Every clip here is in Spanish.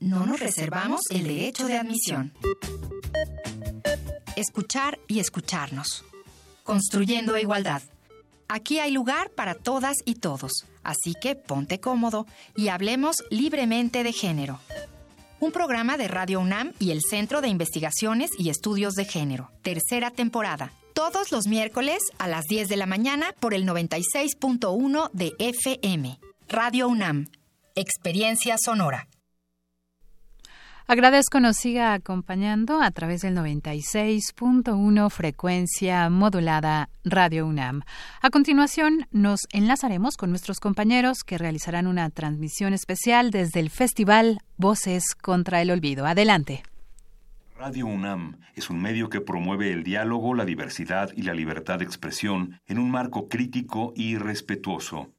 no nos reservamos el derecho de admisión. Escuchar y escucharnos. Construyendo igualdad. Aquí hay lugar para todas y todos, así que ponte cómodo y hablemos libremente de género. Un programa de Radio UNAM y el Centro de Investigaciones y Estudios de Género. Tercera temporada. Todos los miércoles a las 10 de la mañana por el 96.1 de FM. Radio UNAM. Experiencia sonora. Agradezco nos siga acompañando a través del 96.1 frecuencia modulada Radio UNAM. A continuación nos enlazaremos con nuestros compañeros que realizarán una transmisión especial desde el Festival Voces contra el Olvido. Adelante. Radio UNAM es un medio que promueve el diálogo, la diversidad y la libertad de expresión en un marco crítico y respetuoso.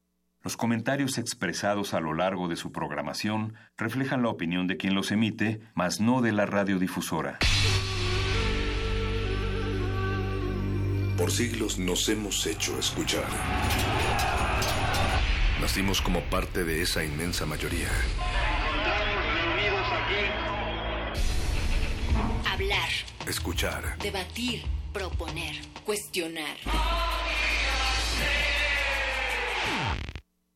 Los comentarios expresados a lo largo de su programación reflejan la opinión de quien los emite, mas no de la radiodifusora. Por siglos nos hemos hecho escuchar. Nacimos como parte de esa inmensa mayoría. Hablar. Escuchar. Debatir. Proponer. Cuestionar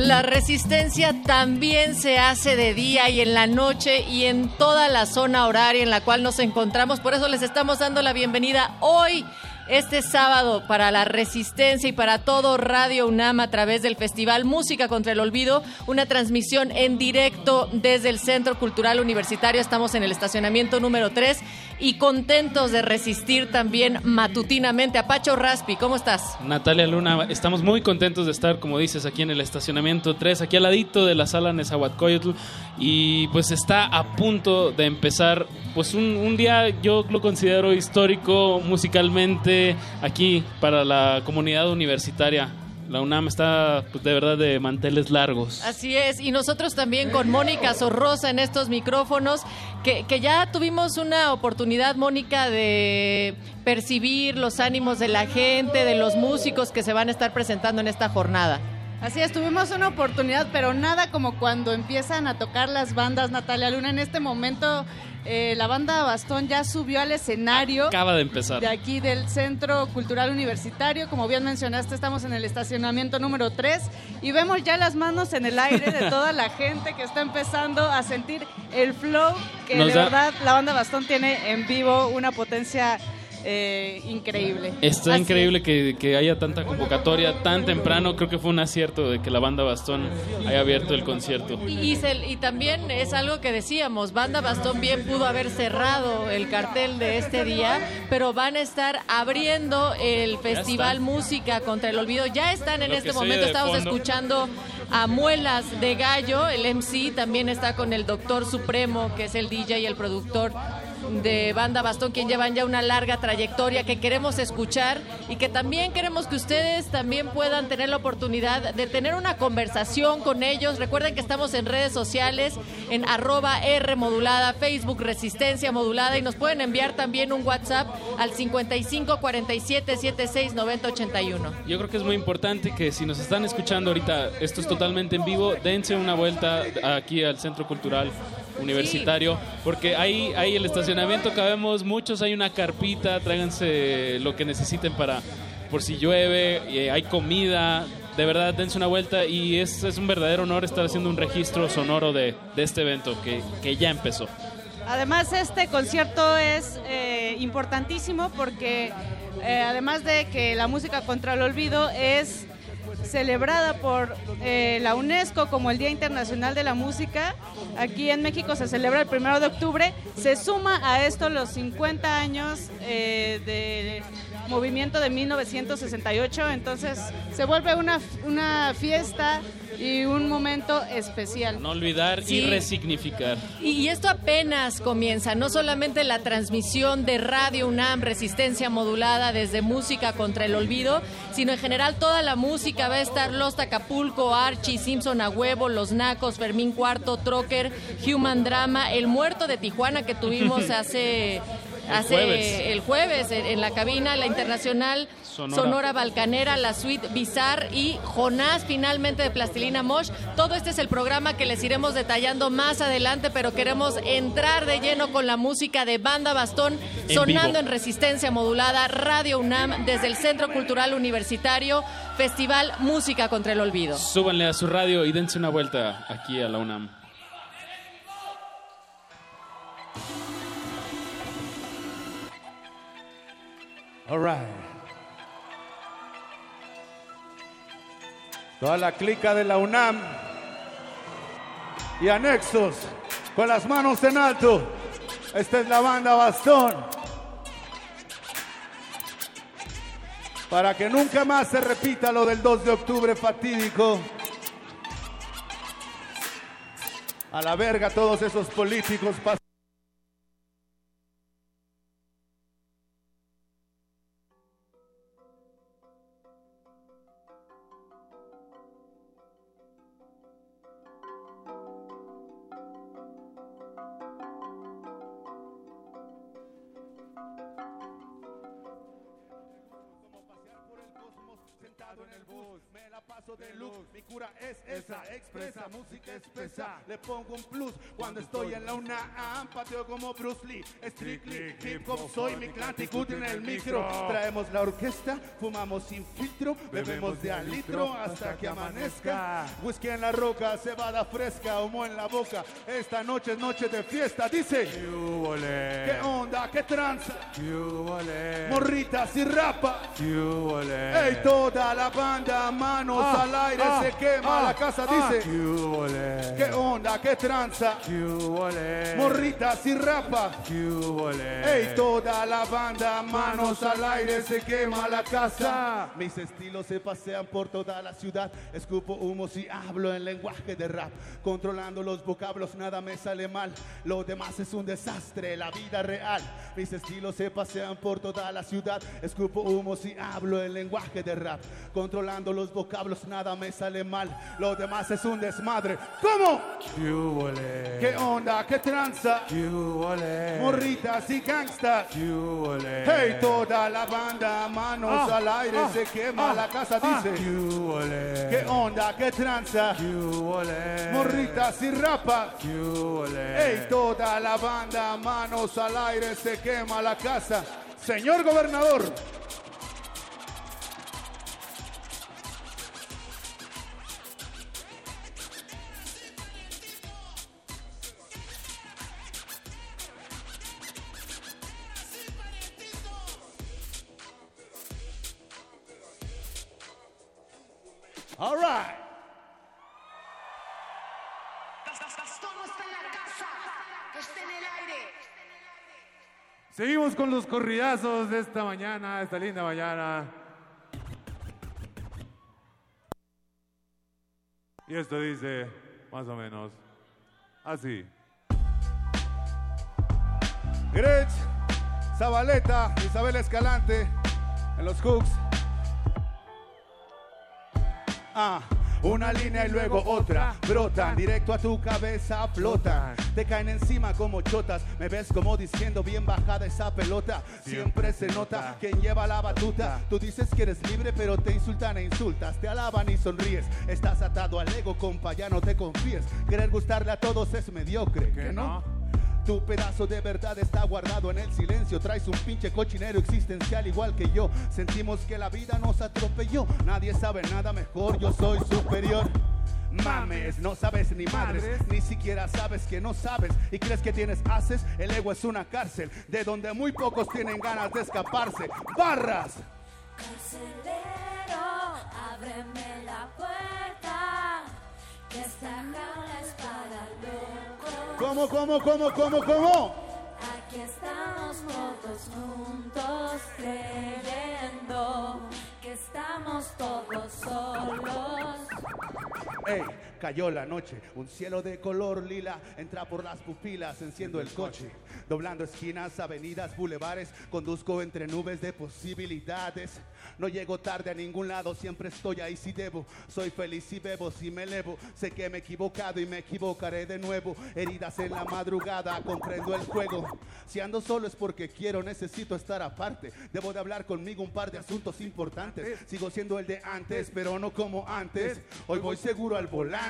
La resistencia también se hace de día y en la noche y en toda la zona horaria en la cual nos encontramos. Por eso les estamos dando la bienvenida hoy este sábado para la Resistencia y para todo Radio UNAM a través del Festival Música contra el Olvido, una transmisión en directo desde el Centro Cultural Universitario. Estamos en el estacionamiento número 3 y contentos de resistir también matutinamente. a Pacho Raspi, ¿cómo estás? Natalia Luna, estamos muy contentos de estar, como dices, aquí en el estacionamiento 3, aquí al ladito de la sala Nezahualcóyotl y pues está a punto de empezar pues un día yo lo considero histórico musicalmente aquí para la comunidad universitaria. La UNAM está pues, de verdad de manteles largos. Así es, y nosotros también con Mónica Sorrosa en estos micrófonos, que, que ya tuvimos una oportunidad, Mónica, de percibir los ánimos de la gente, de los músicos que se van a estar presentando en esta jornada. Así es, tuvimos una oportunidad, pero nada como cuando empiezan a tocar las bandas Natalia Luna. En este momento eh, la banda Bastón ya subió al escenario. Acaba de empezar. De aquí del Centro Cultural Universitario. Como bien mencionaste, estamos en el estacionamiento número 3 y vemos ya las manos en el aire de toda la gente que está empezando a sentir el flow que de verdad la banda Bastón tiene en vivo una potencia eh, increíble. Está increíble que, que, haya tanta convocatoria tan temprano. Creo que fue un acierto de que la banda Bastón haya abierto el concierto. Y, y, también es algo que decíamos, banda Bastón bien pudo haber cerrado el cartel de este día, pero van a estar abriendo el Festival Música contra el Olvido. Ya están en este momento, estamos escuchando a Muelas de Gallo, el MC, también está con el Doctor Supremo, que es el DJ y el productor de Banda Bastón, quien llevan ya una larga trayectoria que queremos escuchar y que también queremos que ustedes también puedan tener la oportunidad de tener una conversación con ellos. Recuerden que estamos en redes sociales, en arroba R modulada, Facebook Resistencia modulada y nos pueden enviar también un WhatsApp al 55 47 76 90 81. Yo creo que es muy importante que si nos están escuchando ahorita, esto es totalmente en vivo, dense una vuelta aquí al Centro Cultural universitario, porque ahí, ahí el estacionamiento cabemos muchos, hay una carpita, tráiganse lo que necesiten para por si llueve, y hay comida, de verdad dense una vuelta y es, un verdadero honor estar haciendo un registro sonoro de, este evento que, que, ya empezó. Además este concierto es eh, importantísimo porque eh, además de que la música contra el olvido es celebrada por eh, la UNESCO como el Día Internacional de la Música. Aquí en México se celebra el primero de octubre. Se suma a esto los 50 años eh, de movimiento de 1968, entonces se vuelve una, una fiesta y un momento especial. No olvidar Sí. y resignificar. Y, y esto apenas comienza, no solamente la transmisión de Radio UNAM, resistencia modulada desde música contra el olvido, sino en general toda la música va a estar Los Acapulco, Archie, Simpson a huevo, Los Nacos, Fermín Cuarto, Trocker, Human Drama, El Muerto de Tijuana que tuvimos hace... hace jueves. el jueves en, en la cabina, la internacional Sonora. Sonora Balcanera, la suite Bizarre y Jonás finalmente de Plastilina Mosh. Todo este es el programa que les iremos detallando más adelante, pero queremos entrar de lleno con la música de Banda Bastón, En sonando vivo. en resistencia modulada, Radio UNAM, desde el Centro Cultural Universitario, Festival Música contra el Olvido. Súbanle a su radio y dense una vuelta aquí a la UNAM. All right. Toda la clica de la UNAM y anexos con las manos en alto. Esta es la banda Bastón. Para que nunca más se repita lo del 2 de octubre fatídico. A la verga todos esos políticos. pas- Le pongo un plus cuando estoy en la UNAM. Pateo como Bruce Lee, strictly hip hop. Soy mi clan en el micro. Traemos la orquesta, fumamos sin filtro. Bebemos de al litro hasta que amanezca. Whisky en la roca, cebada fresca, humo en la boca. Esta noche es noche de fiesta. Dice: ¿Qué onda? ¿Qué tranza? Morritas y rapa. Ey, toda la banda, manos Ah, al aire, ah, se quema ah, la casa, ah. dice. ¿Qué onda? ¿Qué tranza? Morritas y rapa. Ey, toda la banda, manos al aire, se quema la casa. Mis estilos se pasean por toda la ciudad. Escupo humos y hablo en lenguaje de rap. Controlando los vocablos, nada me sale mal. Lo demás es un desastre, la vida real. Mis estilos se pasean por toda la ciudad. Escupo humos y hablo en lenguaje de rap. Controlando los vocablos, nada me sale mal. Lo demás es un desmadre. ¿Cómo? ¿Qué onda? ¿Qué tranza? Morritas y gangstas. Hey, toda la banda, manos Ah, al aire, ah, se quema ah, la casa, dice. ¿Qué onda? ¿Qué tranza? Morritas y rapa. Hey, toda la banda, manos al aire, se quema la casa. Señor gobernador. All right. Seguimos con los corridazos de esta mañana, esta linda mañana. Y esto dice, más o menos, así. Gretsch, Zabaleta, Isabel Escalante, en los hooks. Ah, una línea y luego otra, brotan directo a tu cabeza, flotan, te caen encima como chotas, me ves como diciendo bien bajada esa pelota, siempre se nota quien lleva la batuta, tú dices que eres libre pero te insultan e insultas, te alaban y sonríes, estás atado al ego compa, ya no te confíes, querer gustarle a todos es mediocre, ¿que no? Tu pedazo de verdad está guardado en el silencio. Traes un pinche cochinero existencial igual que yo. Sentimos que la vida nos atropelló. Nadie sabe nada mejor, yo soy superior. Mames, no sabes ni madres, ni siquiera sabes que no sabes y crees que tienes haces. El ego es una cárcel de donde muy pocos tienen ganas de escaparse. Barras. Carcelero, ábreme la puerta, que esta jaula es para. ¿Cómo, cómo, cómo, cómo, cómo? Aquí estamos todos juntos creyendo que estamos todos solos cayó la noche, un cielo de color lila entra por las pupilas, enciendo el coche, doblando esquinas, avenidas, bulevares, conduzco entre nubes de posibilidades. No llego tarde a ningún lado, siempre estoy ahí si debo. Soy feliz y bebo si me elevo. Sé que me he equivocado y me equivocaré de nuevo. Heridas en la madrugada, comprendo el juego. Si ando solo es porque quiero, necesito estar aparte. Debo de hablar conmigo un par de asuntos importantes. Sigo siendo el de antes, pero no como antes. Hoy voy seguro al volante.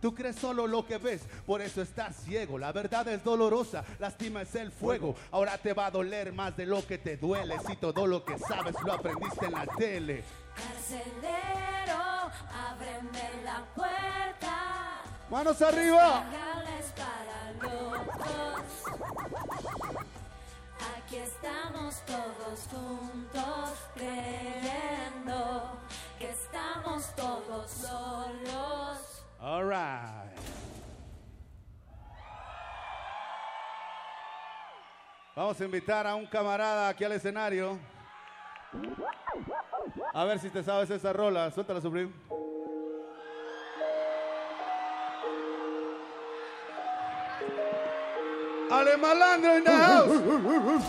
Tú crees solo lo que ves, por eso estás ciego. La verdad es dolorosa, lastima es el fuego. Ahora te va a doler más de lo que te duele. Si todo lo que sabes lo aprendiste en la tele. Carcelero, ábreme la puerta. Manos arriba. Para locos. Aquí estamos todos juntos creyendo que estamos todos solos. All right. Vamos a invitar a un camarada aquí al escenario. A ver si te sabes esa rola. Suéltala, Supreme. Ale Malandro in the house.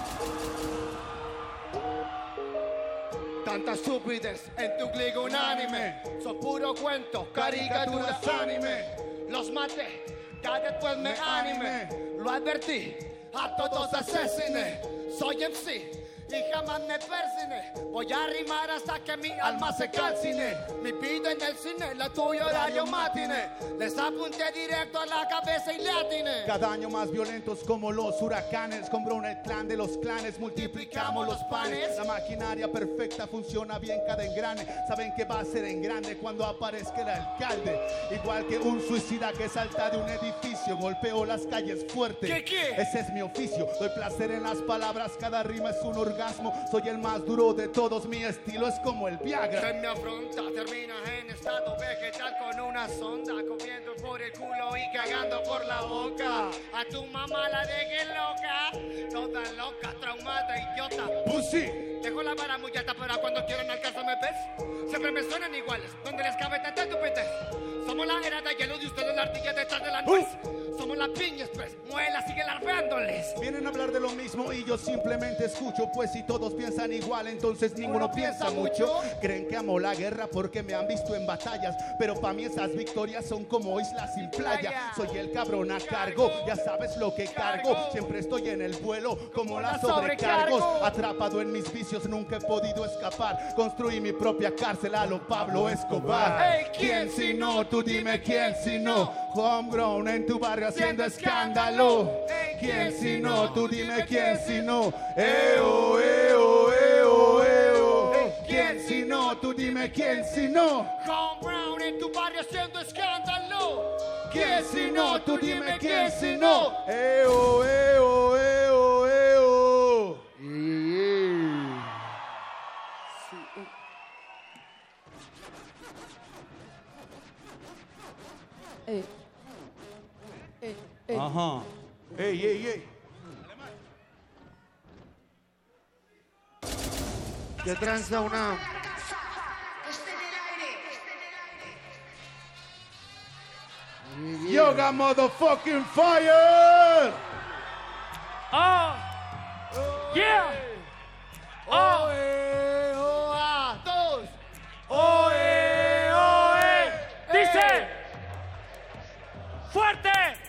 Tantas estupidez en tu clic unánime. Son puro cuento, caricaturas anime. Los maté, ya después me anime. Lo advertí, a todos asesine. Soy MC y jamás me persine. Voy a rimar hasta que mi alma se calcine. Mi pido en el cine, la tuya horario matine. Les apunté directo a la cabeza y le atiné. Cada año más violentos como los huracanes. Con Brown, el clan de los clanes, multiplicamos los panes. La maquinaria perfecta funciona bien cada engrane. Saben que va a ser en grande cuando aparezca el alcalde. Igual que un suicida que salta de un edificio, golpeo las calles fuerte. ¿Qué, qué? Ese es mi oficio. Doy placer en las palabras, cada rima es un orgasmo. Soy el más duro de todos, mi estilo es como el Viagra. Se me afronta, terminas en estado vegetal con una sonda, comiendo por el culo y cagando por la boca. A tu mamá la dejé loca, toda loca, traumada, idiota. Pussy. Dejo la vara muy alta, pero cuando quiero no alcanzo me ves. Siempre me suenan iguales, donde les cabe tanta estupidez. Somos la era de hielo de ustedes la ardilla detrás de la nuez. Somos las piñas, pues, muela, sigue larveándoles. Vienen a hablar de lo mismo y yo simplemente escucho, pues si todos piensan igual, entonces ninguno piensa mucho. Creen que amo la guerra porque me han visto en batallas, pero para mí esas victorias son como islas sin playa. Soy el cabrón a cargo, ya sabes lo que cargo. Siempre estoy en el vuelo como la sobrecargos. Atrapado en mis vicios, nunca he podido escapar. Construí mi propia cárcel a lo Pablo Escobar. Hey, ¿Quién si no? Tú dime quién si no. Homegrown en tu barrio haciendo escándalo. ¿Quién si no? Tú dime quién si no. Eo, eo, eo, eo. ¿Quién si no? Tú dime quién si no. Home Brown en tu barrio haciendo escándalo. ¿Quién si no? Tú dime quién si no. Eo, eo, eo, eo. Eh. Ajá. Ey, ey, ey. ¿Qué tranza una? Yoga motherfucking fire. ¡Oh! ¡Yeah! ¡Oh! ¡Oh! ah, ¡Todos! ¡Oe, oe! ¡Dice! ¡Fuerte!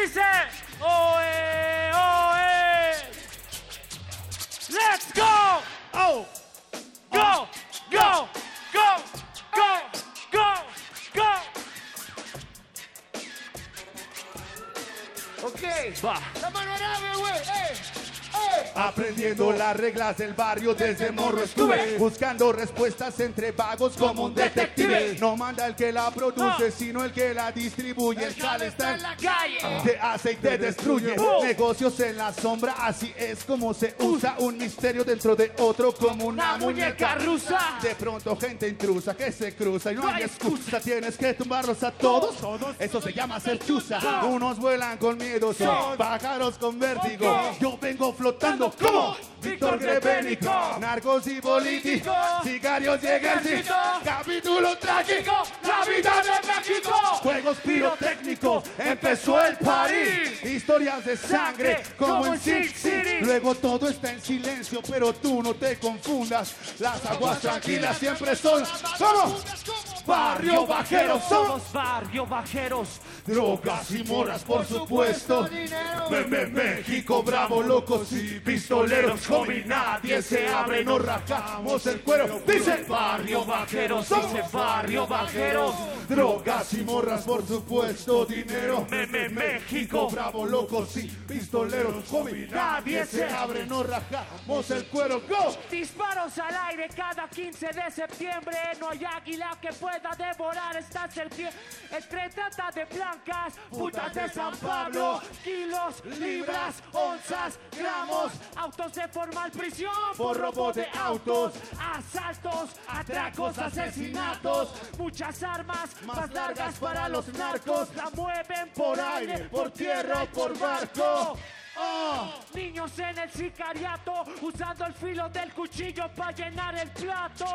Dice, oe, oe. Let's go. Oh. Go, go, go, go, go, go. Ok. Va. La mano güey. ¡Eh! Aprendiendo las reglas del barrio desde morro estuve. Buscando respuestas entre vagos como un detective. No manda el que la produce, sino el que la distribuye. El jale está en la calle. Te hace y te destruye. Negocios en la sombra, así es como se usa Un misterio dentro de otro como una muñeca rusa. De pronto gente intrusa que se cruza y no hay excusa. Tienes que tumbarlos a todos, eso se llama ser chusa. Unos vuelan con miedo, son pájaros con vértigo. Yo vengo flotando como Víctor Grebénico, narcos y políticos, sicarios y ejército, capítulo trágico, la vida de México. Juegos pirotécnicos, empezó el parís, historias de sangre como en Sin City. Luego todo está en silencio, pero tú no te confundas, las aguas tranquilas. siempre son, somos barrio bajeros, somos barrio bajeros, drogas y morras por supuesto. México, bravo, locos y pistoleros, homie, nadie se abre, nos rajamos el cuero. Dice barrio bajeros, dice barrio bajeros, drogas y morras por supuesto, dinero. Me, me, México, bravo, locos y pistoleros, homie, nadie se abre, nos rajamos el cuero. Go. Disparos al aire cada 15 de septiembre, no hay águila que pueda devorar esta serpiente. Entre trata de blancas, putas de San Pablo, kilos, libras, onzas, gramos, autos de formal prisión por robo de autos, asaltos, atracos, asesinatos, muchas armas más largas para los narcos, la mueven por aire, por tierra o por barco. Oh, niños en el sicariato, usando el filo del cuchillo para llenar el plato.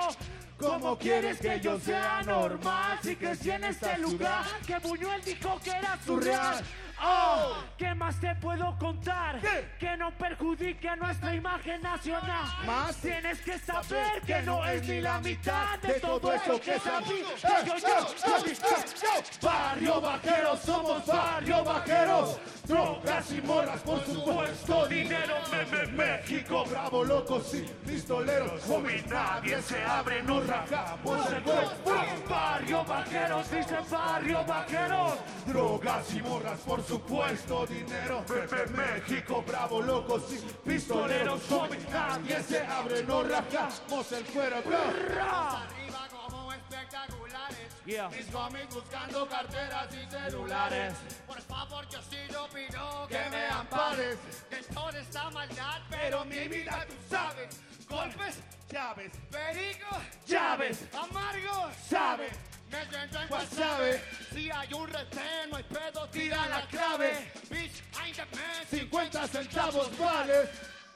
¿Cómo quieres que yo sea normal si crecí en este lugar? Que Buñuel dijo que era surreal. Oh, ¿qué más te puedo contar? Que no perjudique a nuestra imagen nacional. Más tienes que saber que no es ni la mitad de todo eso que sabía. Barrio vaqueros, somos barrio vaqueros. Drogas y morras, por supuesto, dinero. Me, México, bravo, locos y pistoleros. Homie, nadie se abre, nos rajamos el cuerpo. Vaqueros, dice barrio vaqueros. Drogas y morras, por supuesto, dinero. Pepe, México, bravo, locos y pistoleros. Homie, nadie se abre, nos rajamos el cuero. Arriba como espectaculares. Yeah. Mis homies buscando carteras y celulares. Por favor, yo sí lo pido que me ampares. De toda esta maldad, pero mi vida tú sabes. Golpes, llaves, perico, llaves, amargos, sabes. Siento en Guasave. Si hay un retén, no hay pedo, Tira la clave. Bitch, I'm the man. 50 centavos vale.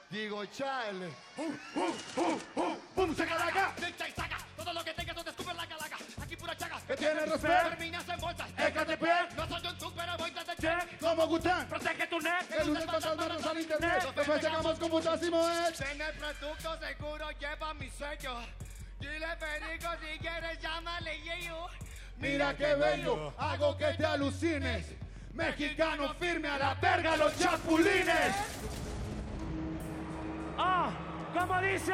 Digo, chale. Uh, uh, uh, uh. ¡Pum! ¡Saca la acá! Saca. Todo lo que tengas, no te escupes la calaca. Aquí pura chaga. ¿Qué tiene respeto? Terminas en bolsas. Ecatepec. No soy un tú, pero voy desde check. Como Gután. Protege tu neck. El lunes fantasmas al internet. Después llegamos con putasimo es. En el producto seguro lleva mi sello. Dile perico si quieres, llámale yeyo. Mira qué bello, hago que te alucines. Mexicano firme a la verga los chapulines. Ah, ¿cómo dice?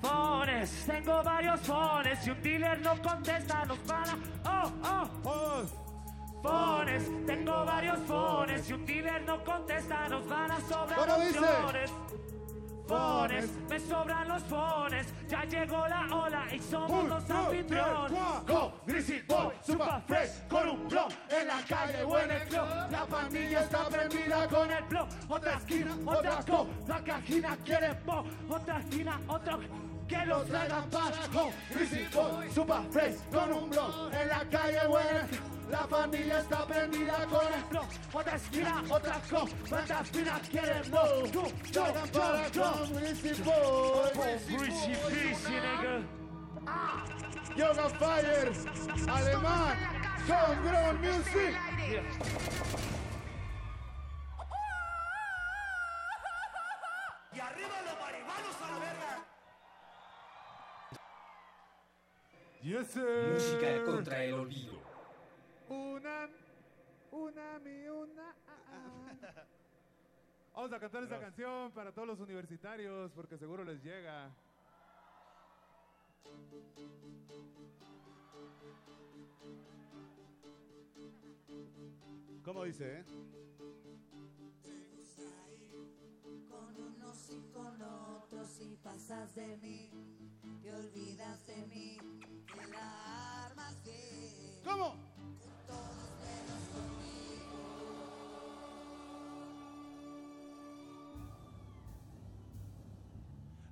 Fones, tengo varios fones. Si un dealer no contesta, nos van a. Oh, oh. Fones, tengo varios fones. Si un dealer no contesta, nos van a sobrar ¿Cómo dice? Fones, me sobran los fones. Ya llegó la ola y somos los anfitriones. Go, Greasy Boy, super fresh, con un blog en la calle o en el club. La familia está prendida con el blog. Otra esquina, otra co. La cajina quiere mo. Otra esquina, otro. Que los traigan para Go, Greasy Boy, super fresh, con un blog en la calle club. La familia está prendida con el blog. Otra esquina, otra co. La esquina quiere mo. Tú, yo, para yo. con Greasy Boy. Nigga. Yoga Fire, alemán, con Ground Music. Yes. Música contra el olvido. Una, una, mi, una. ah, ah. Vamos a cantar esta canción para todos los universitarios porque seguro les llega. ¿Cómo dice, eh? Con unos y con otros y pasas de mí, te olvidas de mí, te la armas bien. ¿Cómo?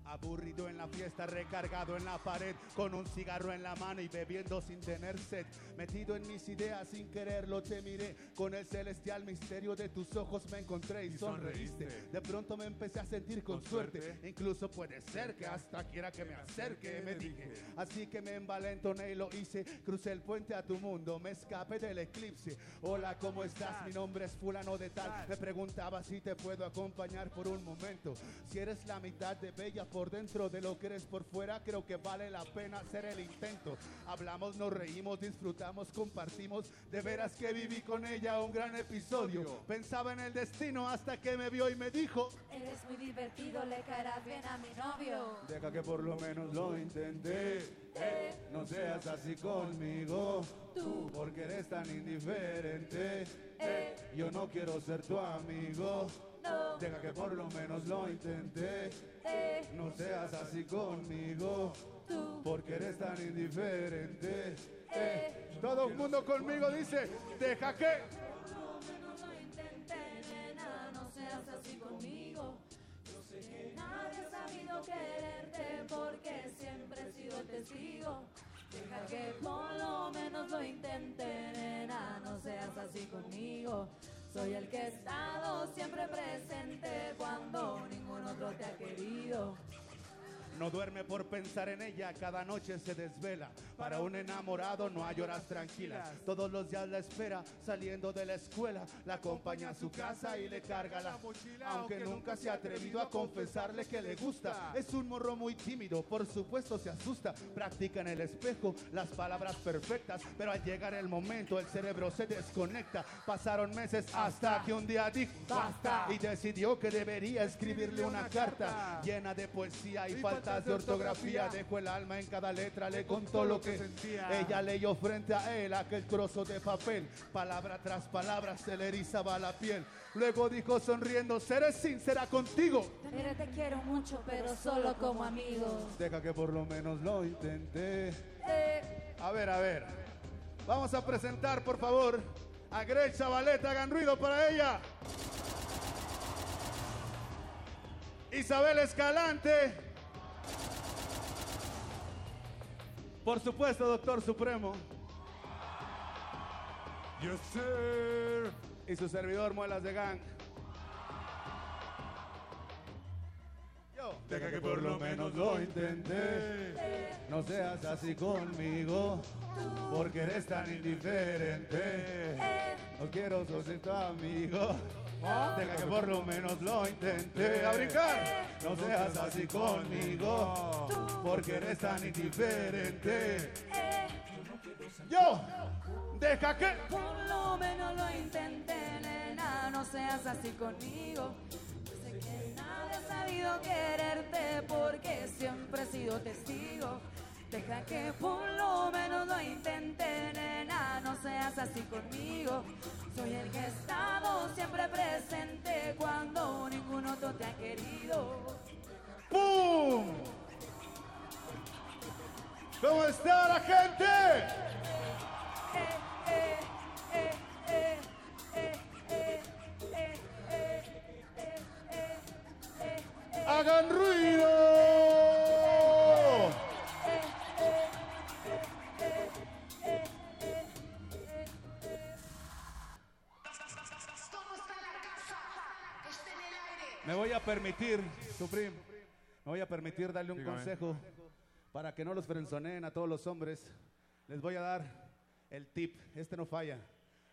Aburrido en la fiesta, recargado en la pared, con un cigarro en la mano y bebiendo sin tener sed. Metido en mis ideas, sin quererlo te miré. Con el celestial misterio de tus ojos me encontré y, sonreíste. De pronto me empecé a sentir con, suerte. Incluso puede ser que hasta quiera que me acerque, me dije. Así que me envalentoné y lo hice. Crucé el puente a tu mundo, me escapé del eclipse. Hola, ¿cómo estás? Mi nombre es fulano de tal. Me preguntaba si te puedo acompañar por un momento. Si eres la mitad de bella por dentro de lo que eres por fuera, creo que vale la pena hacer el intento. Hablamos, nos reímos, disfrutamos, compartimos. De veras que viví con ella un gran episodio. Pensaba en el destino hasta que me vio y me dijo: Eres muy divertido, le caerás bien a mi novio. Deja que por lo menos lo intenté. Eh, No seas así conmigo, tú, porque eres tan indiferente. Eh. Yo no quiero ser tu amigo. Deja que por lo menos lo intenté. Eh. No seas así conmigo, Tú. porque eres tan indiferente. Eh. Todo el mundo conmigo dice, deja que. No lo intenté, nena, no seas así conmigo. Yo sé que nadie ha sabido quererte porque siempre he sido testigo. Deja que por lo menos lo intente, nena, no seas así conmigo. Soy el que ha estado siempre presente cuando ningún otro te ha querido. No duerme por pensar en ella, cada noche se desvela. Para un enamorado no hay horas tranquilas. Todos los días la espera saliendo de la escuela. La acompaña a su casa y le carga la mochila. Aunque nunca se ha atrevido a confesarle que le gusta. Es un morro muy tímido, por supuesto se asusta. Practica en el espejo las palabras perfectas. Pero al llegar el momento el cerebro se desconecta. Pasaron meses hasta que un día dijo basta. Y decidió que debería escribirle una carta llena de poesía y faltas de ortografía. Dejó el alma en cada letra, le contó lo que sentía. ella leyó frente a él, aquel trozo de papel. Palabra tras palabra se le erizaba la piel. Luego dijo sonriendo, seré sincera contigo. Mira, te quiero mucho, pero solo como amigos. Deja que por lo menos lo intenté. Eh, A ver, a ver. Vamos a presentar, por favor, a Greg Chavaleta. Hagan ruido para ella. Isabel Escalante. Por supuesto, Doctor Supremo. Yes, sir. Y su servidor Muelas de Gang. Yo. Deja que por lo menos lo intenté. No seas así conmigo, porque eres tan indiferente. No quiero ser tu amigo. Deja que por lo menos lo intenté. A brincar. No seas así conmigo, porque eres tan indiferente. Yo. Deja que. Por lo menos lo intenté, nena, no seas así conmigo. Yo sé que nadie ha sabido quererte porque siempre he sido testigo. Deja que por lo menos lo intente, nena, no seas así conmigo. Soy el que he estado siempre presente cuando ningún otro te ha querido. ¡Pum! ¿Cómo está la gente? ¡Hagan ruido! Me voy a permitir, Supreme, me voy a permitir darle un Dígame. consejo para que no los frenzoneen a todos los hombres. Les voy a dar el tip, este no falla.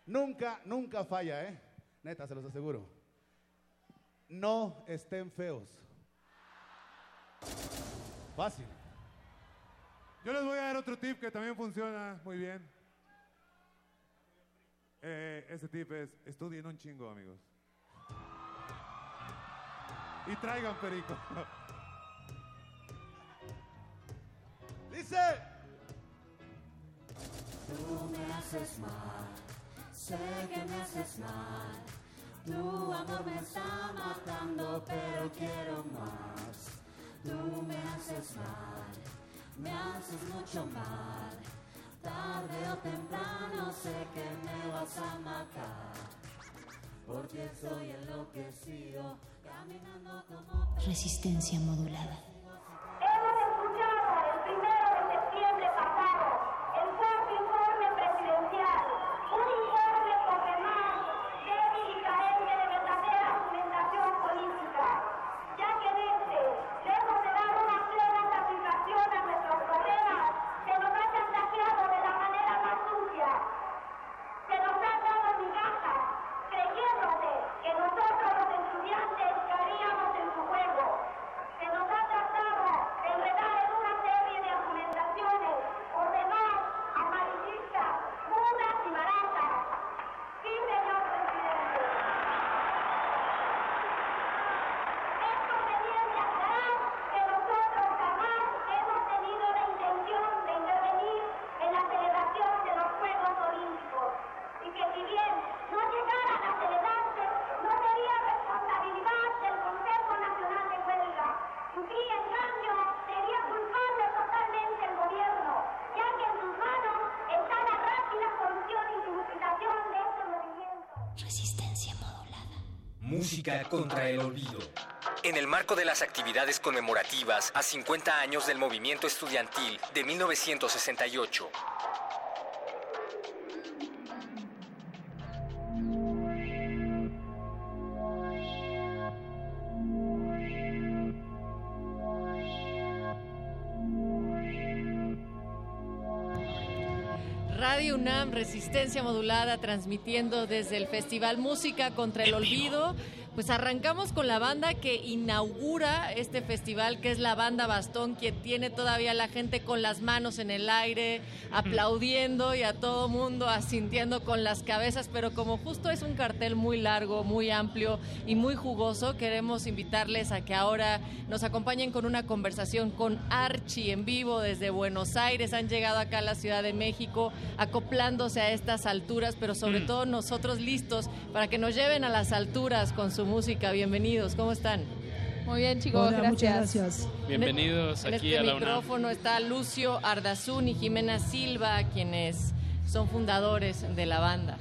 Nunca, nunca falla, ¿eh? Neta, se los aseguro. No estén feos. Fácil. Yo les voy a dar otro tip que también funciona muy bien. Eh, ese tip es, estudien un chingo, amigos. Y traigan perico. Dice. Tú me haces mal, sé que me haces mal. Tu amor me está matando, pero quiero más. Tú me haces mal, me haces mucho mal. Tarde o temprano sé que me vas a matar. Porque soy enloquecido. Resistencia modulada. Música contra el olvido. En el marco de las actividades conmemorativas a 50 años del movimiento estudiantil de 1968. Radio UNAM, Resistencia Modulada, transmitiendo desde el Festival Música contra el Olvido. Pues arrancamos con la banda que inaugura este festival, que es la banda Bastón, que tiene todavía la gente con las manos en el aire, aplaudiendo y a todo mundo asintiendo con las cabezas. Pero como justo es un cartel muy largo, muy amplio y muy jugoso, queremos invitarles a que ahora nos acompañen con una conversación con Archie en vivo desde Buenos Aires. Han llegado acá a la Ciudad de México, acoplándose a estas alturas, pero sobre todo nosotros listos para que nos lleven a las alturas con su música. Bienvenidos, ¿cómo están? Muy bien, chicos, Hola, gracias. muchas gracias. Bienvenidos En aquí este a la UNAM. micrófono está Lucio Ardazún y Jimena Silva, quienes son fundadores de la banda.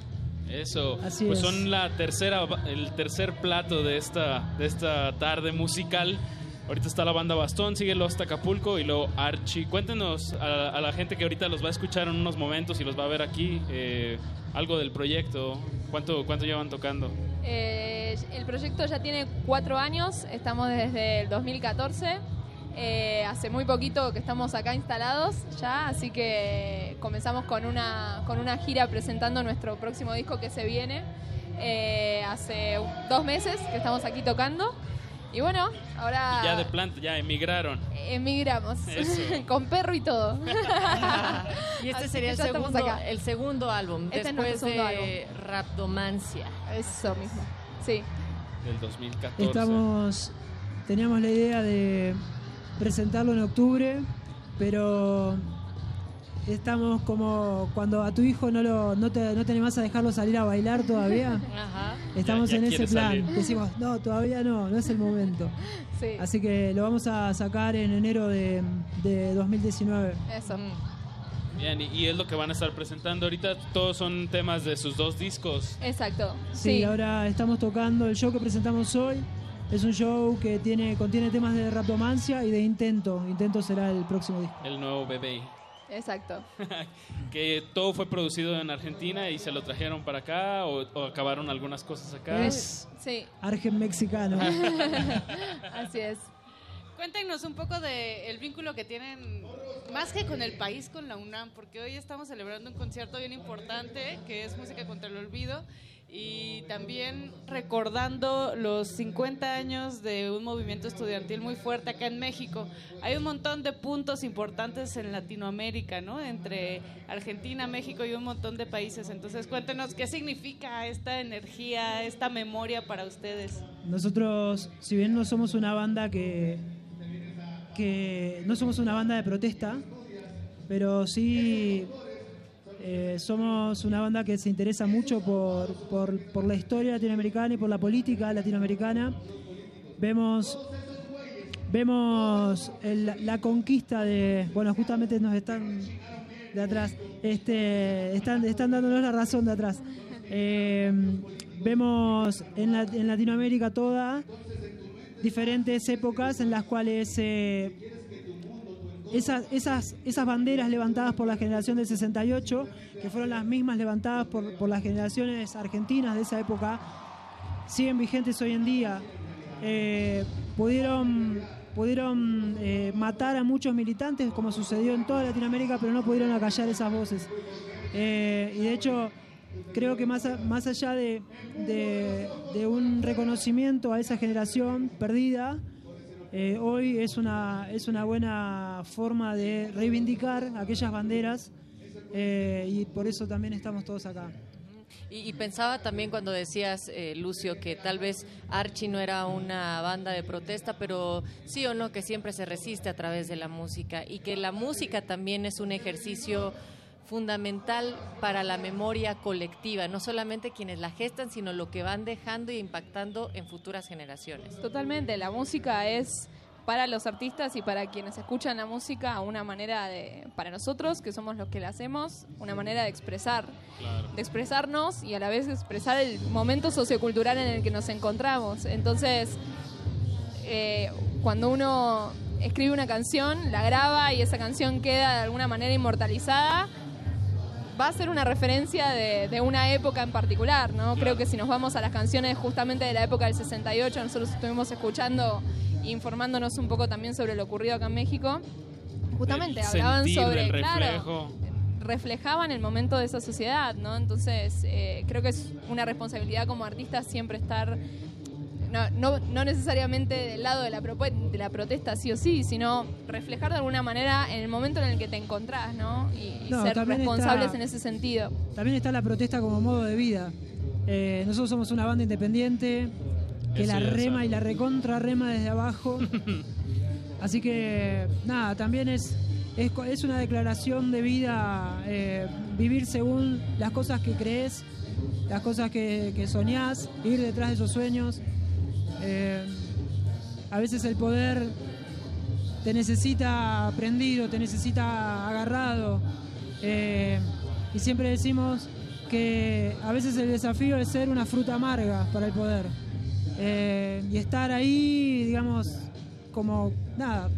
Eso, Así pues es. son la tercera, el tercer plato de esta, de esta tarde musical. Ahorita está la banda Bastón, sigue Los Acapulco y luego Archie. Cuéntenos a, a la gente que ahorita los va a escuchar en unos momentos y los va a ver aquí eh, algo del proyecto. ¿Cuánto, ¿Cuánto llevan tocando? Eh, el proyecto ya tiene cuatro años, estamos desde el 2014. Eh, hace muy poquito que estamos acá instalados ya, así que comenzamos con una, con una gira presentando nuestro próximo disco que se viene. Eh, hace dos meses que estamos aquí tocando. Y bueno, ahora Y ya de planta, ya emigraron. emigramos, Eso. con perro y todo. Y este Así sería el segundo, acá. el segundo álbum, Este es después segundo de Raptomancia. Eso mismo, sí. Del 2014. Estamos, teníamos la idea de presentarlo en octubre, pero estamos como cuando a tu hijo no lo no te, no te animás a dejarlo salir a bailar todavía. Ajá. Estamos Ya- ya en ese plan. salir. Decimos, no, todavía no, no es el momento. Sí. Así que lo vamos a sacar en enero de, de 2019. Eso. Bien, y, y es lo que van a estar presentando ahorita. Todos son temas de sus dos discos. Exacto. Sí, ahora estamos tocando el show que presentamos hoy. Es un show que tiene contiene temas de raptomancia y de intento. Intento será el próximo disco. El nuevo bebé. Exacto. que todo fue producido en Argentina y se lo trajeron para acá o, o acabaron algunas cosas acá. Es Sí, Argen mexicano. así es. Cuéntenos un poco del vínculo que tienen, más que con el país, con la UNAM, porque hoy estamos celebrando un concierto bien importante, que es Música contra el Olvido, y también recordando los 50 años de un movimiento estudiantil muy fuerte acá en México. Hay un montón de puntos importantes en Latinoamérica, ¿no? Entre Argentina, México y un montón de países. Entonces, cuéntenos qué significa esta energía, esta memoria para ustedes. Nosotros, si bien no somos una banda que, que no somos una banda de protesta, pero sí eh, somos una banda que se interesa mucho por, por, la historia latinoamericana y por la política latinoamericana. Vemos, vemos la conquista de, bueno, justamente nos están de atrás, este, están, están dándonos la razón de atrás. Eh, vemos en, la- en Latinoamérica toda diferentes épocas en las cuales esas, esas, esas banderas levantadas por la generación del 68, que fueron las mismas levantadas por, por las generaciones argentinas de esa época, siguen vigentes hoy en día. Eh, pudieron pudieron eh, matar a muchos militantes, como sucedió en toda Latinoamérica, pero no pudieron acallar esas voces. Eh, y de hecho, creo que más, más allá de- de un reconocimiento a esa generación perdida, eh, hoy es una, es una buena forma de reivindicar aquellas banderas eh, y por eso también estamos todos acá. Y, y pensaba también cuando decías, eh, Lucio, que tal vez Archie no era una banda de protesta, pero sí o no, que siempre se resiste a través de la música y que la música también es un ejercicio fundamental para la memoria colectiva, no solamente quienes la gestan, sino lo que van dejando e impactando en futuras generaciones. Totalmente, la música es para los artistas y para quienes escuchan la música una manera de, para nosotros, que somos los que la hacemos, una manera de expresar, de expresarnos y a la vez expresar el momento sociocultural en el que nos encontramos. Entonces, eh, cuando uno escribe una canción, la graba y esa canción queda de alguna manera inmortalizada, va a ser una referencia de, de una época en particular, ¿no? Creo que si nos vamos a las canciones justamente de la época del 68, nosotros estuvimos escuchando e informándonos un poco también sobre lo ocurrido acá en México. Justamente El hablaban sobre, claro, reflejaban el momento de esa sociedad, ¿no? Entonces, eh, creo que es una responsabilidad como artista siempre estar, no, no, no necesariamente del lado de la, de la protesta sí o sí, sino reflejar de alguna manera en el momento en el que te encontrás, ¿no? Y, y No, ser responsables está- en ese sentido. También está la protesta como modo de vida. Eh, nosotros somos una banda independiente que Eso la rema y la recontra rema desde abajo. Así que, nada, también es, es, co- es una declaración de vida, eh, vivir según las cosas que crees, las cosas que, que soñás, ir detrás de esos sueños. Eh, a veces el poder te necesita prendido, te necesita agarrado. eh, y siempre decimos que a veces el desafío es ser una fruta amarga para el poder. Eh, y estar ahí, digamos, como nada,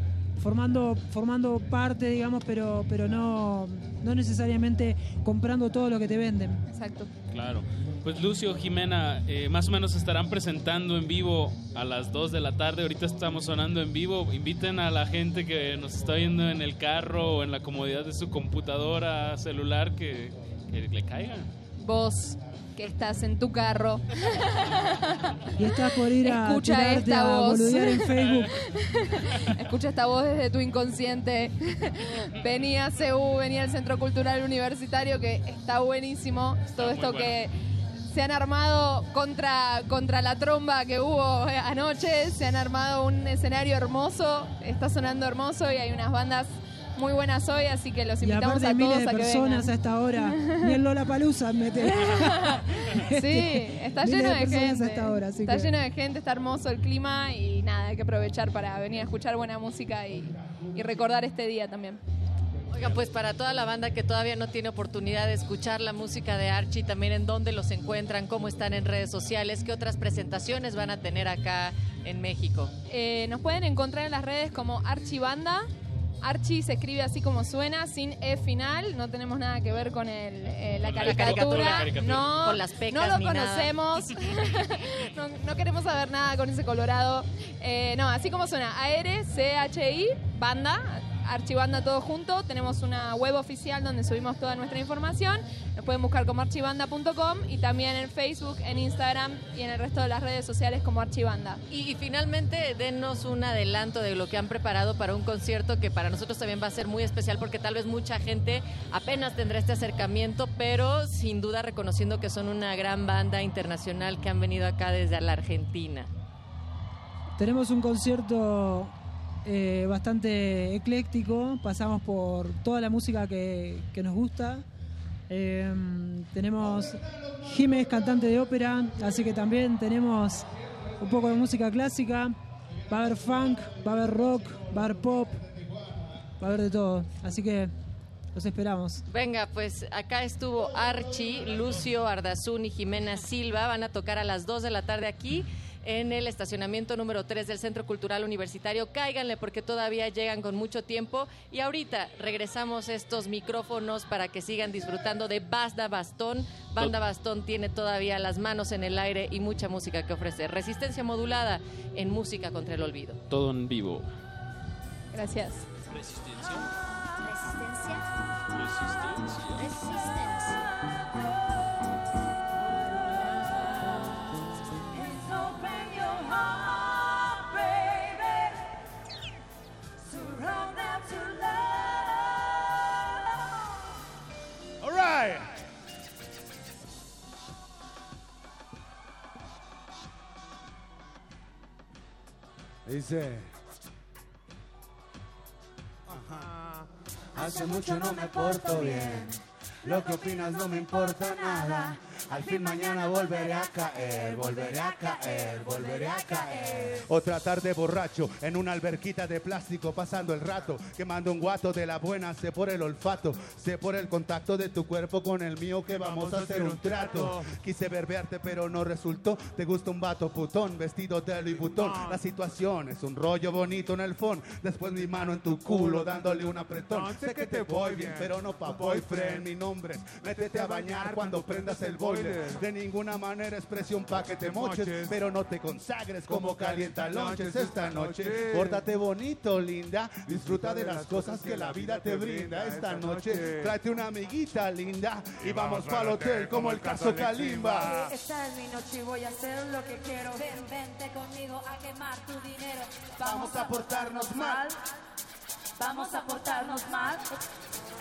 formando, formando parte, digamos, pero, pero no, no necesariamente comprando todo lo que te venden. Exacto. Claro. Pues Lucio, Jimena, eh, más o menos estarán presentando en vivo a las 2 de la tarde. Ahorita estamos sonando en vivo. Inviten a la gente que nos está viendo en el carro o en la comodidad de su computadora, celular, que, que le caigan. Vos que estás en tu carro. Y estás por ir a Escucha esta a voz. boludear en Facebook. Escucha esta voz desde tu inconsciente. Venía a CU, venía al Centro Cultural Universitario, que está buenísimo. Todo esto que se han armado contra, contra la tromba que hubo anoche. Se han armado un escenario hermoso. Está sonando hermoso y hay unas bandas muy buenas hoy, así que los Y invitamos aparte a miles todos de a que personas a vengan. esta hora. Ni en Lola Palusa mete. Sí, está Miles lleno de de, personas gente. a esta hora, así está que- lleno de gente, está hermoso el clima y nada, hay que aprovechar para venir a escuchar buena música y, y recordar este día también. Oigan, pues para toda la banda que todavía no tiene oportunidad de escuchar la música de Archie, también en dónde los encuentran, cómo están en redes sociales, qué otras presentaciones van a tener acá en México. Eh, nos pueden encontrar en las redes como Archibanda. Archie se escribe así como suena, sin E final. No tenemos nada que ver con el, eh, la, caricatura. No, Con las pecas no lo ni nada. conocemos. no, no queremos saber nada con ese colorado. Eh, no, así como suena. A-R-C-H-I, banda. Archibanda todo junto. Tenemos una web oficial donde subimos toda nuestra información. Nos pueden buscar como archibanda.com y también en Facebook, en Instagram y en el resto de las redes sociales como Archibanda. Y, y finalmente, denos un adelanto de lo que han preparado para un concierto que para nosotros también va a ser muy especial porque tal vez mucha gente apenas tendrá este acercamiento, pero sin duda reconociendo que son una gran banda internacional que han venido acá desde la Argentina. Tenemos un concierto eh, bastante ecléctico, pasamos por toda la música que, nos gusta. Eh, tenemos Jiménez, cantante de ópera, así que también tenemos un poco de música clásica. Va a haber funk, va a haber rock, va a haber pop, va a haber de todo. Así que los esperamos. Venga, pues acá estuvo Archie, Lucio Ardazún y Jimena Silva. Van a tocar a las 2 de la tarde aquí en el estacionamiento número 3 del Centro Cultural Universitario. Cáiganle porque todavía llegan con mucho tiempo. Y ahorita regresamos estos micrófonos para que sigan disfrutando de Banda Bastón. Banda Bastón tiene todavía las manos en el aire y mucha música que ofrecer. Resistencia modulada en música contra el olvido. Todo en vivo. Gracias. Resistencia. Open your heart, right. Dice. Hace mucho no me porto bien. Lo que opinas no me importa nada. Al fin mañana volveré a caer, volveré a caer, volveré a caer. Otra tarde borracho en una alberquita de plástico pasando el rato, quemando un guato de la buena, sé por el olfato, sé por el contacto de tu cuerpo con el mío que vamos a hacer un trato. Quise verbearte pero no resultó, te gusta un vato putón vestido de Louis Vuitton. La situación es un rollo bonito en el phone, después mi mano en tu culo dándole un apretón. Sé que te voy bien, pero no pa' boyfriend, mi nombre es métete a bañar cuando prendas el De ninguna manera es presión pa' que te moches, pero no te consagres como calienta lonches esta noche. Pórtate bonito, linda, disfruta de las cosas que la vida te brinda esta noche. Tráete una amiguita linda y vamos pa'l hotel como el caso Kalimba. Esta es mi noche y voy a hacer lo que quiero. Ven, vente conmigo a quemar tu dinero. Vamos a portarnos mal. Vamos a portarnos mal.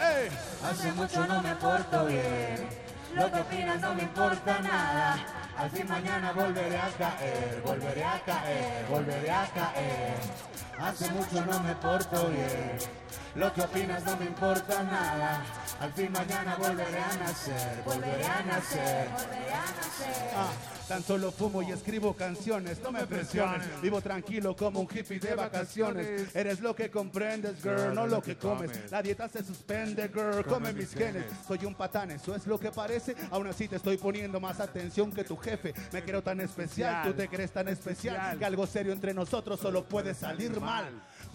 ¡Ey! Hace mucho no me porto bien. Lo que opinas no me importa nada. Al fin mañana volveré a caer, volveré a caer, volveré a caer. Hace mucho no me porto bien. Lo que opinas no me importa nada. Al fin mañana volveré a nacer, volveré a nacer. Ah, tan solo fumo y escribo canciones, no me presiones. Vivo tranquilo como un hippie de vacaciones. Eres lo que comprendes, girl, no lo que comes. La dieta se suspende, girl, come mis genes. Soy un patán, eso es lo que parece. Aún así te estoy poniendo más atención que tu jefe. Me creo tan especial, tú te crees tan especial que algo serio entre nosotros solo puede salir mal.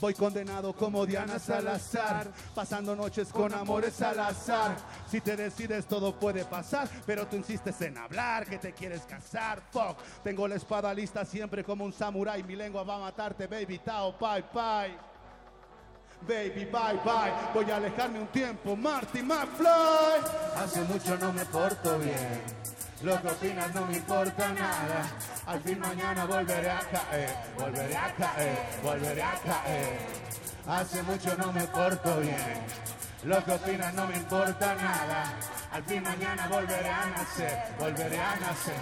Voy condenado como Diana Salazar, pasando noches con amores al azar. Si te decides todo puede pasar, pero tú insistes en hablar que te quieres casar. Fuck, tengo la espada lista siempre como un samurái. Mi lengua va a matarte, baby. Tao, bye, bye. Baby, bye, bye. Voy a alejarme un tiempo. Marty McFly. Hace mucho no me porto bien. Lo que opinas no me importa nada. Al fin mañana volveré a caer, volveré a caer, volveré a caer. Hace mucho no me porto bien. Lo que opinas no me importa nada. Al fin mañana volveré a nacer, volveré a nacer.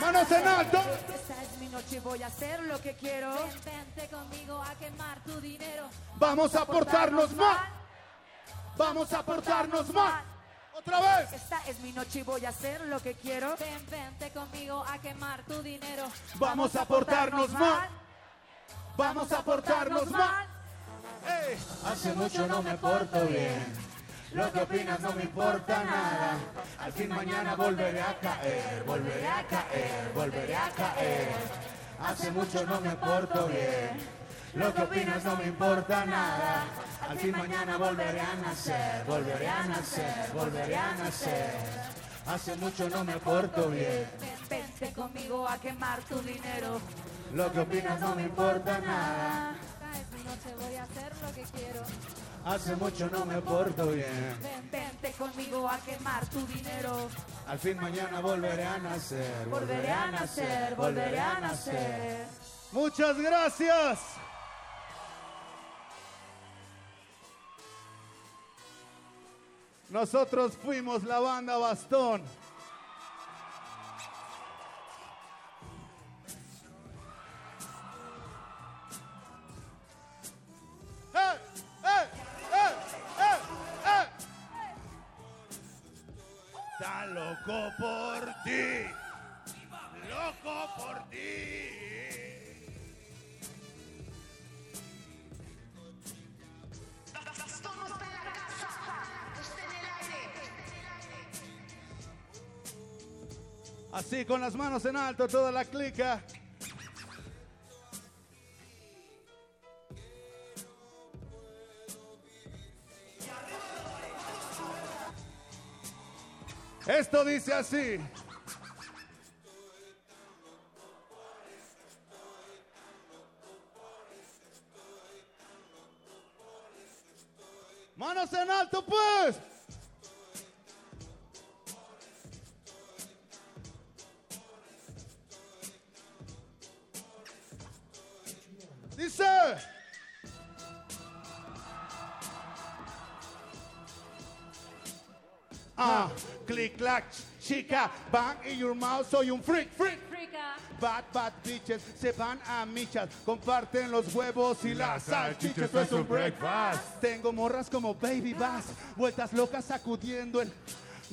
¡Manos en alto! Esta es mi noche y voy a hacer lo que quiero. Ven, vente conmigo a quemar tu dinero. Vamos a portarnos mal. Vamos a portarnos mal. Otra vez. Esta es mi noche y voy a hacer lo que quiero. Ven, vente conmigo a quemar tu dinero. Vamos a portarnos mal. Vamos a portarnos mal. Hace mucho no me porto bien. Lo que opinas no me importa nada. Al fin mañana volveré a caer, volveré a caer, volveré a caer. Hace mucho no me porto bien. Lo que opinas no me importa nada. Al fin mañana volveré a nacer, volveré a nacer, volveré a nacer. Hace mucho no me porto bien. Ven, vente conmigo a quemar tu dinero. Lo que opinas no me importa nada. Mi noche, voy a hacer lo que quiero. Hace mucho no me porto bien. Ven, vente conmigo a quemar tu dinero. Al fin mañana volveré a nacer. Volveré a nacer, volveré a nacer. Muchas gracias. Nosotros fuimos la banda Bastón. Tan loco por ti. Loco por ti. Así con las manos en alto, toda la clica. Esto dice así. Chica, bang in your mouth, soy un freak, freak. Bad, bad bitches se van a michas, comparten los huevos y las salchichas. Esto es un breakfast. Tengo morras como Baby Bass, vueltas locas sacudiendo el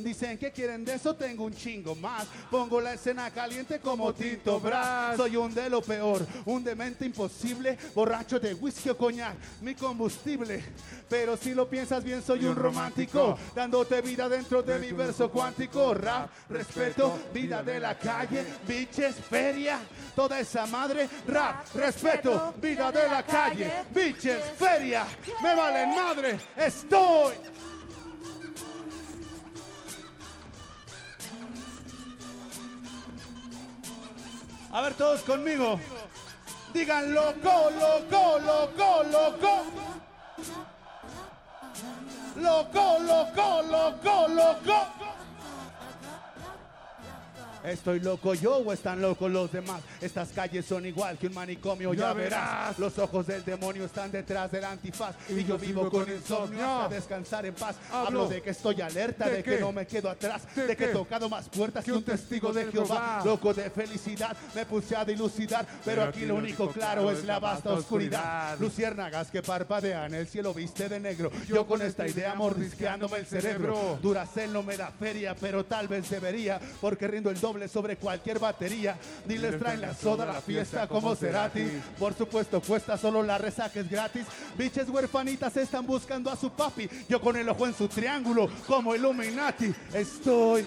Dicen que quieren de eso, tengo un chingo más. Pongo la escena caliente como Tinto Brass. Soy un de lo peor, un demente imposible, borracho de whisky o coñac, mi combustible. Pero si lo piensas bien, soy un romántico, dándote vida dentro de mi verso cuántico. Rap, respeto, vida de la calle, bitches, feria, toda esa madre. Rap, respeto, vida de la calle, bitches, feria, me valen madre, estoy. A ver todos conmigo. Digan loco, loco, loco, loco. Loco, loco, loco, loco. Estoy loco yo o están locos los demás. Estas calles son igual que un manicomio, ya, Ya verás. verás. Los ojos del demonio están detrás del antifaz. Y yo vivo con insomnio hasta descansar en paz. Hablo Hablo de que estoy alerta, de que no me quedo atrás, de de que he tocado más puertas que un testigo de Jehová. Loco de felicidad, me puse a dilucidar. Pero aquí lo único claro es la vasta oscuridad. Luciérnagas que parpadean, el cielo viste de negro. Yo con esta idea mordisqueándome el cerebro. Duracel no me da feria, pero tal vez debería, porque rindo el doble sobre cualquier batería. Ni les traen la soda a la fiesta como Cerati. Por supuesto, cuesta solo la resaca es gratis. Biches huerfanitas están buscando a su papi. Yo con el ojo en su triángulo, como Illuminati. Estoy.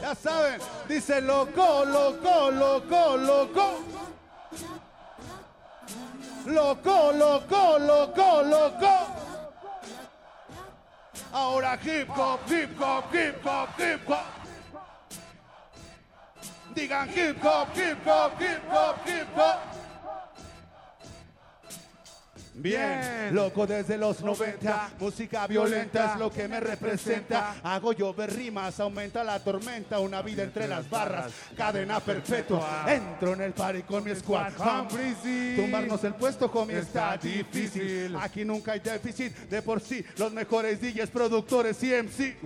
Ya saben, dice loco, loco, loco, loco. Loco, loco, loco, loco. Ahora hip hop, hip hop, hip hop, hip hop. Digan hip hop, hip hop, hip hop, hip hop. Bien, loco desde los 90, música violenta es lo que me representa. Hago llover rimas, aumenta la tormenta, una vida entre las barras, cadena perpetua. Entro en el party con mi squad. Tumbarnos el puesto, homie, está difícil. Aquí nunca hay déficit, de por sí, los mejores DJs, productores y MC.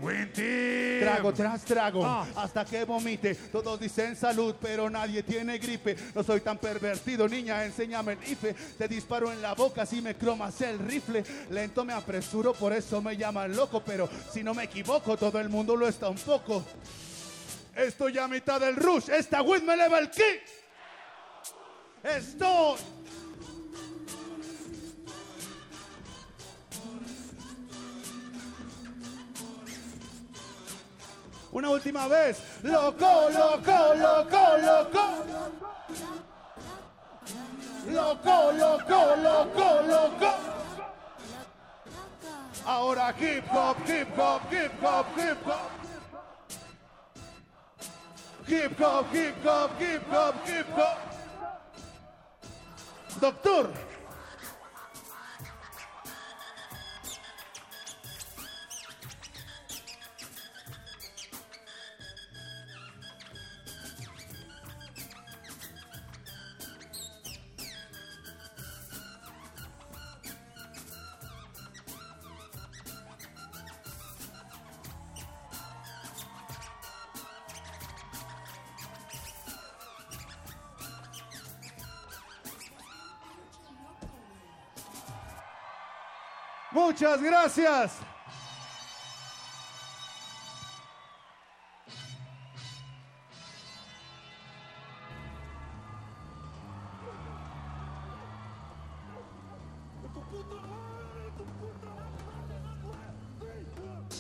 Trago tras trago, Ah. hasta que vomite. Todos dicen salud, pero nadie tiene gripe. No soy tan pervertido, niña, enséñame el IFE. Te disparo en la boca si me cromas el rifle. Lento me apresuro, por eso me llaman loco. Pero si no me equivoco, todo el mundo lo está un poco. Estoy a mitad del rush, esta weed me eleva el kick. Estoy. Una última vez. Loco, loco, loco, loco. Loco, loco, loco, loco. Ahora hip hop, hip hop, hip hop, hip hop. Hip hop, hip hop, hip hop, hip hop. Doctor. Muchas gracias.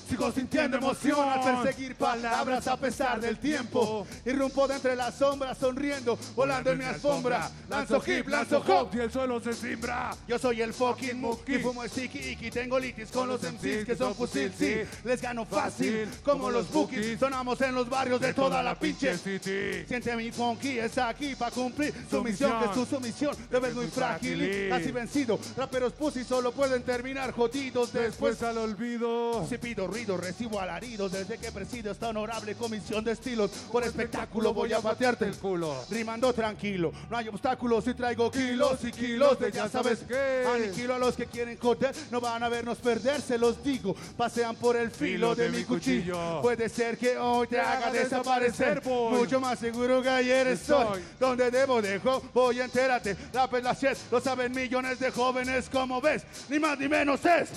Sigo sintiendo emoción al perseguir palabras a pesar del tiempo. Irrumpo de entre las sombras sonriendo, volando en mi alfombra. Lanzo hip, lanzo hop. y el suelo se simbra. Yo soy el fucking Mookie, y fumo el Siki Iki, tengo litis con los MCs que son fusil, sí, les gano fácil, como los bookies, sonamos en los barrios de toda la pinche city. Siente mi funky, está aquí para cumplir su misión, que es tu sumisión, ves muy frágil y casi vencido. Raperos pussy solo pueden terminar jodidos después al olvido. si pido corrido, recibo alaridos desde que presido esta honorable comisión de estilos. Por espectáculo voy a batearte el culo. Rimando tranquilo, no hay obstáculos si traigo kilos y kilos de ya sabes qué. Aniquilo a los que quieren joder, no van a vernos perder, se los digo. Pasean por el filo de mi cuchillo. Puede ser que hoy te haga desaparecer. Mucho más seguro que ayer estoy. Donde debo dejo, voy a enterarte. La perla lo saben millones de jóvenes, como ves. Ni más ni menos es.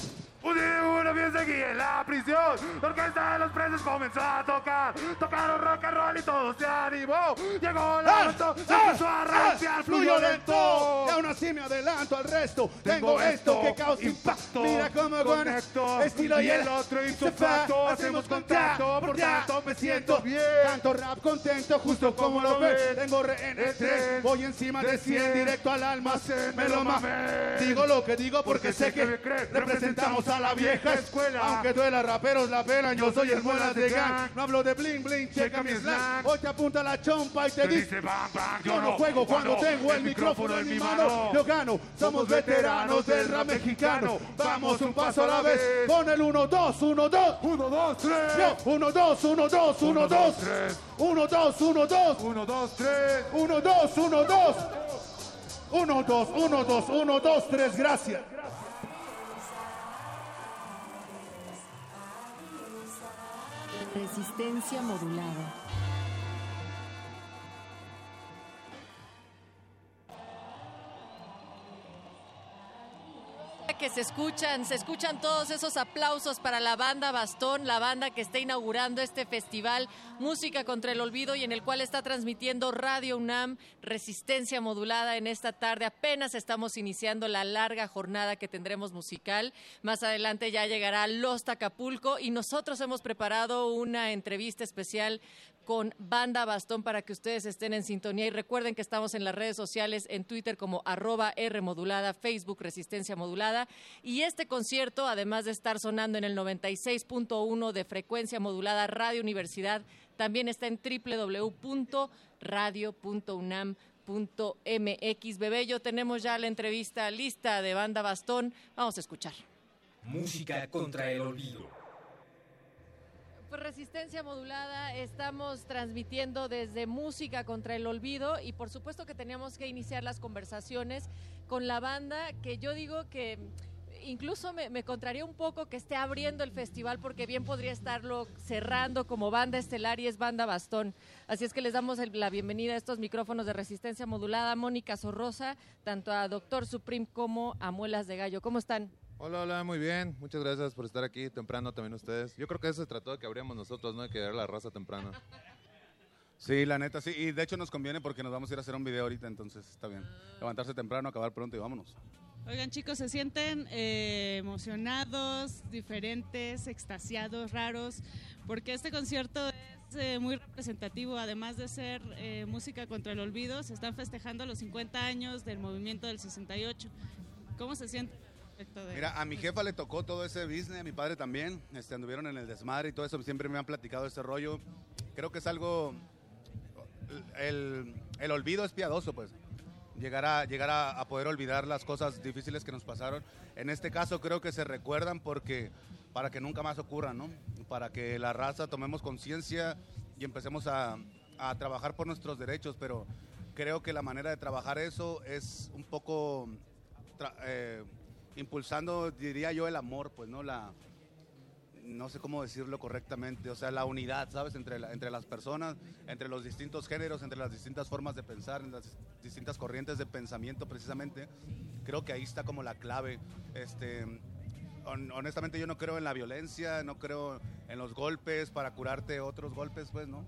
Un día una fiesta aquí en la prisión. La orquesta de los presos comenzó a tocar. Tocaron rock and roll y todo se animó. Llegó la moto, se empezó a rapear, fluyó lento. Y aún así me adelanto al resto. Tengo esto que causa impacto. Mira cómo conecto. Estilo y el otro facto. Hacemos contacto, por tanto me siento bien. Canto rap contento, justo como lo ves. Tengo RN3, voy encima de 100, directo al alma. Me lo mamé. Digo lo que digo porque sé que representamos a la vieja escuela. Aunque duela raperos la pena, yo soy el muelas de gang. No hablo de bling bling, checa mi slang. Hoy te apunta la chompa y te dice Yo no juego cuando tengo el micrófono en mi mano. Yo gano, somos veteranos del rap mexicano. Vamos un paso a la vez. Con el 1, 2, 1, 2. 1, 2, 3. 1, 2, 1, 2, 1, 2. 1, 2, 1, 2. 1, 2, 3. 1, 2, 1, 2. 1, 2, 1, 2, 1, 2, 3. Gracias. Resistencia modulada. Que se escuchan, se escuchan todos esos aplausos para la banda Bastón, la banda que está inaugurando este festival Música contra el Olvido y en el cual está transmitiendo Radio UNAM Resistencia Modulada en esta tarde. Apenas estamos iniciando la larga jornada que tendremos musical. Más adelante ya llegará Los Tacapulco y nosotros hemos preparado una entrevista especial con Banda Bastón para que ustedes estén en sintonía. Y recuerden que estamos en las redes sociales, en Twitter como arroba R modulada, Facebook Resistencia Modulada. Y este concierto, además de estar sonando en el 96.1 de frecuencia modulada Radio Universidad, también está en www.radio.unam.mx. Bebello, tenemos ya la entrevista lista de Banda Bastón. Vamos a escuchar. Música contra el olvido. Pues Resistencia Modulada, estamos transmitiendo desde Música contra el Olvido y por supuesto que teníamos que iniciar las conversaciones con la banda que yo digo que incluso me, contraría un poco que esté abriendo el festival porque bien podría estarlo cerrando como banda estelar y es banda bastón. Así es que les damos la bienvenida a estos micrófonos de resistencia modulada, Mónica Sorrosa, tanto a Doctor Supreme como a Muelas de Gallo. ¿Cómo están? Hola, hola, muy bien. Muchas gracias por estar aquí temprano también ustedes. Yo creo que eso se trató de que abríamos nosotros, ¿no? De que era la raza temprana. Sí, la neta, sí. Y de hecho nos conviene porque nos vamos a ir a hacer un video ahorita, entonces está bien. Levantarse temprano, acabar pronto y vámonos. Oigan chicos, ¿se sienten eh, emocionados, diferentes, extasiados, raros? Porque este concierto es eh, muy representativo, además de ser eh, música contra el olvido, se están festejando los 50 años del movimiento del 68. ¿Cómo se sienten? Mira, a mi jefa le tocó todo ese business, a mi padre también, este, anduvieron en el desmadre y todo eso, siempre me han platicado ese rollo. Creo que es algo, el, el olvido es piadoso, pues. Llegar, a, llegar a, poder olvidar las cosas difíciles que nos pasaron. En este caso creo que se recuerdan porque para que nunca más ocurran, ¿no? Para que la raza tomemos conciencia y empecemos a, a trabajar por nuestros derechos, pero creo que la manera de trabajar eso es un poco eh, impulsando, diría yo, el amor, pues, ¿no? La, no sé cómo decirlo correctamente, o sea, la unidad, ¿sabes? Entre, entre las personas, entre los distintos géneros, entre las distintas formas de pensar, en las distintas corrientes de pensamiento, precisamente. Creo que ahí está como la clave. Este, honestamente yo no creo en la violencia, no creo en los golpes para curarte otros golpes, pues, ¿no?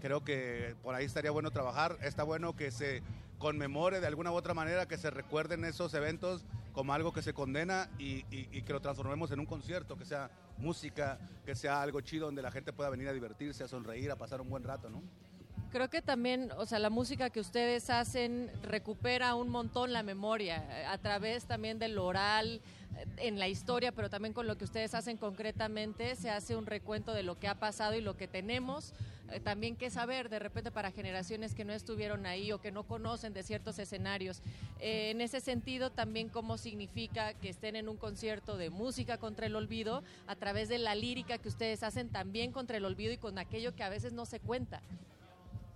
Creo que por ahí estaría bueno trabajar, está bueno que se conmemore de alguna u otra manera, que se recuerden esos eventos como algo que se condena y, que lo transformemos en un concierto, que sea música, que sea algo chido donde la gente pueda venir a divertirse, a sonreír, a pasar un buen rato, ¿no? Creo que también, o sea, la música que ustedes hacen recupera un montón la memoria eh, a través también del oral, eh, en la historia, pero también con lo que ustedes hacen concretamente, se hace un recuento de lo que ha pasado y lo que tenemos. Eh, también que saber de repente para generaciones que no estuvieron ahí o que no conocen de ciertos escenarios. Eh, en ese sentido, también cómo significa que estén en un concierto de música contra el olvido a través de la lírica que ustedes hacen también contra el olvido y con aquello que a veces no se cuenta.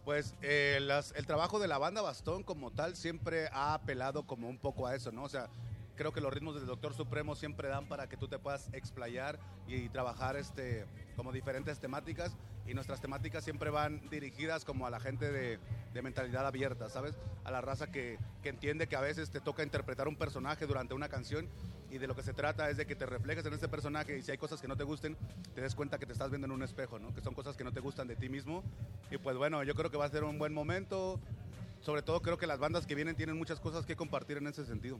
Pues eh, las- el trabajo de la banda Bastón como tal siempre ha apelado como un poco a eso, ¿no? O sea, creo que los ritmos del Doctor Supremo siempre dan para que tú te puedas explayar y, trabajar este, como diferentes temáticas y nuestras temáticas siempre van dirigidas como a la gente de, de mentalidad abierta, ¿sabes? A la raza que, que entiende que a veces te toca interpretar un personaje durante una canción y de lo que se trata es de que te reflejes en ese personaje y si hay cosas que no te gusten, te des cuenta que te estás viendo en un espejo, ¿no? Que son cosas que no te gustan de ti mismo. Y pues bueno, yo creo que va a ser un buen momento. Sobre todo creo que las bandas que vienen tienen muchas cosas que compartir en ese sentido.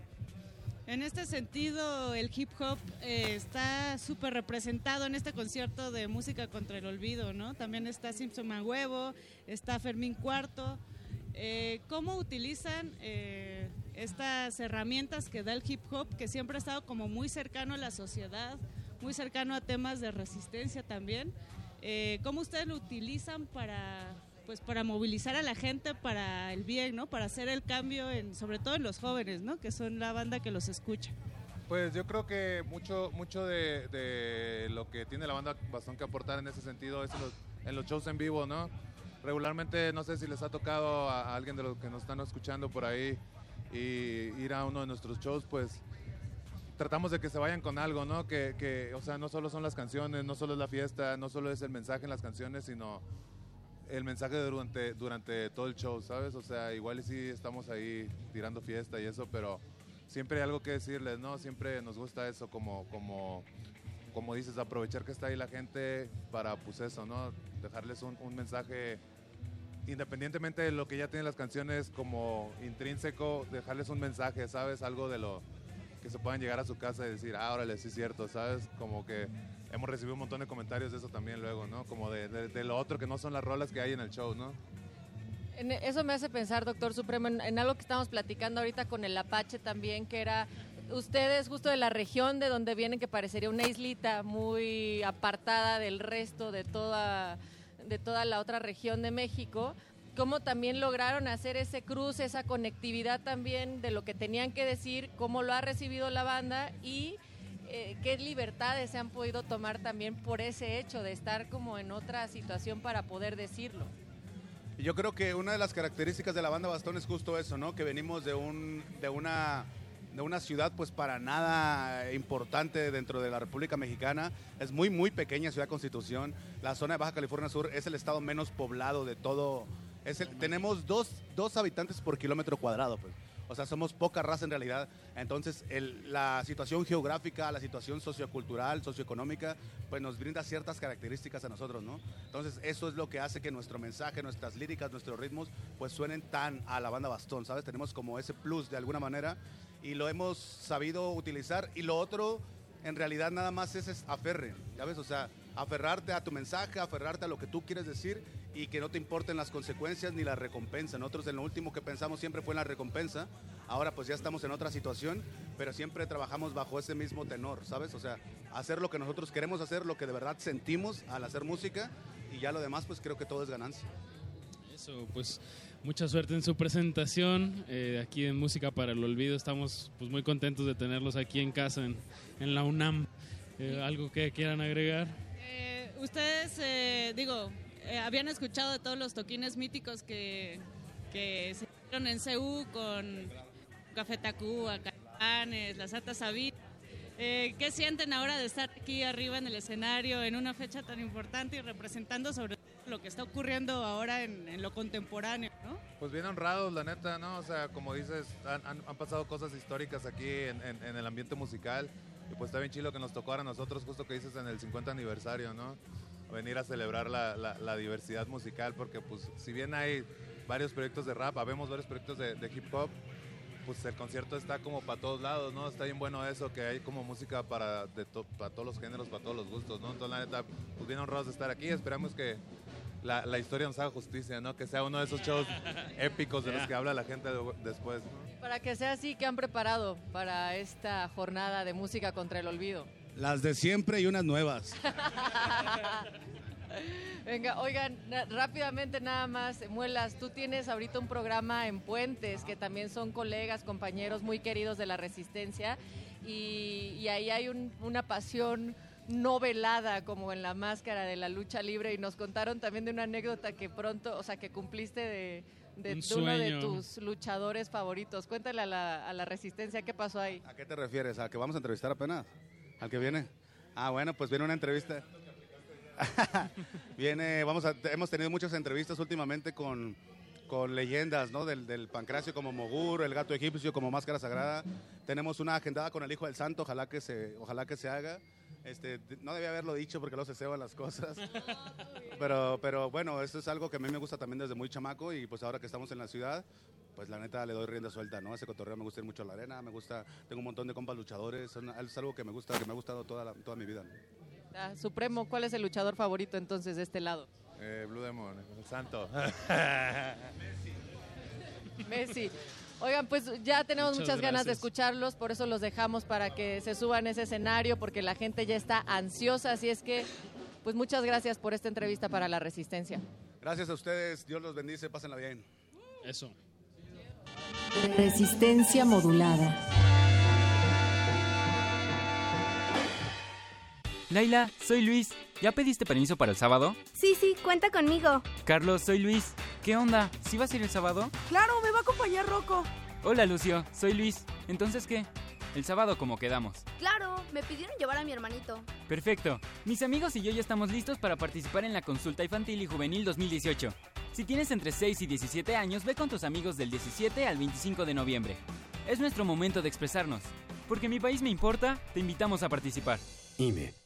En este sentido, el hip hop eh, está súper representado en este concierto de música contra el olvido, ¿no? También está Simpson Huevo, está Fermín Cuarto. Eh, ¿Cómo utilizan eh, estas herramientas que da el hip hop, que siempre ha estado como muy cercano a la sociedad, muy cercano a temas de resistencia también? ¿Cómo ustedes lo utilizan para, pues, para movilizar a la gente para el bien, ¿no? Para hacer el cambio, en, sobre todo en los jóvenes, ¿no? Que son la banda que los escucha. Pues yo creo que mucho, mucho de, lo que tiene la banda Bastón que aportar en ese sentido es en los, shows en vivo, ¿no? Regularmente, no sé si les ha tocado a, alguien de los que nos están escuchando por ahí ir a uno de nuestros shows, pues tratamos de que se vayan con algo, ¿no? Que, que, o sea, no solo son las canciones, no solo es la fiesta, no solo es el mensaje en las canciones, sino el mensaje durante, durante todo el show, ¿sabes? O sea, igual sí estamos ahí tirando fiesta y eso, pero siempre hay algo que decirles, ¿no? Siempre nos gusta eso, como, como, como dices, aprovechar que está ahí la gente para, pues eso, ¿no? Dejarles un, un mensaje, independientemente de lo que ya tienen las canciones como intrínseco, dejarles un mensaje, ¿sabes? Algo de lo que se puedan llegar a su casa y decir, ah, órale, sí es cierto, ¿sabes? Como que hemos recibido un montón de comentarios de eso también luego, ¿no? Como de, lo otro que no son las rolas que hay en el show, ¿no? En- Eso me hace pensar, doctor Supremo, en, en algo que estamos platicando ahorita con el Apache también, que era ustedes justo de la región de donde vienen, que parecería una islita muy apartada del resto de toda, de toda la otra región de México. ¿Cómo también lograron hacer ese cruce, esa conectividad también de lo que tenían que decir, cómo lo ha recibido la banda y eh, qué libertades se han podido tomar también por ese hecho de estar como en otra situación para poder decirlo? Yo creo que una de las características de la banda Bastón es justo eso, ¿no? Que venimos de un de una de una ciudad pues para nada importante dentro de la República Mexicana. Es muy muy pequeña Ciudad Constitución. La zona de Baja California Sur es el estado menos poblado de todo. Tenemos dos, dos habitantes por kilómetro cuadrado, pues. O sea, somos poca raza en realidad. Entonces, la situación geográfica, la situación sociocultural, socioeconómica, pues nos brinda ciertas características a nosotros, ¿no? Entonces, eso es lo que hace que nuestro mensaje, nuestras líricas, nuestros ritmos, pues suenen tan a la banda Bastón, ¿sabes? Tenemos como ese plus de alguna manera y lo hemos sabido utilizar. Y lo otro, en realidad, nada más es, es aferre, ¿ya ves? O sea, aferrarte a tu mensaje, aferrarte a lo que tú quieres decir y que no te importen las consecuencias ni la recompensa. Nosotros en lo último que pensamos siempre fue en la recompensa. Ahora pues ya estamos en otra situación, pero siempre trabajamos bajo ese mismo tenor, ¿sabes? O sea, hacer lo que nosotros queremos hacer, lo que de verdad sentimos al hacer música y ya lo demás pues creo que todo es ganancia. Eso, pues mucha suerte en su presentación eh, aquí en Música para el Olvido. Estamos pues muy contentos de tenerlos aquí en casa, en, la UNAM. Eh, ¿Algo que quieran agregar? Ustedes, eh, digo, eh, habían escuchado de todos los toquines míticos que, que se hicieron en CU con Café Tacuba, Caifanes, la Santa Sabina. Eh, ¿Qué sienten ahora de estar aquí arriba en el escenario en una fecha tan importante y representando sobre todo lo que está ocurriendo ahora en, en lo contemporáneo, ¿no? Pues bien honrados, la neta, ¿no? O sea, como dices, han, han- han pasado cosas históricas aquí en, en- en el ambiente musical. Y pues está bien chido que nos tocó a nosotros, justo que dices en el 50 aniversario, ¿no? Venir a celebrar la, diversidad musical, porque pues si bien hay varios proyectos de rap, habemos varios proyectos de, hip hop, pues el concierto está como para todos lados, ¿no? Está bien bueno eso, que hay como música para, para todos los géneros, para todos los gustos, ¿no? Entonces la neta, pues bien honrados de estar aquí, esperamos que la, la historia nos haga justicia, ¿no? Que sea uno de esos shows épicos de los que habla la gente de- después. ¿no? Para que sea así, ¿qué han preparado para esta jornada de música contra el olvido? Las de siempre y unas nuevas. Venga, oigan, rápidamente nada más, Muelas, tú tienes ahorita un programa en Puentes, que también son colegas, compañeros muy queridos de la Resistencia, y, y ahí hay un- una pasión no velada como en la máscara de la lucha libre, y nos contaron también de una anécdota que pronto, o sea, que cumpliste de, de- Un de uno de tus luchadores favoritos. Cuéntale a la, a la Resistencia qué pasó ahí. ¿A qué te refieres? ¿A que vamos a entrevistar apenas? ¿Al que viene? Ah, bueno, pues viene una entrevista. viene, vamos a, hemos tenido muchas entrevistas últimamente con, con leyendas, ¿no? Del, del pancracio como Mogur, el gato egipcio como máscara sagrada. Tenemos una agendada con el hijo del santo, ojalá que se, ojalá que se haga. Este, no debía haberlo dicho porque luego se ceban las cosas. Pero, pero bueno, esto es algo que a mí me gusta también desde muy chamaco y pues ahora que estamos en la ciudad, pues la neta le doy rienda suelta, ¿no? Ese cotorreo me gusta ir mucho a la arena, me gusta, tengo un montón de compas luchadores, es algo que me gusta, que me ha gustado toda, la- toda mi vida. ¿no? Ah, Supremo, ¿cuál es el luchador favorito entonces de este lado? Eh, Blue Demon, el santo. Messi. Oigan, pues ya tenemos Muchas muchas ganas de escucharlos, por eso los dejamos para que se suban a ese escenario, porque la gente ya está ansiosa, así es que, pues muchas gracias por esta entrevista para la Resistencia. Gracias a ustedes, Dios los bendice, pásenla bien. Eso. Resistencia modulada. Laila, soy Luis. ¿Ya pediste permiso para el sábado? Sí, sí, cuenta conmigo. Carlos, soy Luis. ¿Qué onda? ¿Sí vas a ir el sábado? Claro, me va a acompañar Rocco. Hola, Lucio. Soy Luis. ¿Entonces qué? El sábado como quedamos. Claro, me pidieron llevar a mi hermanito. Perfecto. Mis amigos y yo ya estamos listos para participar en la consulta infantil y juvenil 2018. Si tienes entre 6 y 17 años, ve con tus amigos del 17 al 25 de noviembre. Es nuestro momento de expresarnos. Porque mi país me importa, te invitamos a participar. IME.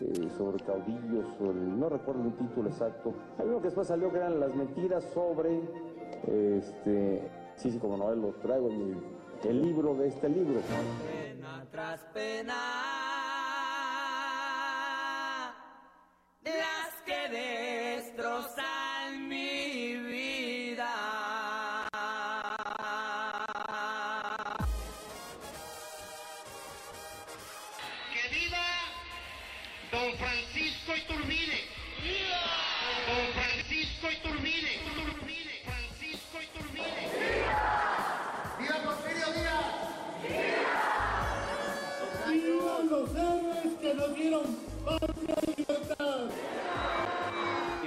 Eh, sobre caudillos, el- no recuerdo el título exacto. Hay uno que después salió que eran las mentiras sobre, este, sí, sí, como no, lo traigo en mi- el libro de este libro. Pena tras pena, las que destrozan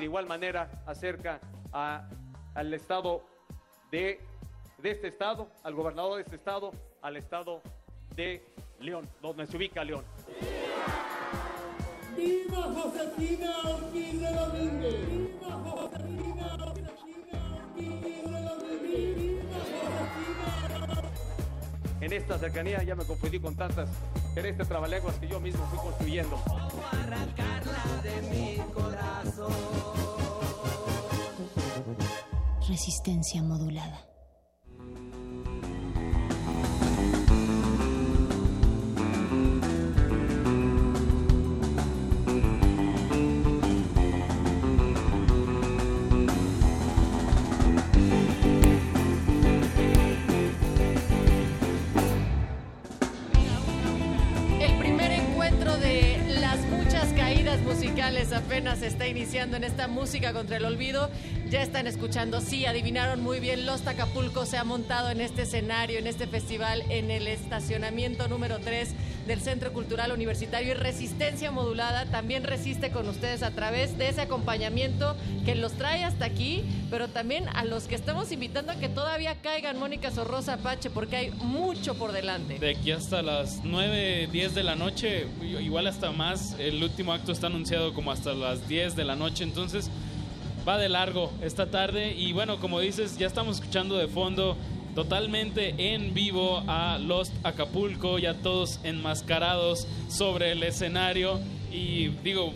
de igual manera acerca al estado de, este estado, al gobernador de este estado, al estado de León, donde se ubica León. En esta cercanía ya me confundí con tantas en este trabalenguas que yo mismo fui construyendo. Resistencia modulada. Musicales apenas se está iniciando en esta música contra el olvido. Ya están escuchando, sí, adivinaron muy bien. Los Tacapulco se ha montado en este escenario, en este festival, en el estacionamiento número 3 del Centro Cultural Universitario y Resistencia Modulada también resiste con ustedes a través de ese acompañamiento que los trae hasta aquí, pero también a los que estamos invitando a que todavía caigan Mónica Sorrosa Apache porque hay mucho por delante. De aquí hasta las 9, 10 de la noche, igual hasta más, el último acto está anunciado como hasta las 10 de la noche, entonces va de largo esta tarde. Y bueno, como dices, ya estamos escuchando de fondo totalmente en vivo a Lost Acapulco, ya todos enmascarados sobre el escenario. Y digo,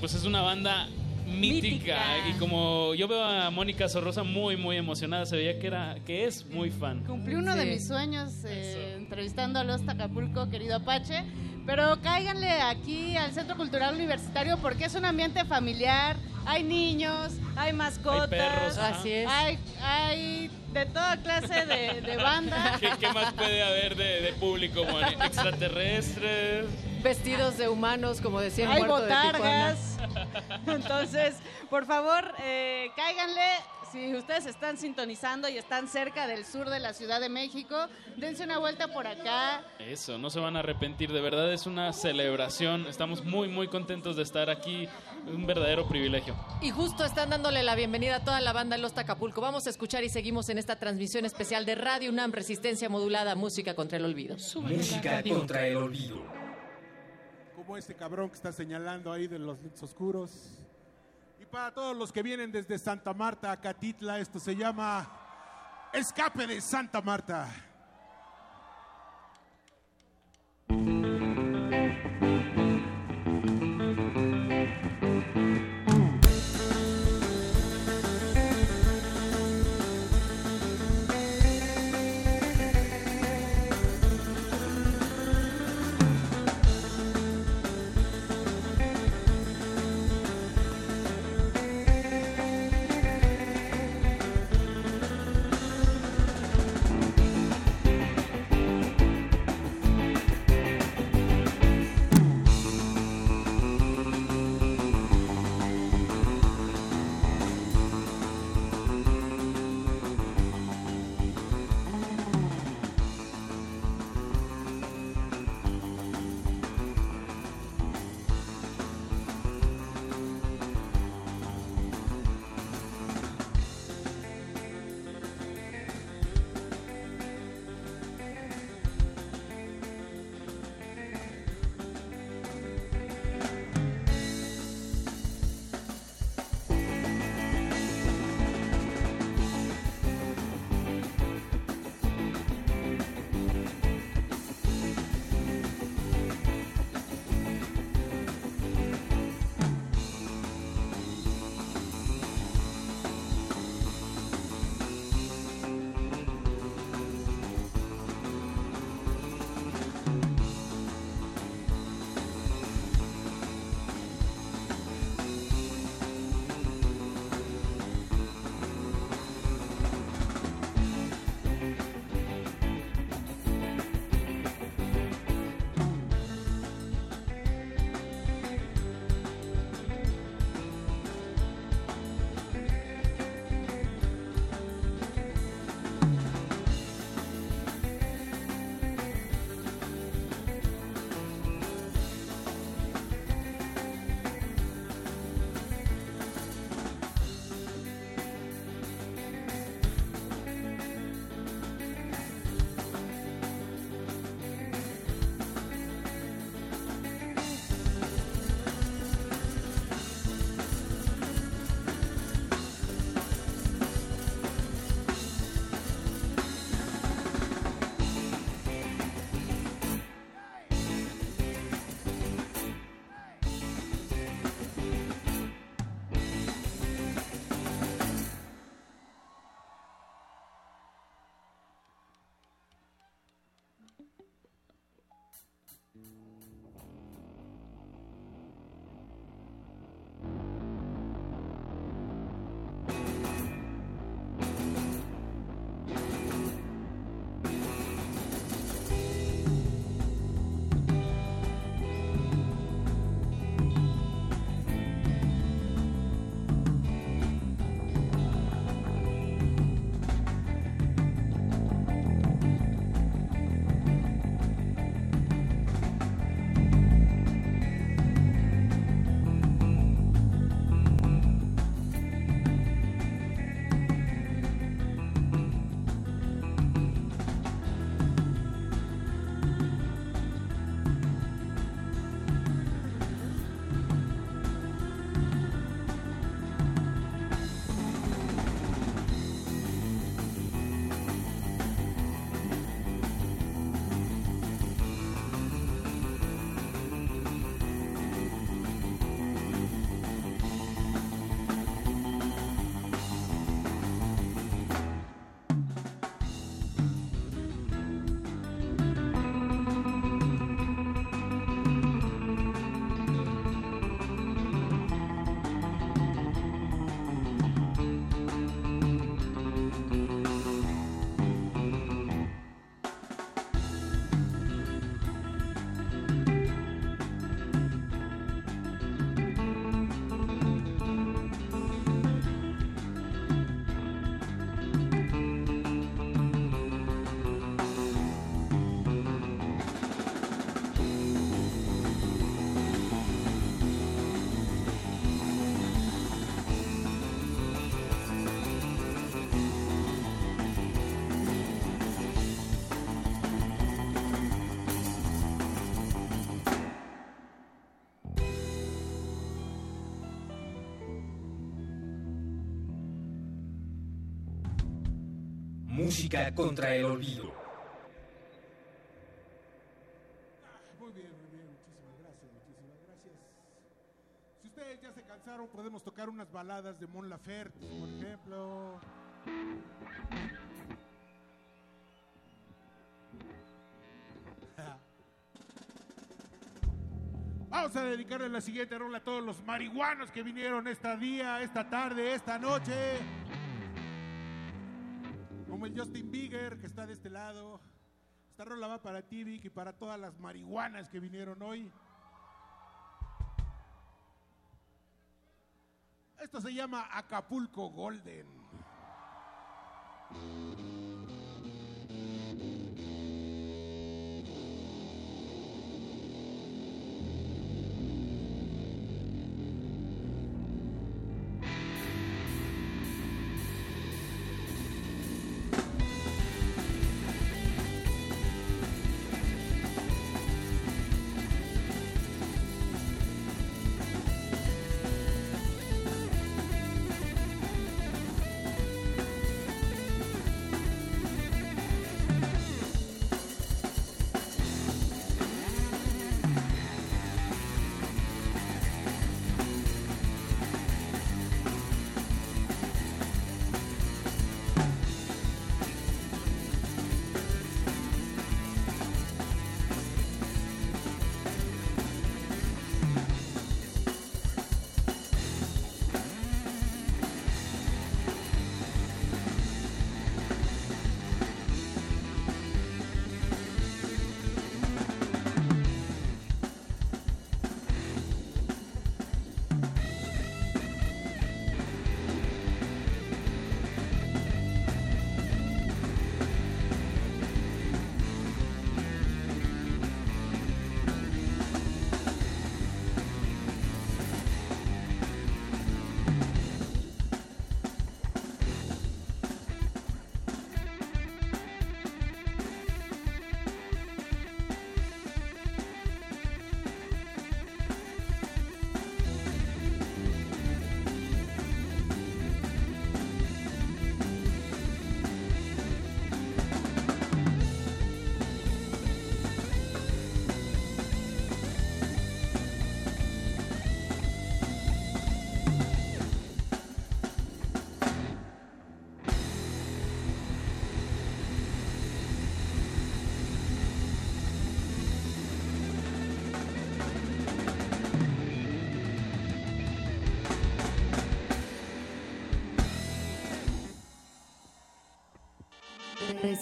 pues es una banda mítica, y como yo veo a Mónica Sorrosa muy muy emocionada, se veía que era que es muy fan. Cumplí uno de mis sueños eh, entrevistando a Lost Acapulco, querido Apache. Pero cáiganle aquí al Centro Cultural Universitario porque es un ambiente familiar. Hay niños, hay mascotas, Hay perros. Así es. hay, hay de toda clase de, de banda. ¿Qué, qué más puede haber de, de público, Moni? Extraterrestres. Vestidos de humanos, como decía el Hay de botargas. Entonces, por favor, eh, cáiganle. Si ustedes están sintonizando y están cerca del sur de la Ciudad de México, dense una vuelta por acá. Eso, no se van a arrepentir, de verdad es una celebración. Estamos muy muy contentos de estar aquí, un verdadero privilegio. Y justo están dándole la bienvenida a toda la banda en Los Tacapulco. Vamos a escuchar y seguimos en esta transmisión especial de Radio UNAM Resistencia Modulada Música contra el Olvido. Música contra el olvido. como este cabrón que está señalando ahí de los lentes oscuros. Para todos los que vienen desde Santa Marta a Catitla, esto se llama Escape de Santa Marta. Contra el olvido. Muy bien, muy bien, muchísimas gracias, muchísimas gracias. Si ustedes ya se cansaron, podemos tocar unas baladas de Mon Laferte, por ejemplo. Vamos a dedicarle la siguiente rola a todos los marihuanos que vinieron esta día, esta tarde, esta noche. Justin Bieber que está de este lado. Esta rola va para ti, Vic, y para todas las marihuanas que vinieron hoy. Esto se llama Acapulco Golden.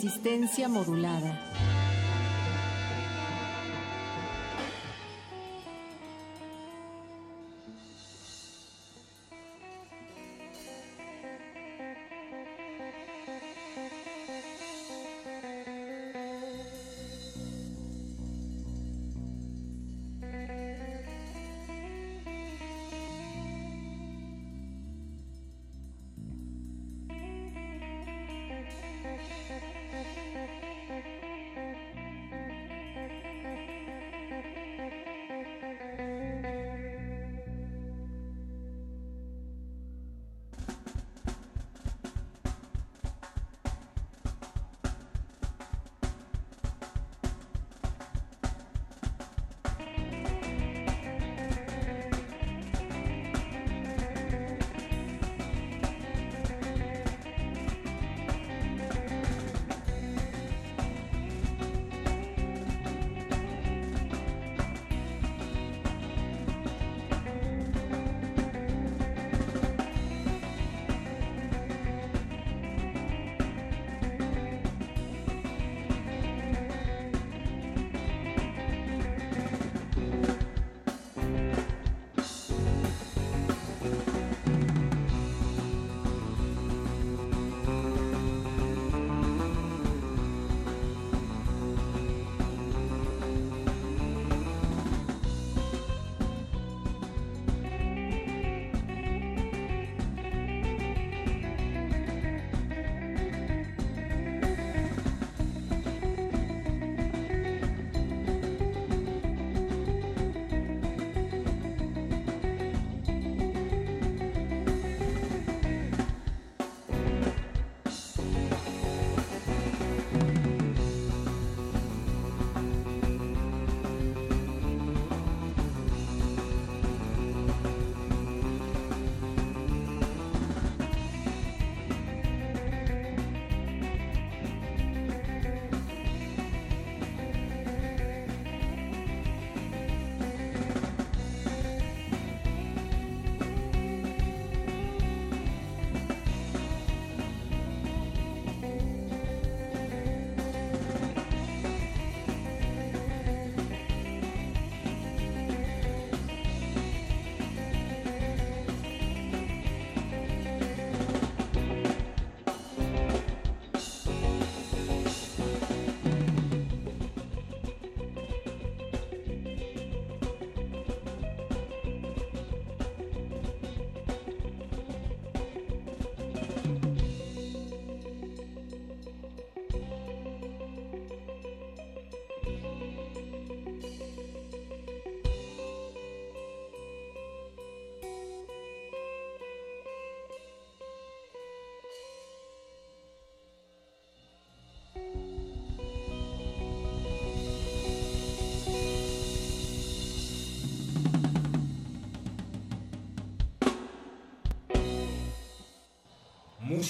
Resistencia modulada.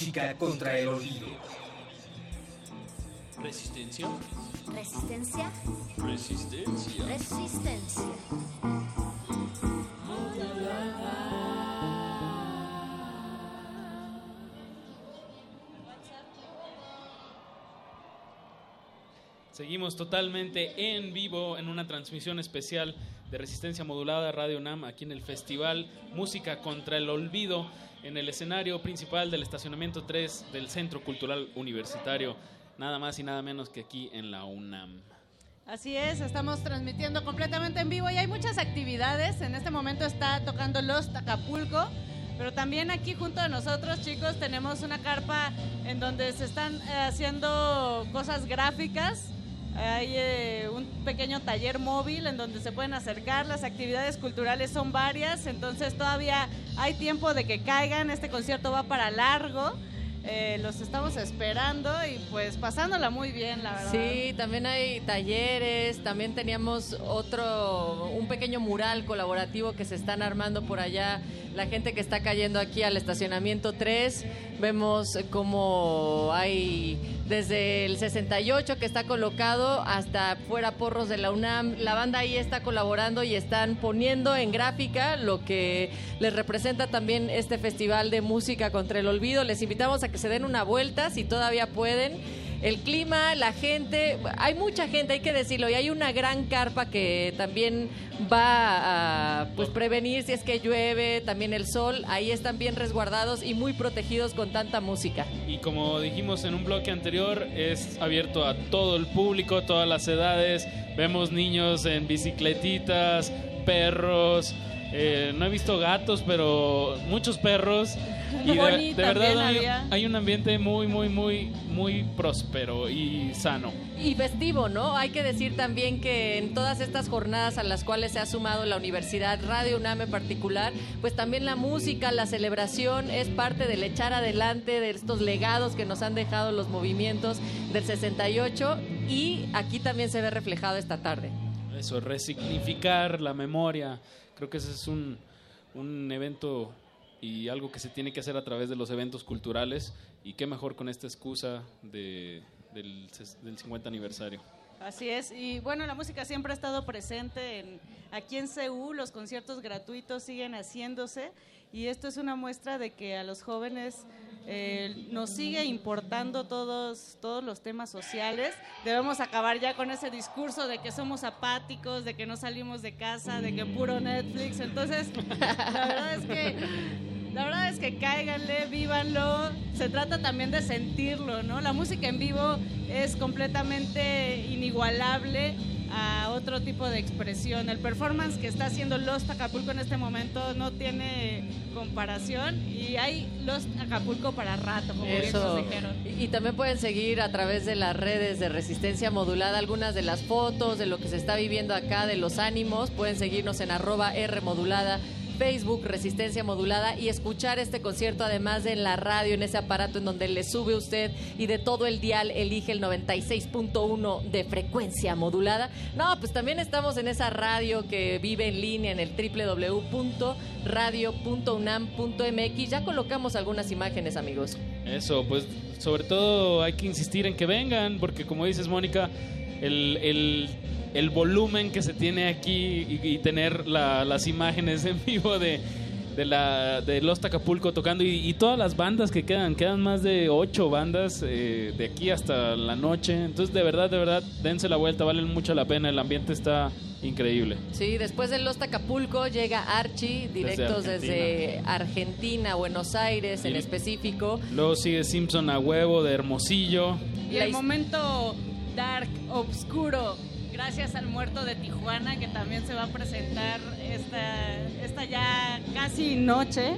Música contra el olvido. Resistencia. Resistencia. Resistencia. Resistencia. Seguimos totalmente en vivo en una transmisión especial de Resistencia Modulada Radio NAM aquí en el Festival Música contra el Olvido en el escenario principal del estacionamiento 3 del Centro Cultural Universitario, nada más y nada menos que aquí en la UNAM. Así es, estamos transmitiendo completamente en vivo y hay muchas actividades. En este momento está tocando Los Acapulco, pero también aquí junto a nosotros, chicos, tenemos una carpa en donde se están eh, haciendo cosas gráficas. Hay eh, un pequeño taller móvil en donde se pueden acercar. Las actividades culturales son varias, entonces todavía hay tiempo de que caigan. Este concierto va para largo. Eh, los estamos esperando y pues pasándola muy bien, la verdad. Sí, también hay talleres, también teníamos otro, un pequeño mural colaborativo que se están armando por allá. La gente que está cayendo aquí al estacionamiento 3, vemos como hay desde el 68 que está colocado hasta fuera Porros de la UNAM. La banda ahí está colaborando y están poniendo en gráfica lo que les representa también este festival de música contra el olvido. Les invitamos a que se den una vuelta si todavía pueden. El clima, la gente, hay mucha gente, hay que decirlo, y hay una gran carpa que también va a pues prevenir si es que llueve, también el sol, ahí están bien resguardados y muy protegidos con tanta música. Y como dijimos en un bloque anterior, es abierto a todo el público, todas las edades. Vemos niños en bicicletitas, perros. Eh, no he visto gatos, pero muchos perros. Y de, verdad hay un ambiente muy, muy, muy, muy próspero y sano. Y festivo, ¿no? Hay que decir también que en todas estas jornadas a las cuales se ha sumado la Universidad Radio UNAM en particular, pues también la música, la celebración es parte del echar adelante de estos legados que nos han dejado los movimientos del 68 y aquí también se ve reflejado esta tarde. Eso, resignificar la memoria. Creo que ese es un, un evento y algo que se tiene que hacer a través de los eventos culturales. Y qué mejor con esta excusa de, del, ses- del 50 aniversario. Así es, y bueno, la música siempre ha estado presente en, aquí en CEU, los conciertos gratuitos siguen haciéndose y esto es una muestra de que a los jóvenes nos sigue importando todos, todos los temas sociales. Debemos acabar ya con ese discurso de que somos apáticos, de que no salimos de casa, de que puro Netflix. Entonces, la verdad es que la verdad es que cáiganle, vívanlo. Se trata también de sentirlo, ¿no? La música en vivo es completamente inigualable a otro tipo de expresión. El performance que está haciendo Lost Acapulco en este momento no tiene comparación y hay Lost Acapulco para rato, como bien Eso. dijeron. Y, y también pueden seguir a través de las redes de Resistencia Modulada algunas de las fotos de lo que se está viviendo acá, de los ánimos. Pueden seguirnos en arroba R Modulada. Facebook Resistencia Modulada y escuchar este concierto además de en la radio, en ese aparato en donde le sube usted y de todo el dial elige el 96.1 de frecuencia modulada. No, pues también estamos en esa radio que vive en línea en el www.radio.unam.mx. Ya colocamos algunas imágenes, amigos. Eso, pues sobre todo hay que insistir en que vengan, porque como dices, Mónica, el, el- el volumen que se tiene aquí y, y tener la- las imágenes en vivo de, de, la, de Los Acapulco tocando y, y todas las bandas que quedan, quedan más de ocho bandas eh, de aquí hasta la noche. Entonces, de verdad, de verdad, dense la vuelta, vale mucho la pena, el ambiente está increíble. Sí, después de Los Acapulco llega Archie, directos Argentina. desde Argentina, Buenos Aires en Y- específico. Luego sigue Simpson a huevo de Hermosillo. Y el momento dark, oscuro, gracias al muerto de Tijuana, que también se va a presentar esta, esta ya casi noche,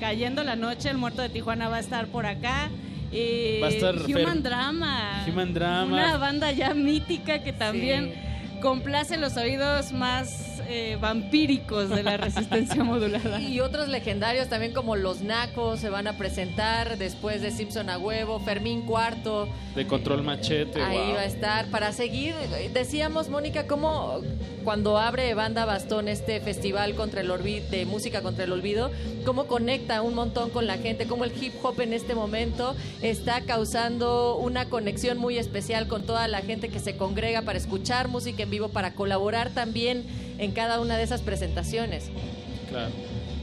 cayendo la noche, el muerto de Tijuana va a estar por acá. Y Va a estar Human Fer- Drama. Human Drama. Una banda ya mítica que también complace los oídos más eh, vampíricos de la resistencia modulada. Y otros legendarios también como Los Nacos se van a presentar después de Simpson a huevo, Fermín Cuarto. De Control Machete. Ahí wow. va a estar para seguir. Decíamos, Mónica, cómo cuando abre Banda Bastón este festival contra el olvido, de música contra el olvido, cómo conecta un montón con la gente, cómo el hip hop en este momento está causando una conexión muy especial con toda la gente que se congrega para escuchar música en vivo, para colaborar también en cada una de esas presentaciones. Claro.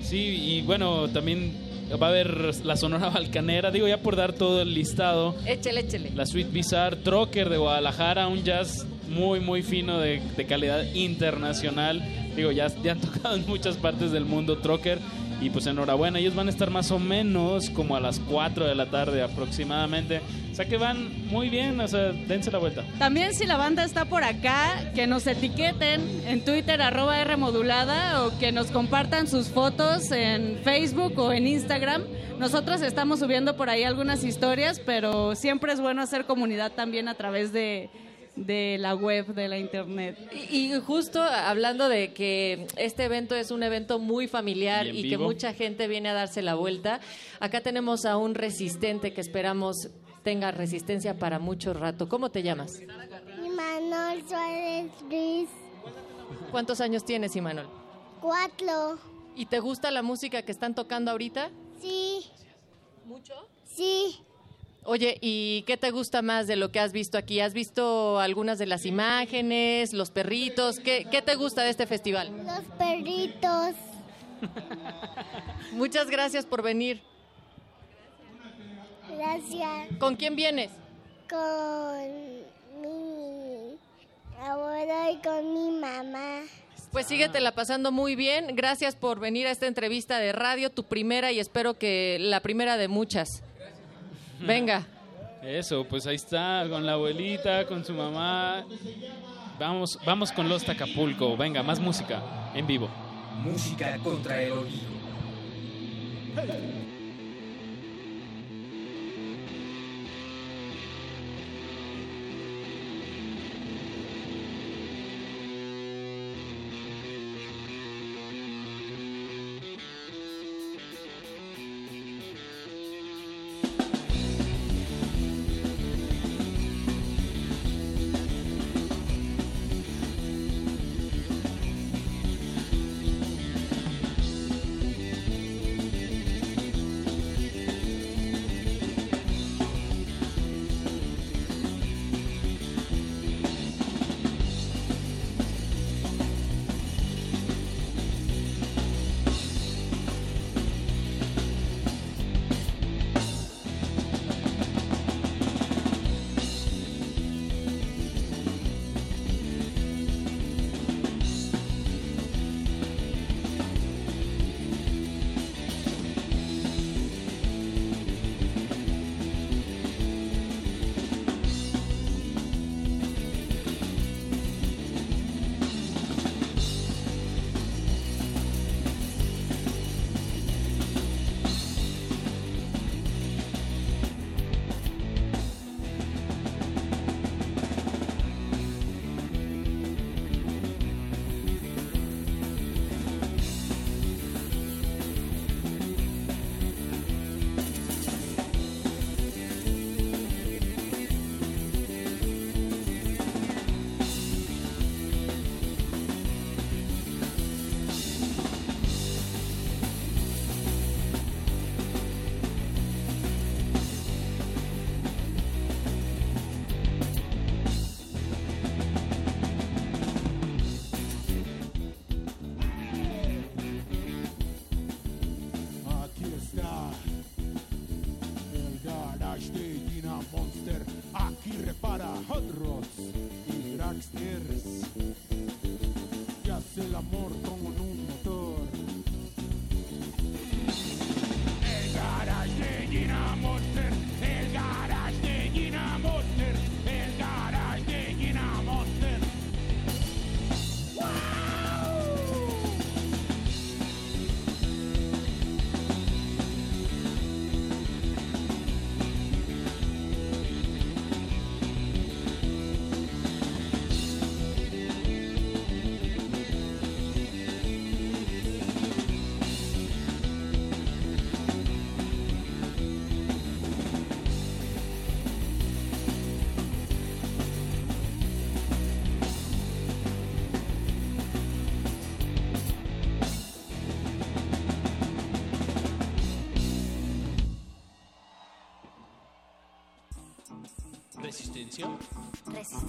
Sí, y bueno, también va a haber la Sonora Balcanera, digo ya por dar todo el listado. Échele, échele. La Sweet Bizarre, Trocker de Guadalajara, un jazz muy, muy fino de, de calidad internacional. Digo, ya, ya han tocado en muchas partes del mundo Trocker. Y pues enhorabuena, ellos van a estar más o menos como a las 4 de la tarde aproximadamente. O sea que van muy bien, o sea, dense la vuelta. También si la banda está por acá, que nos etiqueten en Twitter arroba R modulada o que nos compartan sus fotos en Facebook o en Instagram. Nosotros estamos subiendo por ahí algunas historias, pero siempre es bueno hacer comunidad también a través de, de la web, de la internet. Y, y justo hablando de que este evento es un evento muy familiar Y que mucha gente viene a darse la vuelta, acá tenemos a un resistente que esperamos tenga resistencia para mucho rato. ¿Cómo te llamas? Imanol Suárez Ruiz, ¿Cuántos años tienes, Imanol? cuatro. ¿Y te gusta la música que están tocando ahorita? Sí. ¿Mucho? Sí. Oye, ¿y qué te gusta más de lo que has visto aquí? ¿Has visto algunas de las imágenes, los perritos? ¿Qué, qué te gusta de este festival? Los perritos. Muchas gracias por venir. Gracias. ¿Con quién vienes? Con mi abuelo y con mi mamá. Pues síguetela pasando muy bien. Gracias por venir a esta entrevista de radio, tu primera y espero que la primera de muchas. Venga. Eso, pues ahí está, con la abuelita, con su mamá. Vamos, vamos con Los Acapulco. Venga, más música en vivo. Música contra el olvido.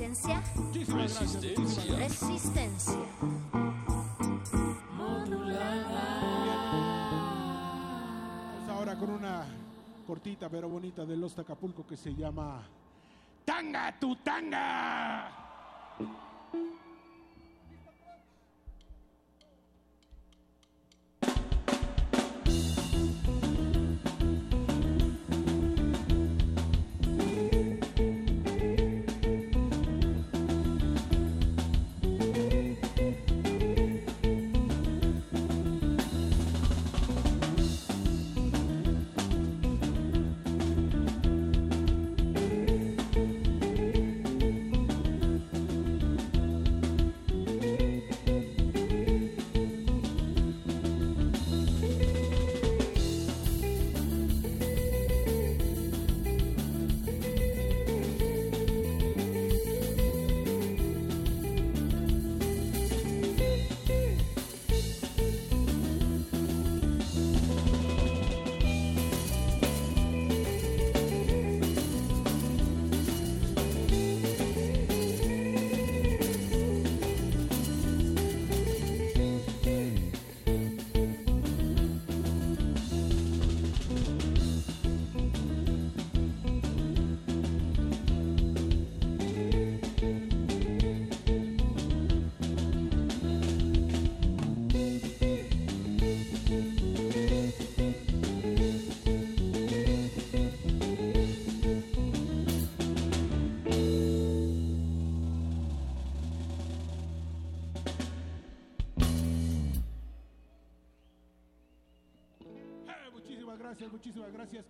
Resistencia. Resistencia. Resistencia. Vamos ahora con una cortita pero bonita de Los Acapulco que se llama Tanga tu tanga.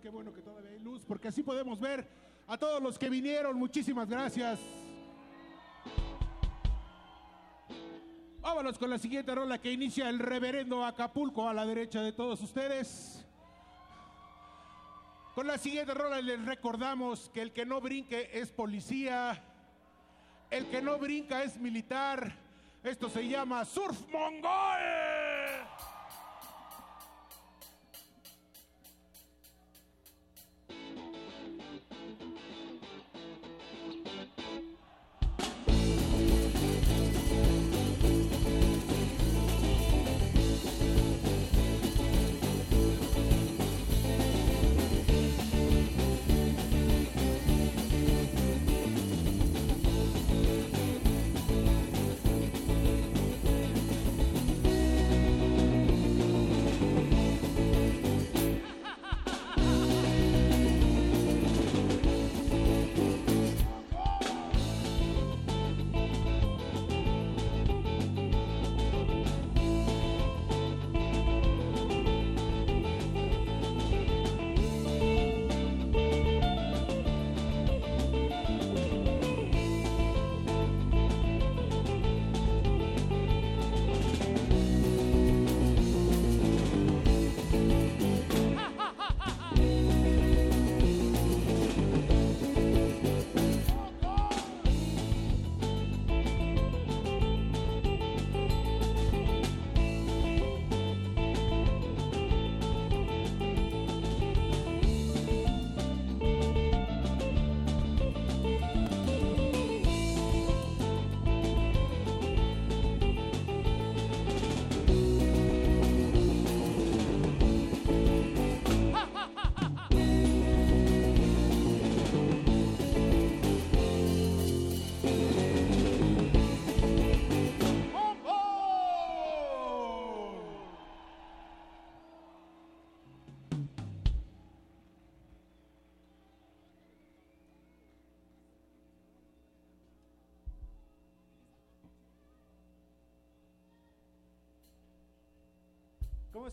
Qué bueno que todavía hay luz, porque así podemos ver a todos los que vinieron. Muchísimas gracias. Vámonos con la siguiente rola que inicia el reverendo Acapulco a la derecha de todos ustedes. Con la siguiente rola les recordamos que el que no brinque es policía, el que no brinca es militar. Esto se llama Surf Mongol.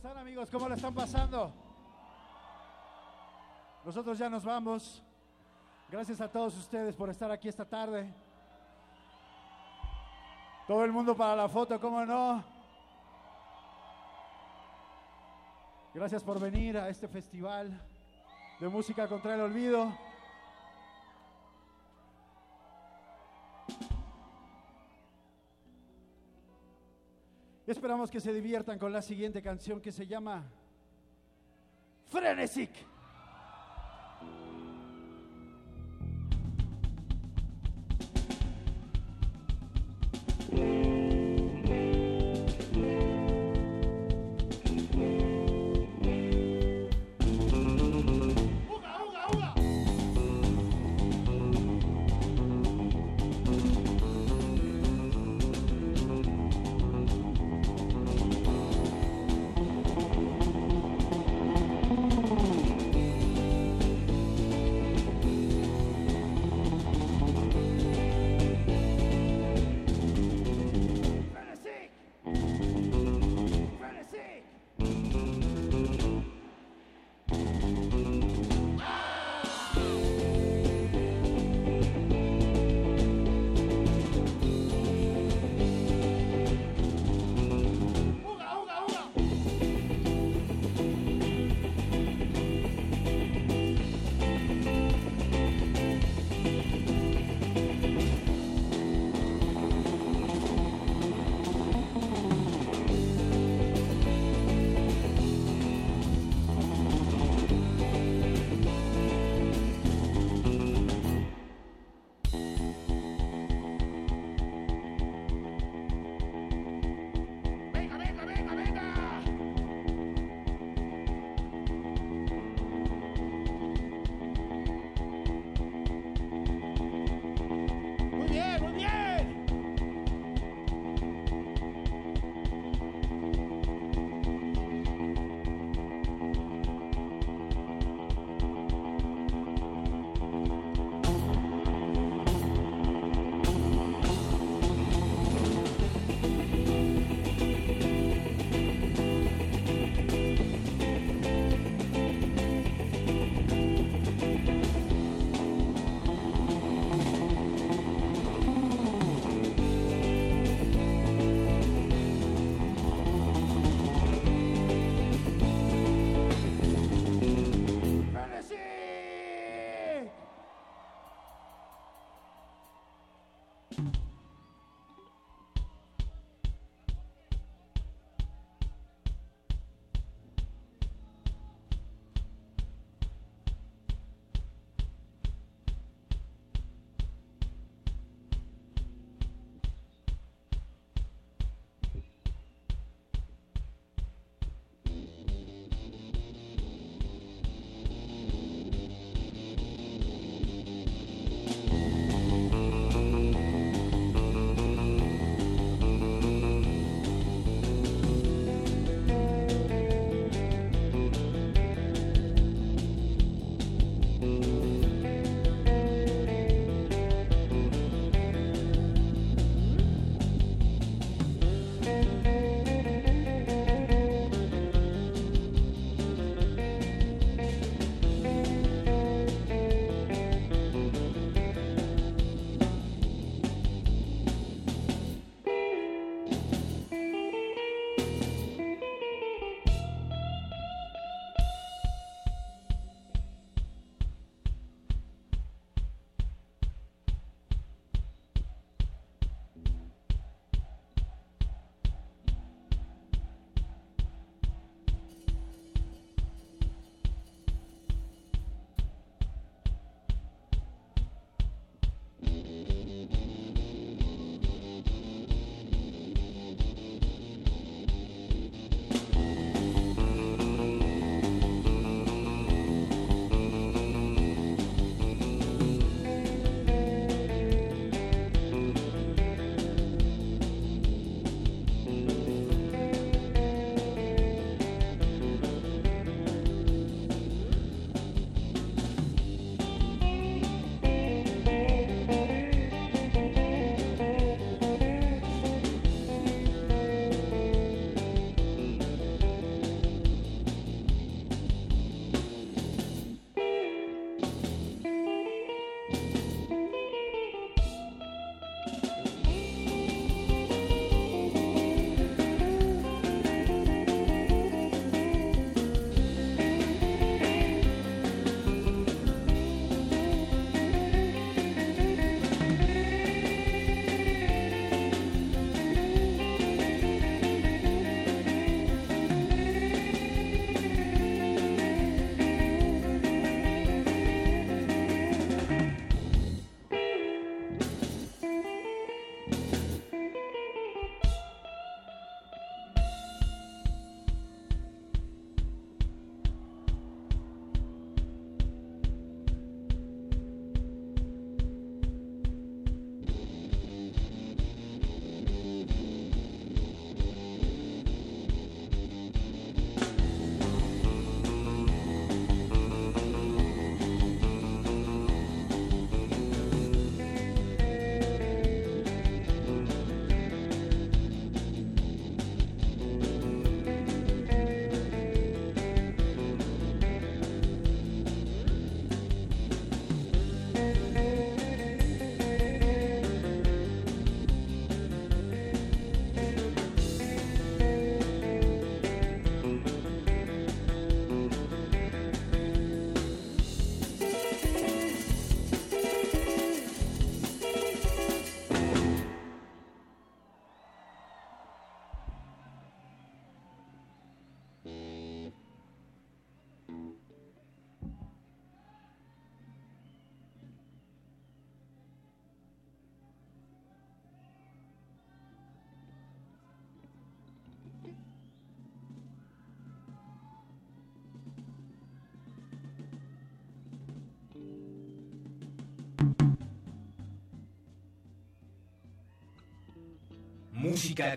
Están amigos? ¿Cómo la están pasando? Nosotros ya nos vamos. Gracias a todos ustedes por estar aquí esta tarde. Todo el mundo para la foto, ¿cómo no? Gracias por venir a este festival de música contra el olvido. Esperamos que se diviertan con la siguiente canción que se llama Frenesic.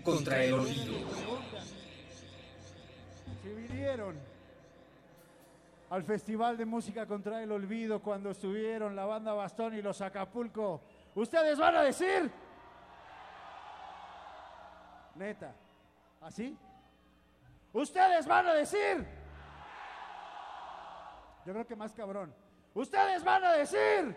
Contra el olvido. Si vinieron al Festival de Música contra el Olvido cuando estuvieron la banda Bastón y los Acapulco, ustedes van a decir, neta, ¿así? Ustedes van a decir, yo creo que más cabrón, ustedes van a decir,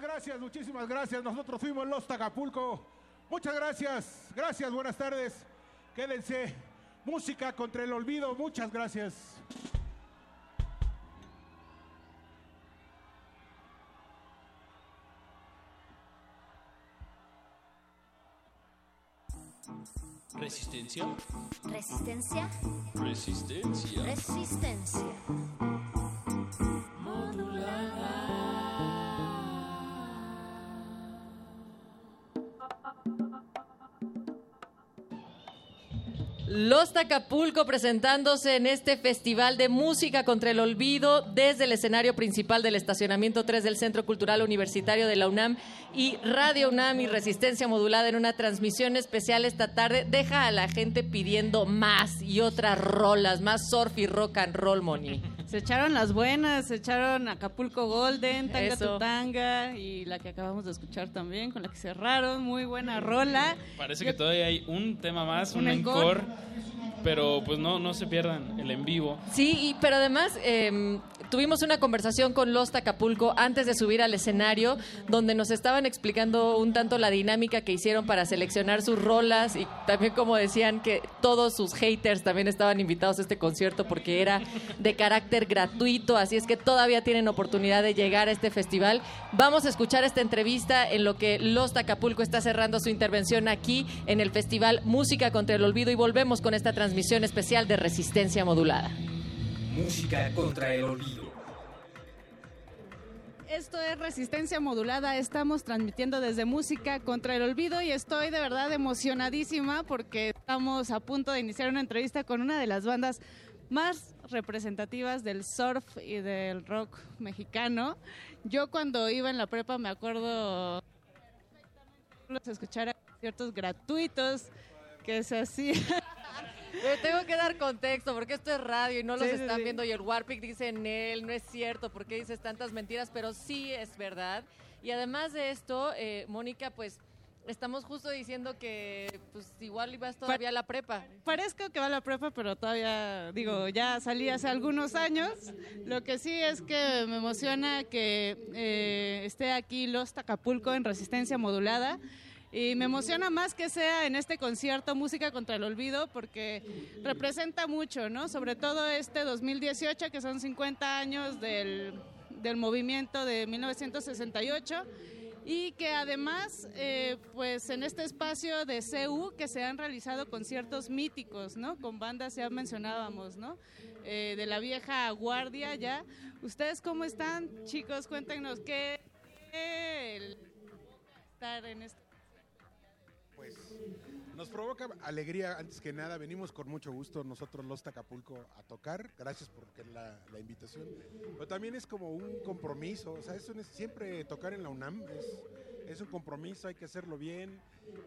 Muchísimas gracias, muchísimas gracias. Nosotros fuimos Los Tacapulco. Muchas gracias, gracias, buenas tardes. Quédense. Música contra el olvido, muchas gracias. Resistencia. Resistencia. Resistencia. Resistencia. Los Tacapulco presentándose en este festival de música contra el olvido desde el escenario principal del estacionamiento 3 del Centro Cultural Universitario de la UNAM y Radio UNAM y Resistencia Modulada en una transmisión especial esta tarde. Deja a la gente pidiendo más y otras rolas, más surf y rock and roll, Moni. Se echaron las buenas, se echaron Acapulco Golden, Tanga Eso. tu Tanga y la que acabamos de escuchar también, con la que cerraron, muy buena rola. Parece que todavía hay un tema más, un, Un encore. encore. Pero pues no, no se pierdan el en vivo. Sí, y- pero además eh, tuvimos una conversación con Los Tacapulco antes de subir al escenario, donde nos estaban explicando un tanto la dinámica que hicieron para seleccionar sus rolas y también como decían que todos sus haters también estaban invitados a este concierto porque era de carácter gratuito, así es que todavía tienen oportunidad de llegar a este festival. Vamos a escuchar esta entrevista en lo que Los Tacapulco está cerrando su intervención aquí en el Festival Música contra el Olvido y volvemos con esta transmisión especial de Resistencia Modulada. Música contra el olvido. Esto es Resistencia Modulada, estamos transmitiendo desde Música contra el Olvido y estoy de verdad emocionadísima porque estamos a punto de iniciar una entrevista con una de las bandas más representativas del surf y del rock mexicano. Yo cuando iba en la prepa me acuerdo escuchar a conciertos gratuitos que se hacían. Pero tengo que dar contexto porque esto es radio y no los Sí, están sí. viendo y el Warpic dice en él, no es cierto, ¿por qué dices tantas mentiras? Pero sí es verdad. Y además de esto, eh, Mónica, pues estamos justo diciendo que pues igual ibas todavía a la prepa. Parezco que va a la prepa, pero todavía, digo, ya salí hace algunos años. Lo que sí es que me emociona que eh, esté aquí Los Tacapulco en resistencia modulada. Y me emociona más que sea en este concierto Música contra el Olvido porque representa mucho, ¿no? Sobre todo este 2018, que son 50 años del, del movimiento de 1968 y que además, eh, pues en este espacio de CU que se han realizado conciertos míticos, ¿no? Con bandas ya mencionábamos, ¿no? Eh, de la vieja guardia ya. ¿Ustedes cómo están, chicos? Cuéntenos qué el- estar en este nos provoca alegría, antes que nada, venimos con mucho gusto nosotros los Tacapulco a tocar, gracias por la, invitación, pero también es como un compromiso, o sea, es un- siempre tocar en la UNAM es, es un compromiso, hay que hacerlo bien,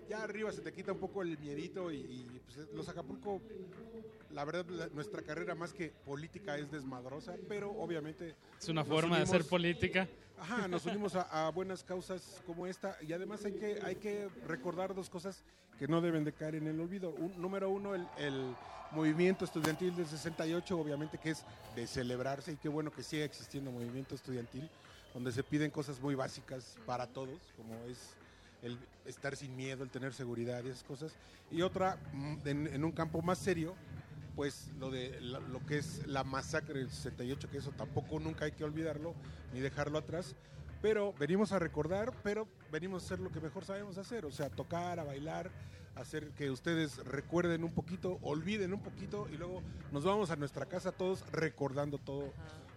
ya arriba se te quita un poco el miedito y, y, pues, los Acapulco, la verdad, la- nuestra carrera más que política es desmadrosa, pero obviamente... Es una forma de hacer política. Ajá, nos unimos a, a buenas causas como esta y además hay que, hay que recordar dos cosas que no deben de caer en el olvido. Un- número uno, el, el movimiento estudiantil del 68, obviamente que es de celebrarse y qué bueno que siga existiendo movimiento estudiantil, donde se piden cosas muy básicas para todos, como es el estar sin miedo, el tener seguridad y esas cosas. Y otra, mm, en, en un campo más serio, pues lo de la- lo que es la masacre del 68, que eso tampoco nunca hay que olvidarlo ni dejarlo atrás. Pero venimos a recordar, pero venimos a hacer lo que mejor sabemos hacer, o sea, tocar, a bailar, hacer que ustedes recuerden un poquito, olviden un poquito y luego nos vamos a nuestra casa todos recordando todo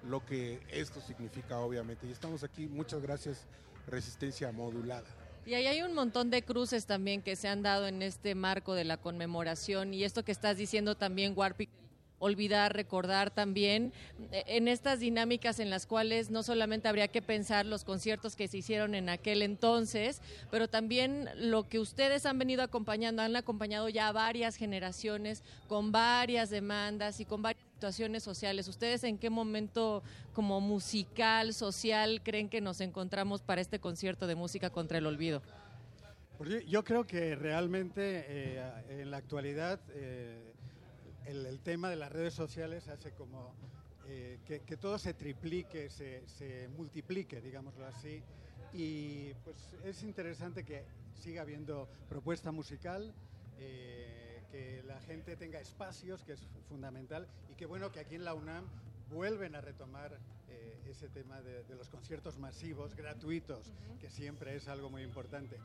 lo que esto significa, obviamente. Y estamos aquí, muchas gracias, Resistencia Modulada. Y ahí hay un montón de cruces también que se han dado en este marco de la conmemoración y esto que estás diciendo también, Warpic, olvidar, recordar también eh, en estas dinámicas en las cuales no solamente habría que pensar los conciertos que se hicieron en aquel entonces, pero también lo que ustedes han venido acompañando, han acompañado ya varias generaciones con varias demandas y con varias situaciones sociales. ¿Ustedes en qué momento como musical, social, creen que nos encontramos para este concierto de música contra el olvido? Pues yo creo que realmente eh, en la actualidad eh, el, el tema de las redes sociales hace como eh, que, que todo se triplique, se, se multiplique, digámoslo así. Y pues es interesante que siga habiendo propuesta musical, eh, que la gente tenga espacios, que es fundamental, y que bueno que aquí en la UNAM vuelven a retomar eh, ese tema de, de los conciertos masivos, gratuitos, que siempre es algo muy importante.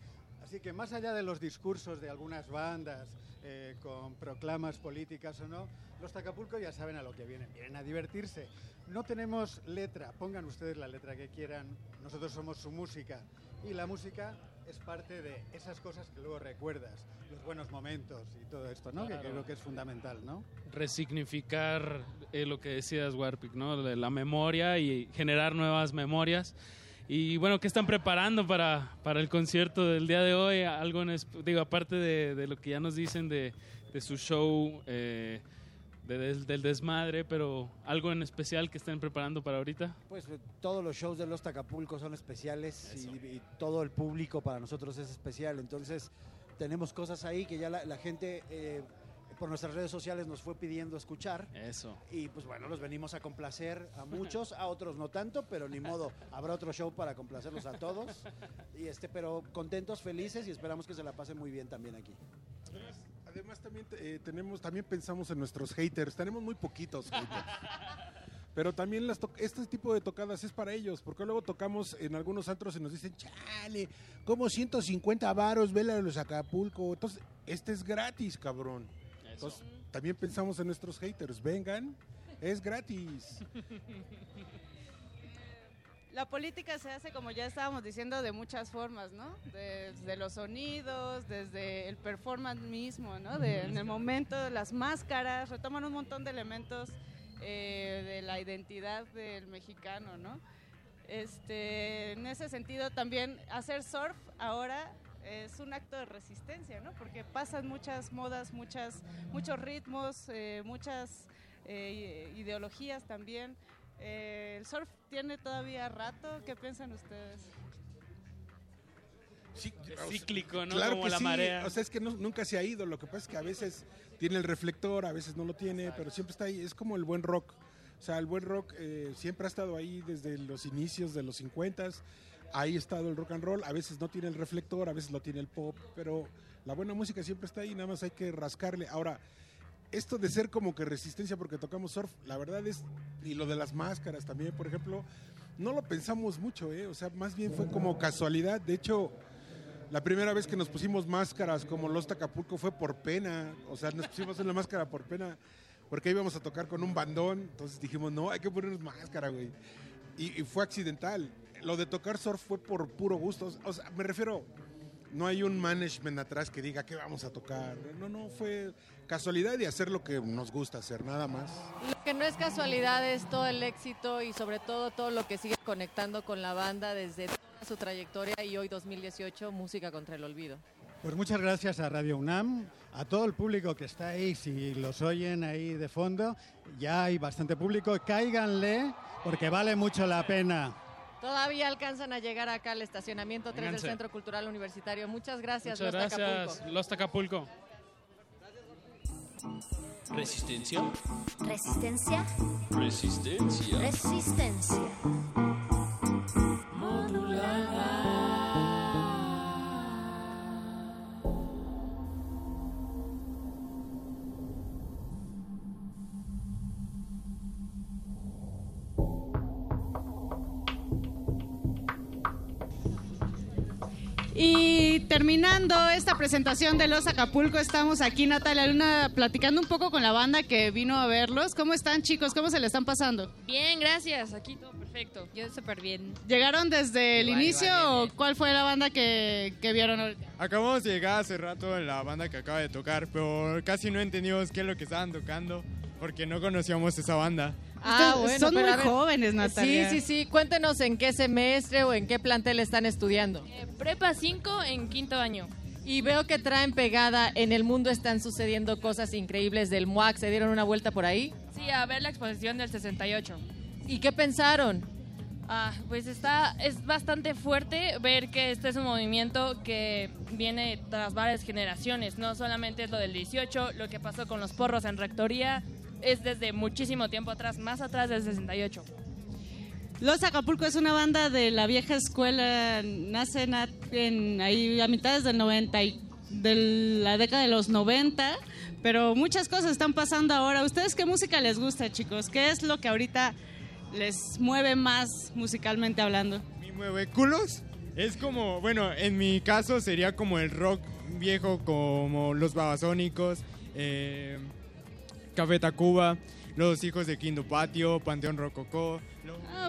Así que más allá de los discursos de algunas bandas eh, con proclamas políticas o no, los Tacapulco ya saben a lo que vienen, vienen a divertirse. No tenemos letra, pongan ustedes la letra que quieran, nosotros somos su música. Y la música es parte de esas cosas que luego recuerdas, los buenos momentos y todo esto, ¿no? Claro. Que creo que es fundamental, ¿no? resignificar eh, lo que decías, Warpic, ¿no? La, memoria y generar nuevas memorias. Y bueno, ¿qué están preparando para, para el concierto del día de hoy? Algo en digo, aparte de, de lo que ya nos dicen de, de su show, eh, de- del- del desmadre, pero algo en especial que estén preparando para ahorita. Pues eh, todos los shows de los Tacapulco son especiales y, y todo el público para nosotros es especial. Entonces tenemos cosas ahí que ya la, la gente eh, por nuestras redes sociales nos fue pidiendo escuchar. Eso. Y pues bueno, los venimos a complacer a muchos, a otros no tanto, pero ni modo, habrá otro show para complacerlos a todos. Y este, pero contentos, felices y esperamos que se la pasen muy bien también aquí. Además también eh, tenemos, también pensamos en nuestros haters. Tenemos muy poquitos haters. Pero también las este tipo de tocadas es para ellos, porque luego tocamos en algunos antros y nos dicen, chale, como 150 varos, vela de los Acapulco. Entonces, este es gratis, cabrón. Entonces, también pensamos en nuestros haters. Vengan, es gratis. La política se hace, como ya estábamos diciendo, de muchas formas, ¿no? Desde los sonidos, desde el performance mismo, ¿no? De- en el momento, las máscaras, retoman un montón de elementos eh, de la identidad del mexicano, ¿no? Este, en ese sentido, también hacer surf ahora es un acto de resistencia, ¿no? Porque pasan muchas modas, muchas, muchos ritmos, eh, muchas eh, ideologías también. Eh, ¿El surf tiene todavía rato? ¿Qué piensan ustedes? Sí, cíclico, ¿no? Claro Como que la sí. marea. O sea, es que no- nunca se ha ido. Lo que pasa es que a veces tiene el reflector, a veces no lo tiene, pero siempre está ahí. Es como el buen rock. O sea, el buen rock eh, siempre ha estado ahí desde los inicios de los 50 Ahí ha estado el rock and roll. A veces no tiene el reflector, a veces lo tiene el pop, pero la buena música siempre está ahí. Nada más hay que rascarle. Ahora, esto de ser como que resistencia porque tocamos surf, la verdad es, y lo de las máscaras también, por ejemplo, no lo pensamos mucho, ¿eh? O sea, más bien fue como casualidad. De hecho, la primera vez que nos pusimos máscaras como Los Acapulco fue por pena. O sea, nos pusimos una máscara por pena porque íbamos a tocar con un bandón. Entonces dijimos, no, hay que ponernos máscara, güey. Y, y fue accidental. Lo de tocar surf fue por puro gusto. O sea, me refiero, no hay un management atrás que diga qué vamos a tocar. No, no, fue casualidad y hacer lo que nos gusta hacer, nada más. Lo que no es casualidad es todo el éxito y sobre todo todo lo que sigue conectando con la banda desde toda su trayectoria y hoy 2018, Música contra el Olvido. Pues muchas gracias a Radio UNAM, a todo el público que está ahí, si los oyen ahí de fondo, ya hay bastante público, cáiganle porque vale mucho la pena. Todavía alcanzan a llegar acá al estacionamiento 3 del. Centro Cultural Universitario. Muchas gracias, Muchas Los gracias, Acapulco. Los Acapulco. Resistencia. Resistencia. Resistencia. Resistencia. Y terminando esta presentación de Los Acapulco, estamos aquí, Natalia Luna, platicando un poco con la banda que vino a verlos. ¿Cómo están, chicos? ¿Cómo se le están pasando? Bien, gracias. Aquí todo perfecto. Yo súper bien. ¿Llegaron desde el Igual, inicio igual, o cuál fue la banda que, que vieron ahorita? Acabamos de llegar hace rato en la banda que acaba de tocar, pero casi no entendimos qué es lo que estaban tocando. porque no conocíamos esa banda. Ah, bueno, son muy ver, jóvenes, Natalia. Sí, sí, sí. Cuéntenos en qué semestre o en qué plantel están estudiando. Prepa 5 en quinto año. Y veo que traen pegada En el mundo están sucediendo cosas increíbles del MUAC. ¿Se dieron una vuelta por ahí? Sí, a ver la exposición del 68. ¿Y qué pensaron? Ah, pues está, es bastante fuerte ver que este es un movimiento que viene tras varias generaciones. No solamente es lo del 18, lo que pasó con los porros en rectoría, es desde muchísimo tiempo atrás, más atrás del 68. Los Acapulco es una banda de la vieja escuela, nace en, en- ahí a mitades del 90 y de la década de los 90, pero muchas cosas están pasando ahora. ¿Ustedes qué música les gusta, chicos? ¿Qué es lo que ahorita les mueve más musicalmente hablando? Mi mueve culos es como, bueno, en mi caso sería como el rock viejo, como los babasónicos, eh, Café Tacuba, los hijos de Quinto Patio, Panteón Rococó.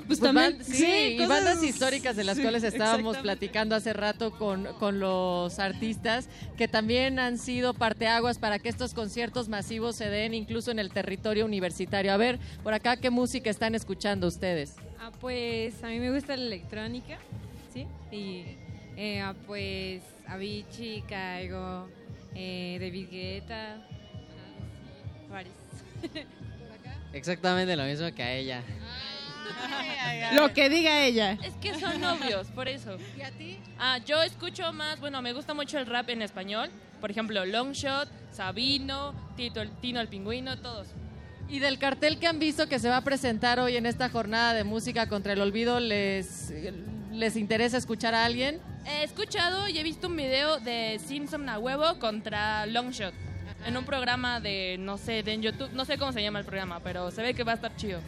pues ban- también, sí, sí, y bandas históricas de las sí, cuales estábamos platicando hace rato con, con los artistas que también han sido parteaguas para que estos conciertos masivos se den incluso en el territorio universitario. A ver, por acá, ¿qué música están escuchando ustedes? Ah, pues a mí me gusta la electrónica, ¿sí? Y eh, ah, pues Avicii, Caigo, eh, David Guetta, sí, varios. Exactamente lo mismo que a ella. Lo que diga ella. Es que son novios, por eso. ¿Y a ti? Ah, yo escucho más, bueno, me gusta mucho el rap en español. Por ejemplo, Longshot, Sabino, Tito, el- Tino el Pingüino, todos. Y del cartel que han visto que se va a presentar hoy en esta jornada de música contra el olvido, ¿les, les interesa escuchar a alguien? He escuchado y he visto un video de Simpson a huevo contra Longshot. En un programa de, no sé, de en YouTube. No sé cómo se llama el programa, pero se ve que va a estar chido.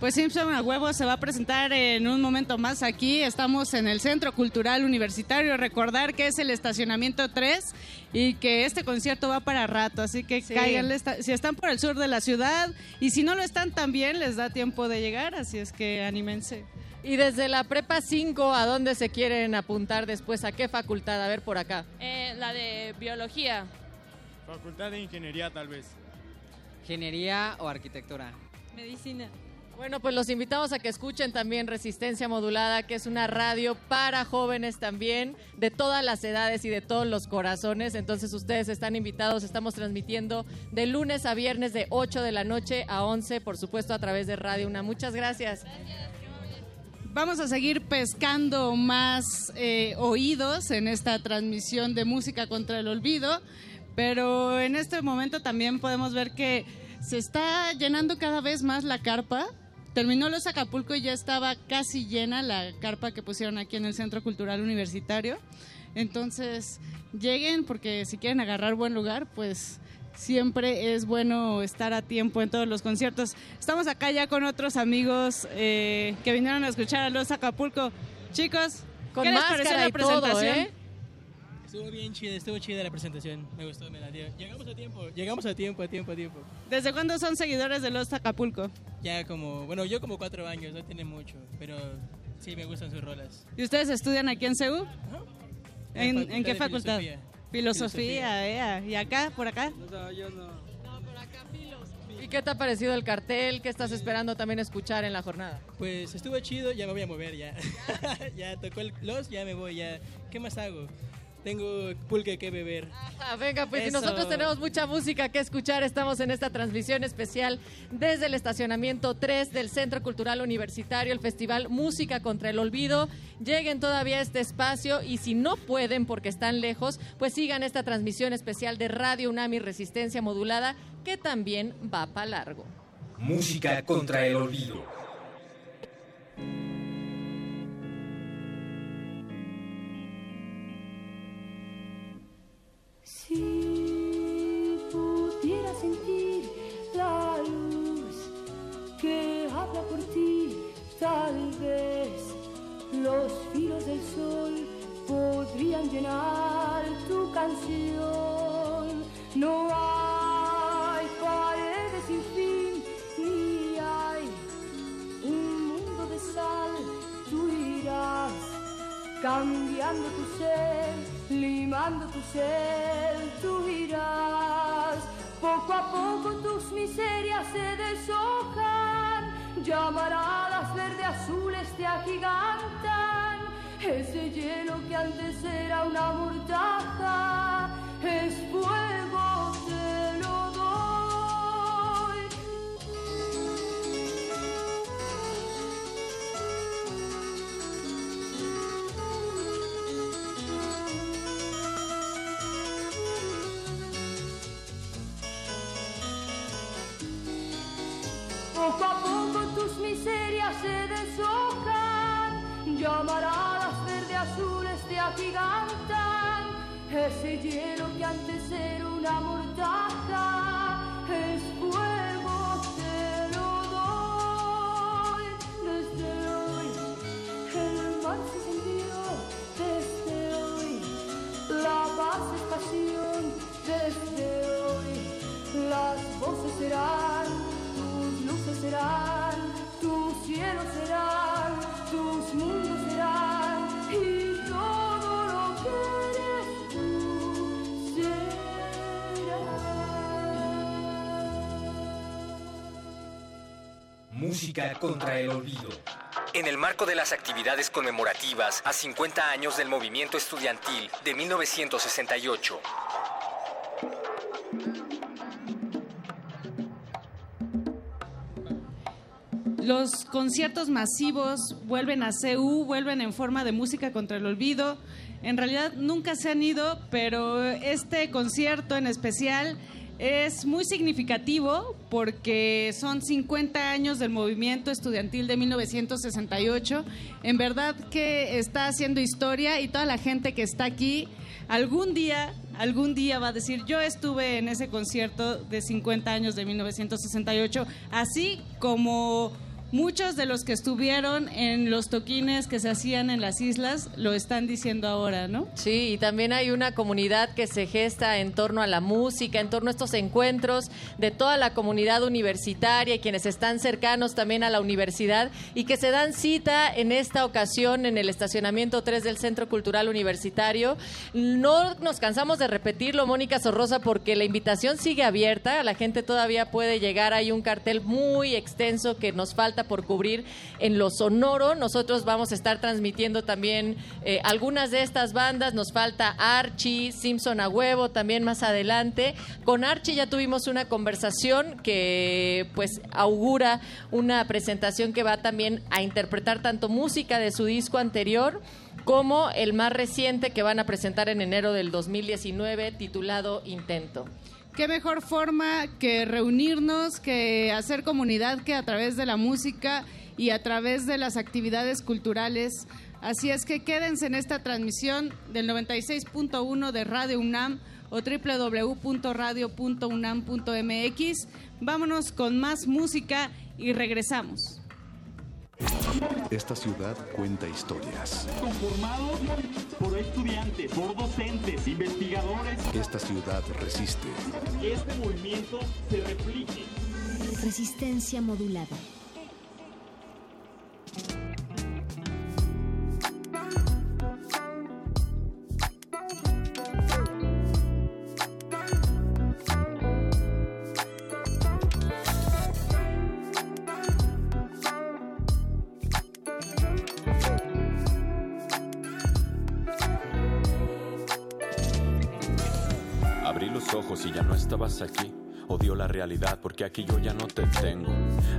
Pues Simpson a huevo se va a presentar en un momento más aquí. Estamos en el Centro Cultural Universitario. Recordar que es el estacionamiento 3 y que este concierto va para rato. Así que Sí. cáiganle. Si están por el sur de la ciudad y si no lo están también, les da tiempo de llegar. Así es que anímense. Y desde la prepa 5, ¿a dónde se quieren apuntar después? ¿A qué facultad? A ver, por acá. Eh, la de biología. Facultad de Ingeniería tal vez. Ingeniería o arquitectura. Medicina. Bueno, pues los invitamos a que escuchen también Resistencia Modulada, que es una radio para jóvenes también, de todas las edades y de todos los corazones. Entonces ustedes están invitados, estamos transmitiendo de lunes a viernes de 8 de la noche a 11, por supuesto a través de Radio Una. Muchas gracias. Vamos a seguir pescando más eh, oídos en esta transmisión de música contra el olvido, pero en este momento también podemos ver que se está llenando cada vez más la carpa. Terminó los Acapulco y ya estaba casi llena la carpa que pusieron aquí en el Centro Cultural Universitario. Entonces, lleguen porque si quieren agarrar buen lugar, pues siempre es bueno estar a tiempo en todos los conciertos. Estamos acá ya con otros amigos eh, que vinieron a escuchar a los Acapulco. Chicos, Con ¿qué les pareció la todo, presentación? ¿eh? Estuvo bien chida, estuvo chida la presentación. Me gustó, me la dio. Llegamos a tiempo, llegamos a tiempo, a tiempo, a tiempo. ¿Desde cuándo son seguidores de los Acapulco? Ya como, bueno, yo como cuatro años, no tiene mucho, pero sí me gustan sus rolas. ¿Y ustedes estudian aquí en CEU? ¿En, en qué facultad? Filosofía. Filosofía, ea. ¿Y acá, por acá? No, yo no. ¿Y qué te ha parecido el cartel? ¿Qué estás esperando también escuchar en la jornada? Pues estuvo chido, ya me voy a mover ya. ya tocó el los, ya me voy, ya. ¿Qué más hago? Tengo pulque que beber. Venga, pues si Eso. nosotros tenemos mucha música que escuchar, estamos en esta transmisión especial desde el estacionamiento 3 del Centro Cultural Universitario, el Festival Música contra el Olvido. Lleguen todavía a este espacio y si no pueden porque están lejos, pues sigan esta transmisión especial de Radio Unami Resistencia Modulada, que también va para largo. Música contra el olvido. Si pudiera sentir la luz que habla por ti, tal vez los filos del sol podrían llenar tu canción. No hay paredes sin fin, cambiando tu ser, limando tu ser, tú irás poco a poco tus miserias se deshojan, llamaradas verde azules te agigantan. Ese hielo que antes era una mortaja Música contra el olvido. En el marco de las actividades conmemorativas a 50 años del movimiento estudiantil de 1968. Los conciertos masivos vuelven a CU, vuelven en forma de música contra el olvido. En realidad nunca se han ido, pero este concierto en especial es muy significativo porque son 50 años del movimiento estudiantil de 1968. En verdad que está haciendo historia y toda la gente que está aquí algún día, algún día va a decir, yo estuve en ese concierto de 50 años de 1968, así como muchos de los que estuvieron en los toquines que se hacían en las islas lo están diciendo ahora, ¿no? Sí, y también hay una comunidad que se gesta en torno a la música, en torno a estos encuentros de toda la comunidad universitaria y quienes están cercanos también a la universidad y que se dan cita en esta ocasión en el estacionamiento 3 del Centro Cultural Universitario. No nos cansamos de repetirlo, Mónica Sorrosa, porque la invitación sigue abierta, la gente todavía puede llegar, hay un cartel muy extenso que nos falta por cubrir en lo sonoro. Nosotros vamos a estar transmitiendo también eh, algunas de estas bandas. Nos falta Archie, Simpson a huevo, también más adelante. Con Archie ya tuvimos una conversación que pues augura una presentación que va también a interpretar tanto música de su disco anterior como el más reciente que van a presentar en enero del 2019 titulado Intento qué mejor forma que reunirnos, que hacer comunidad que a través de la música y a través de las actividades culturales. Así es que quédense en esta transmisión del 96.1 de Radio UNAM o www.radio.unam.mx. Vámonos con más música y regresamos. Esta ciudad cuenta historias. Conformados por estudiantes, por docentes, investigadores. Esta ciudad resiste. Que este movimiento se replique. Resistencia modulada. Ojos y ya no estabas aquí. Odio la realidad porque aquí yo ya no te tengo.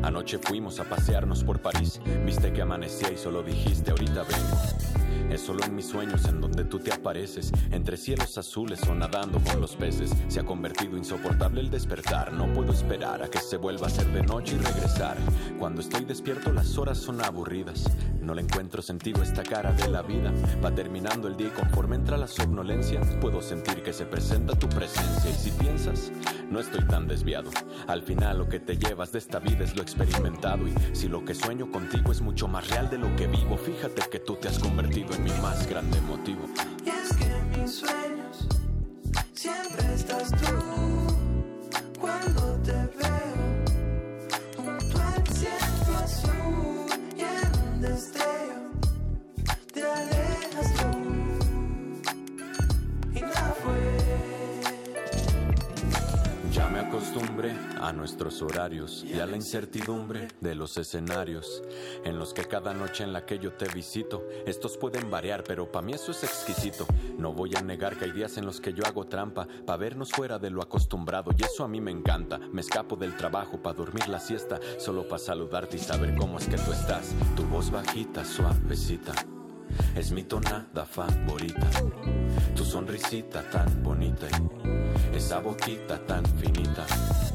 Anoche fuimos a pasearnos por París. Viste que amanecía y solo dijiste ahorita vengo. Es solo en mis sueños en donde tú te apareces, entre cielos azules o nadando con los peces. Se ha convertido insoportable el despertar. No puedo esperar a que se vuelva a ser de noche y regresar. Cuando estoy despierto las horas son aburridas. No le encuentro sentido esta cara de la vida. Va terminando el día y conforme entra la somnolencia, puedo sentir que se presenta tu presencia. Y si piensas, no estoy tan desviado. Al final lo que te llevas de esta vida es lo experimentado. Y si lo que sueño contigo es mucho más real de lo que vivo, fíjate que tú te has convertido en mi más grande motivo. Y es que en mis sueños siempre estás tú. Cuando te a nuestros horarios y a la incertidumbre de los escenarios en los que cada noche en la que yo te visito, estos pueden variar, pero para mí eso es exquisito. No voy a negar que hay días en los que yo hago trampa para vernos fuera de lo acostumbrado y eso a mí me encanta. Me escapo del trabajo para dormir la siesta, solo para saludarte y saber cómo es que tú estás. Tu voz bajita, suavecita. Es mi tonada favorita. Tu sonrisita tan bonita esa boquita tan finita.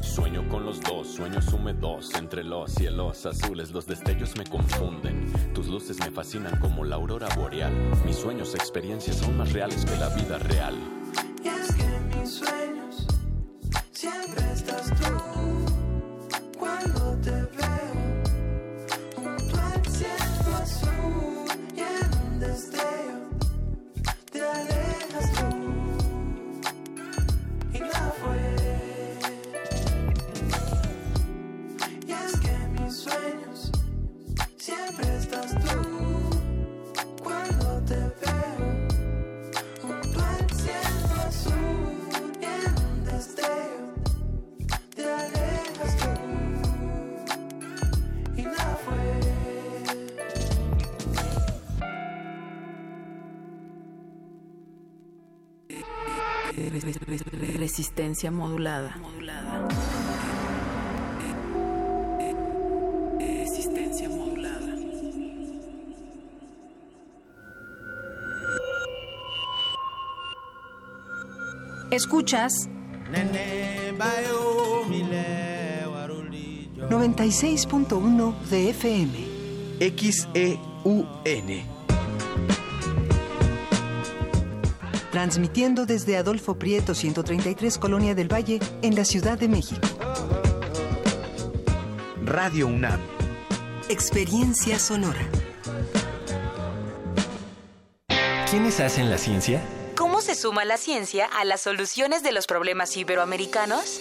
Sueño con los dos, sueños húmedos entre los cielos azules. Los destellos me confunden. Tus luces me fascinan como la aurora boreal. Mis sueños, experiencias son más reales que la vida real. Y es que mis sueños siempre estás tú. Resistencia modulada. Resistencia modulada. Escuchas 96.1 de FM. XEUN. Transmitiendo desde Adolfo Prieto 133 Colonia del Valle en la Ciudad de México. Radio UNAM. Experiencia sonora. ¿Quiénes hacen la ciencia? ¿Cómo se suma la ciencia a las soluciones de los problemas iberoamericanos?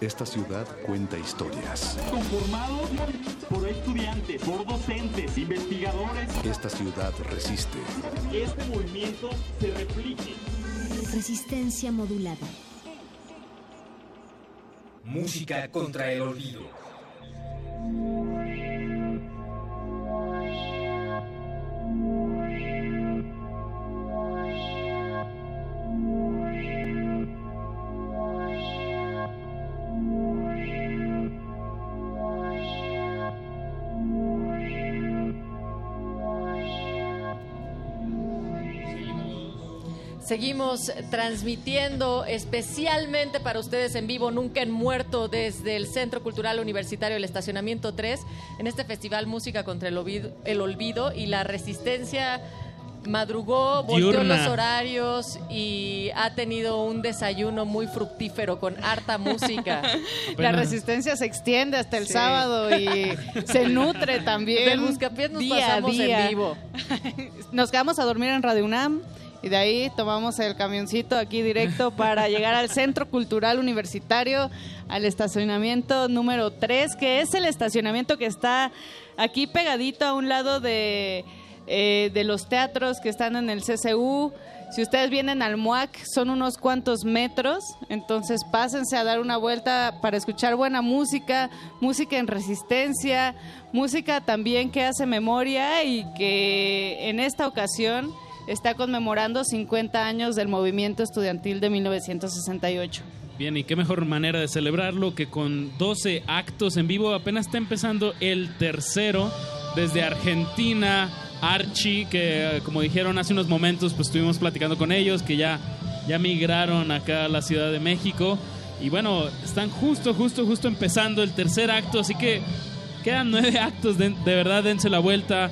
Esta ciudad cuenta historias. Conformados por estudiantes, por docentes, investigadores. Esta ciudad resiste. Que este movimiento se replique. Resistencia modulada. Música contra el olvido. Seguimos transmitiendo especialmente para ustedes en vivo, nunca en muerto, desde el Centro Cultural Universitario El Estacionamiento 3, en este festival Música contra el Olvido, el olvido y la Resistencia madrugó, volteó Diurna. los horarios y ha tenido un desayuno muy fructífero con harta música. La resistencia se extiende hasta el sábado y se nutre también. Del Buscapiés nos día a pasamos en vivo. Nos quedamos a dormir en Radio UNAM Y de ahí tomamos el camioncito aquí directo para llegar al Centro Cultural Universitario, al estacionamiento número 3, que es el estacionamiento que está aquí pegadito a un lado de, eh, de los teatros que están en el CCU. Si ustedes vienen al MUAC, son unos cuantos metros, entonces pásense a dar una vuelta para escuchar buena música, música en resistencia, música también que hace memoria y que en esta ocasión está conmemorando 50 años del movimiento estudiantil de 1968. Bien, y qué mejor manera de celebrarlo que con 12 actos en vivo. Apenas está empezando el tercero desde Argentina. Archie, que eh, como dijeron hace unos momentos, pues estuvimos platicando con ellos, que ya, ya migraron acá a la Ciudad de México. Y bueno, están justo, justo, justo empezando el tercer acto, así que quedan nueve actos, de, de verdad, dense la vuelta.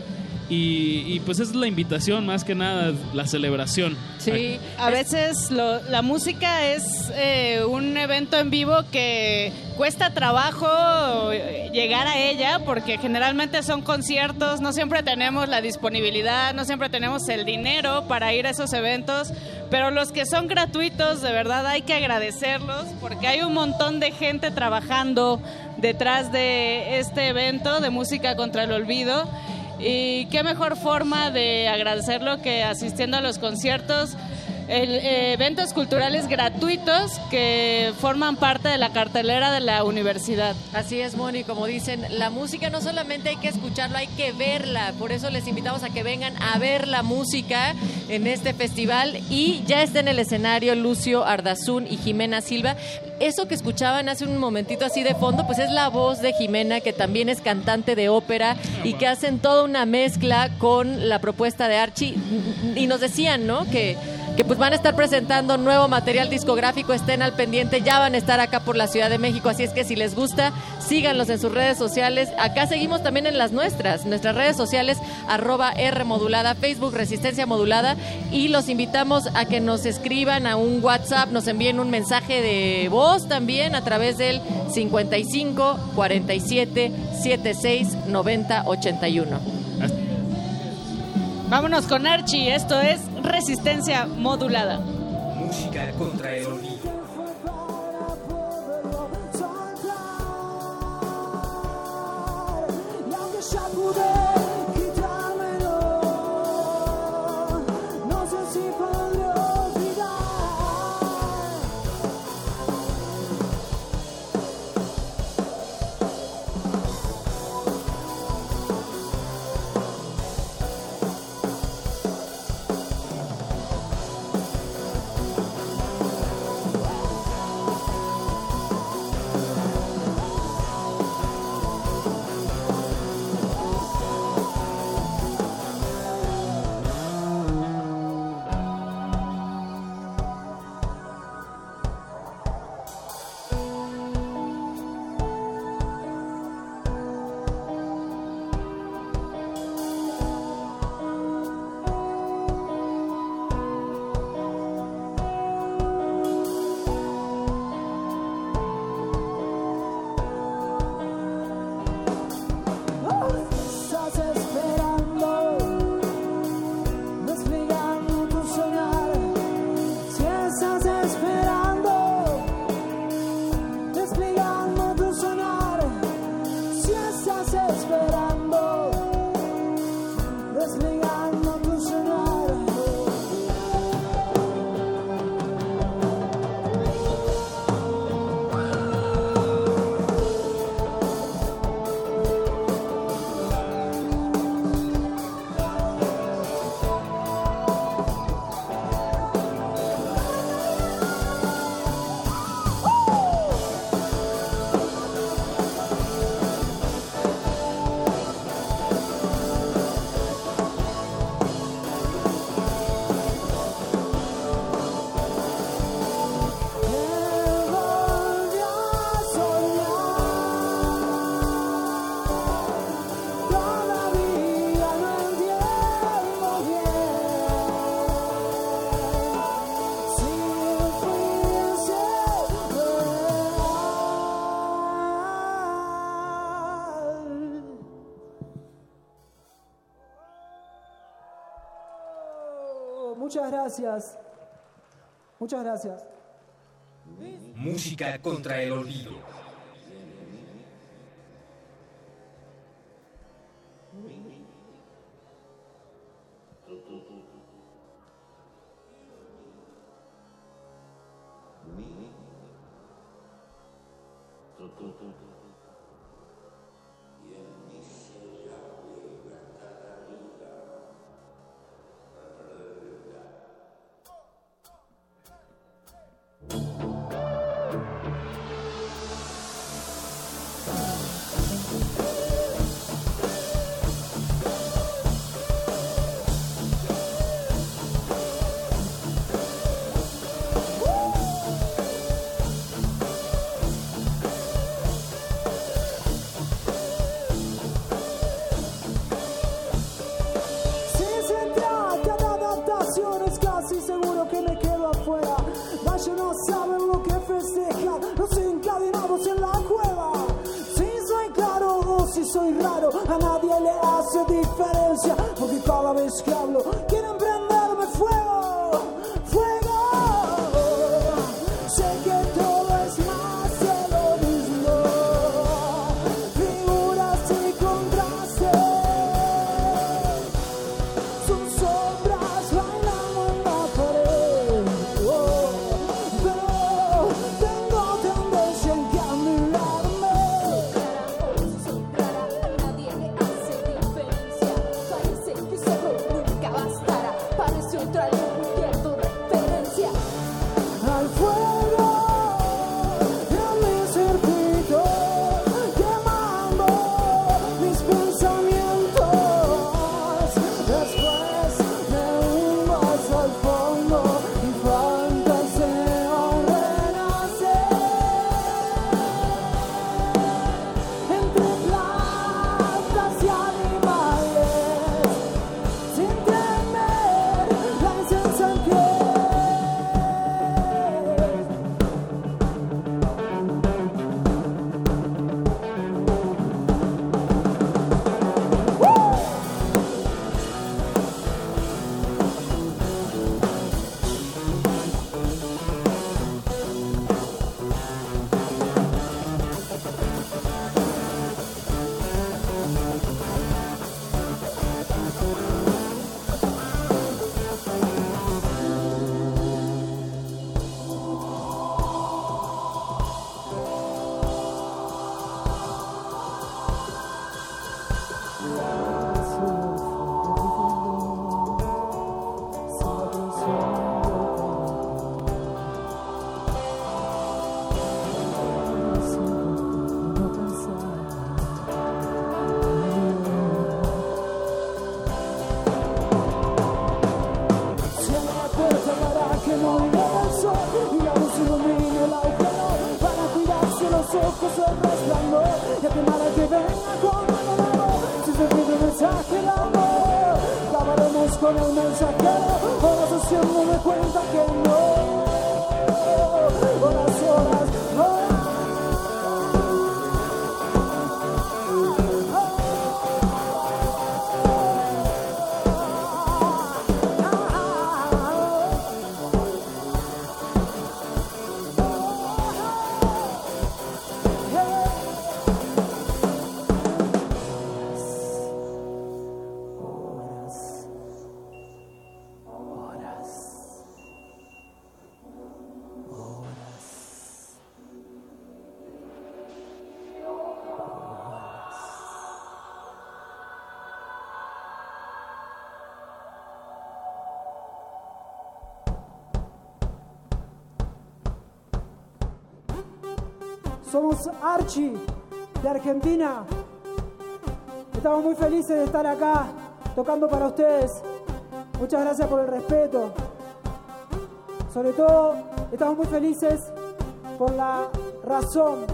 Y, y, pues es la invitación, más que nada, la celebración. Sí, a veces lo, la música es eh, un evento en vivo que cuesta trabajo llegar a ella porque generalmente son conciertos, no siempre tenemos la disponibilidad, no siempre tenemos el dinero para ir a esos eventos, pero los que son gratuitos, de verdad hay que agradecerlos porque hay un montón de gente trabajando detrás de este evento de música contra el olvido. Y qué mejor forma de agradecerlo que asistiendo a los conciertos, eh, eventos culturales gratuitos que forman parte de la cartelera de la universidad. Así es, Moni, como dicen, la música no solamente hay que escucharla, hay que verla. Por eso les invitamos a que vengan a ver la música en este festival. Y ya está en el escenario Lucio Ardazún y Jimena Silva. Eso que escuchaban hace un momentito así de fondo, pues es la voz de Jimena, que también es cantante de ópera y que hacen toda una mezcla con la propuesta de Archie. Y nos decían, ¿no? Que que pues van a estar presentando nuevo material discográfico, estén al pendiente, ya van a estar acá por la Ciudad de México, así es que si les gusta, síganlos en sus redes sociales. Acá seguimos también en las nuestras, nuestras redes sociales, arroba R modulada, Facebook Resistencia Modulada, y los invitamos a que nos escriban a un WhatsApp, nos envíen un mensaje de voz también a través del 55 47 76 90 81. Vámonos con Archie, esto es resistencia modulada. Música contra el olvido. Y gracias. Muchas gracias. Música contra el olvido. amigos Archie de Argentina. Estamos muy felices de estar acá tocando para ustedes. Muchas gracias por el respeto. Sobre todo, estamos muy felices por la razón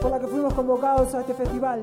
por la que fuimos convocados a este festival.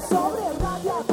sobre. Radiadores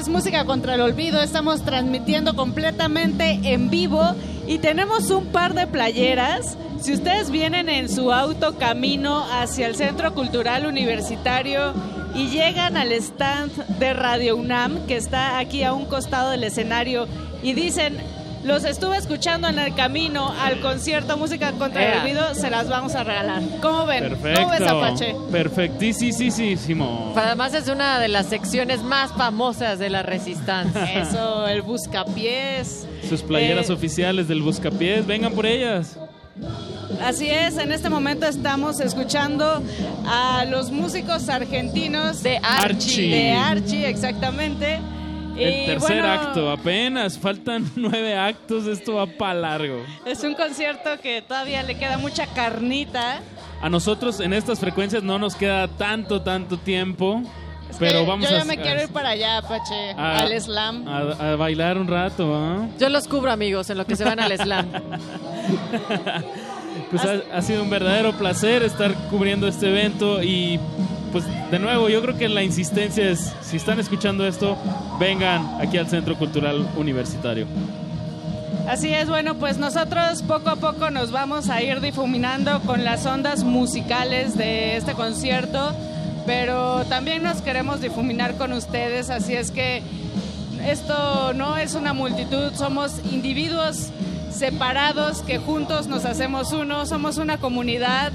es Música contra el Olvido. Estamos transmitiendo completamente en vivo y tenemos un par de playeras. Si ustedes vienen en su auto camino hacia el Centro Cultural Universitario y llegan al stand de Radio UNAM, que está aquí a un costado del escenario, y dicen, los estuve escuchando en el camino al concierto Música contra el. Olvido, se las vamos a regalar. ¿Cómo ven? Perfecto. ¿Cómo ves, Apache? Perfectísimo. Además es una de las secciones más famosas de la resistencia. Eso, el buscapiés. Sus playeras Eh, oficiales del Buscapiés, vengan por ellas. Así es, en este momento estamos escuchando a los músicos argentinos de Archie. De Archie, exactamente. El tercer bueno, acto, apenas faltan nueve actos, esto va para largo. Es un concierto que todavía le queda mucha carnita. A nosotros en estas frecuencias no nos queda tanto, tanto tiempo, pero vamos Yo a, ya me quiero ir para allá, Apache, a- al slam. a- a bailar un rato, ¿ah? Yo los cubro, amigos, en lo que se van al slam. Pues ha, ha sido un verdadero placer estar cubriendo este evento y pues de nuevo yo creo que la insistencia es, si están escuchando esto, vengan aquí al Centro Cultural Universitario. Así es, bueno, pues nosotros poco a poco nos vamos a ir difuminando con las ondas musicales de este concierto, pero también nos queremos difuminar con ustedes, así es que esto no es una multitud, somos individuos separados que juntos nos hacemos uno, somos una comunidad.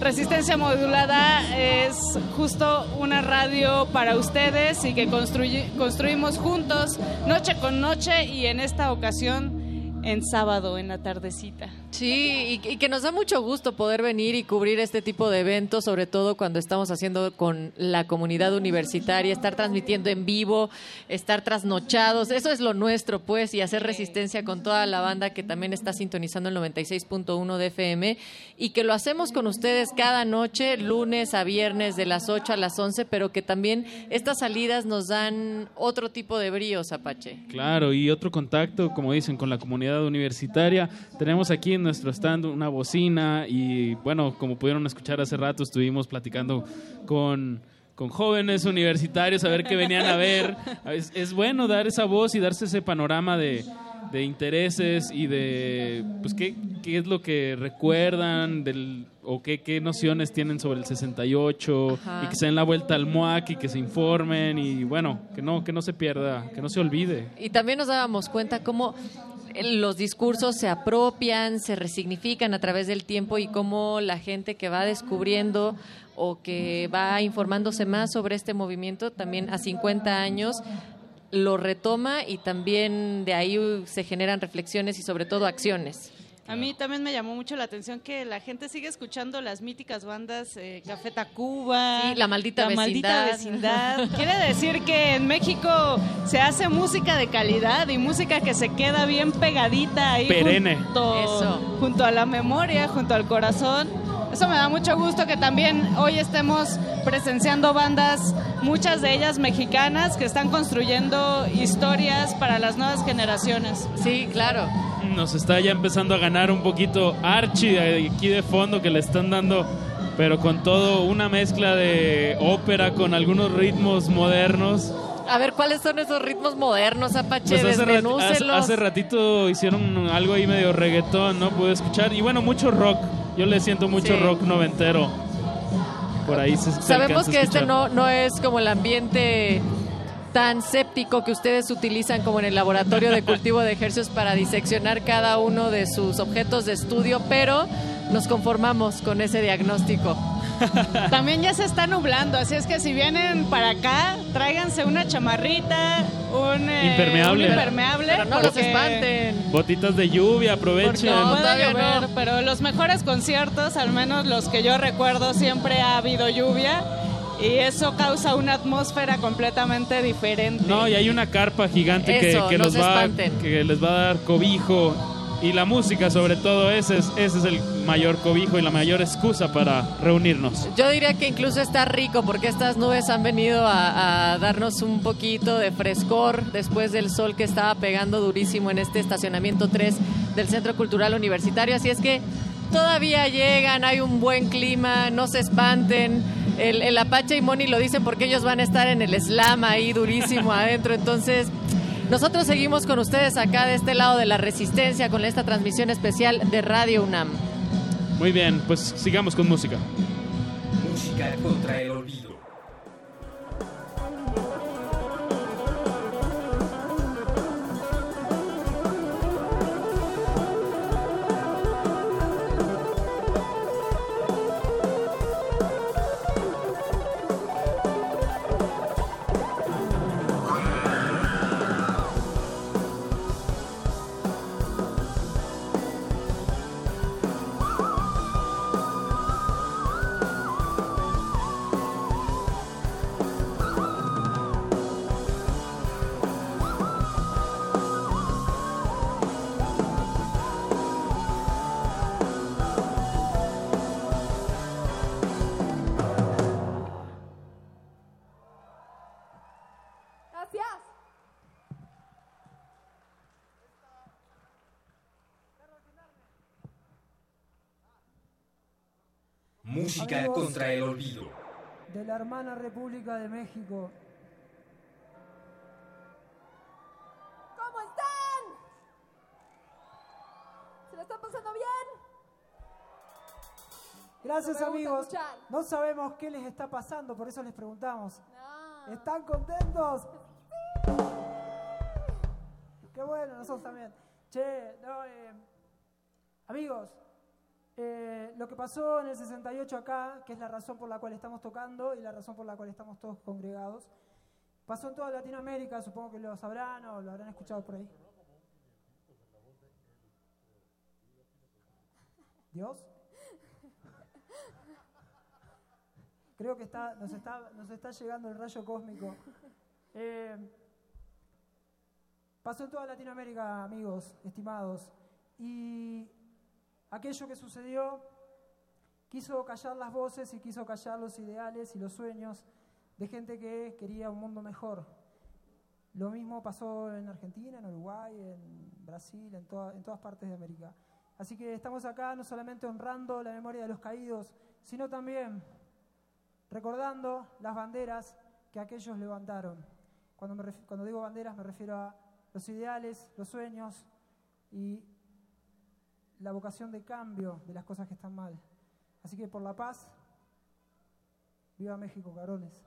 Resistencia Modulada es justo una radio para ustedes y que construy- construimos juntos noche con noche y en esta ocasión en sábado, en la tardecita. Sí, y, y que nos da mucho gusto poder venir y cubrir este tipo de eventos, sobre todo cuando estamos haciendo con la comunidad universitaria, estar transmitiendo en vivo, estar trasnochados, eso es lo nuestro, pues, y hacer resistencia con toda la banda que también está sintonizando el 96.1 de FM y que lo hacemos con ustedes cada noche, lunes a viernes de las 8 a las 11, pero que también estas salidas nos dan otro tipo de bríos, Apache. Claro, y otro contacto, como dicen, con la comunidad universitaria. Tenemos aquí en nuestro stand una bocina y bueno, como pudieron escuchar hace rato, estuvimos platicando con, con jóvenes universitarios a ver qué venían a ver. Es, es bueno dar esa voz y darse ese panorama de, de intereses y de pues qué, qué es lo que recuerdan del o qué, qué nociones tienen sobre el 68 Ajá. y que se den la vuelta al MUAC y que se informen y bueno, que no, que no se pierda, que no se olvide. Y también nos dábamos cuenta cómo los discursos se apropian, se resignifican a través del tiempo y cómo la gente que va descubriendo o que va informándose más sobre este movimiento también a 50 años lo retoma y también de ahí se generan reflexiones y sobre todo acciones. A mí también me llamó mucho la atención que la gente sigue escuchando las míticas bandas eh, Café Tacuba, Sí, La Maldita La Maldita Vecindad. Vecindad. Quiere decir que en México se hace música de calidad y música que se queda bien pegadita ahí Perenne. Junto, Eso. junto a la memoria, junto al corazón. Eso me da mucho gusto que también hoy estemos presenciando bandas, muchas de ellas mexicanas, que están construyendo historias para las nuevas generaciones. Sí, claro. Nos está ya empezando a ganar un poquito Archie de aquí de fondo que le están dando, pero con todo una mezcla de ópera con algunos ritmos modernos. A ver, ¿cuáles son esos ritmos modernos, Apache? Pues hace, rati- hace- ratito hicieron algo ahí medio reggaetón, ¿no? Pude escuchar. Y bueno, mucho rock. Yo le siento mucho Sí. rock noventero. Por ahí se, Sabemos que este no, no es como el ambiente tan séptico que ustedes utilizan como en el laboratorio de cultivo de ejercicios para diseccionar cada uno de sus objetos de estudio, pero nos conformamos con ese diagnóstico. También ya se está nublando, así es que si vienen para acá, tráiganse una chamarrita, un eh, Impermeable. un impermeable, Pero no los espanten. Botitas de lluvia, Porque aprovechen. puede todavía llover, no. pero los mejores conciertos, al menos los que yo recuerdo, siempre ha habido lluvia y eso causa una atmósfera completamente diferente. No, y hay una carpa gigante que, Eso, que los va, que les va a dar cobijo. Y la música, sobre todo, ese es, ese es el mayor cobijo y la mayor excusa para reunirnos. Yo diría que incluso está rico porque estas nubes han venido a, a darnos un poquito de frescor después del sol que estaba pegando durísimo en este estacionamiento 3 del Centro Cultural Universitario. Así es que todavía llegan, hay un buen clima, no se espanten. El, el Apache y Moni lo dicen porque ellos van a estar en el slam ahí durísimo adentro. Entonces, nosotros seguimos con ustedes acá de este lado de la resistencia con esta transmisión especial de Radio UNAM. Muy bien, pues sigamos con música. Música contra el olvido. Contra el olvido. de la hermana República de México. ¿Cómo están? ¿Se lo están pasando bien? Gracias amigos. escuchar. No sabemos qué les está pasando, por eso les preguntamos. ¿Están contentos? Qué bueno, nosotros también. Che, no, eh, amigos, eh, lo que pasó en el 68 acá, que es la razón por la cual estamos tocando y la razón por la cual estamos todos congregados, pasó en toda Latinoamérica, supongo que lo sabrán o lo habrán escuchado por ahí. ¿Dios? Creo que está, nos, está, nos está llegando el rayo cósmico. Eh, pasó en toda Latinoamérica, amigos, estimados. Y aquello que sucedió quiso callar las voces y quiso callar los ideales y los sueños de gente que quería un mundo mejor. Lo mismo pasó en Argentina, en Uruguay, en Brasil, en, toda- en todas partes de América. Así que estamos acá no solamente honrando la memoria de los caídos, sino también recordando las banderas que aquellos levantaron. Cuando, me cuando digo banderas me refiero a los ideales, los sueños y la vocación de cambio de las cosas que están mal. Así que por la paz, viva México, cabrones.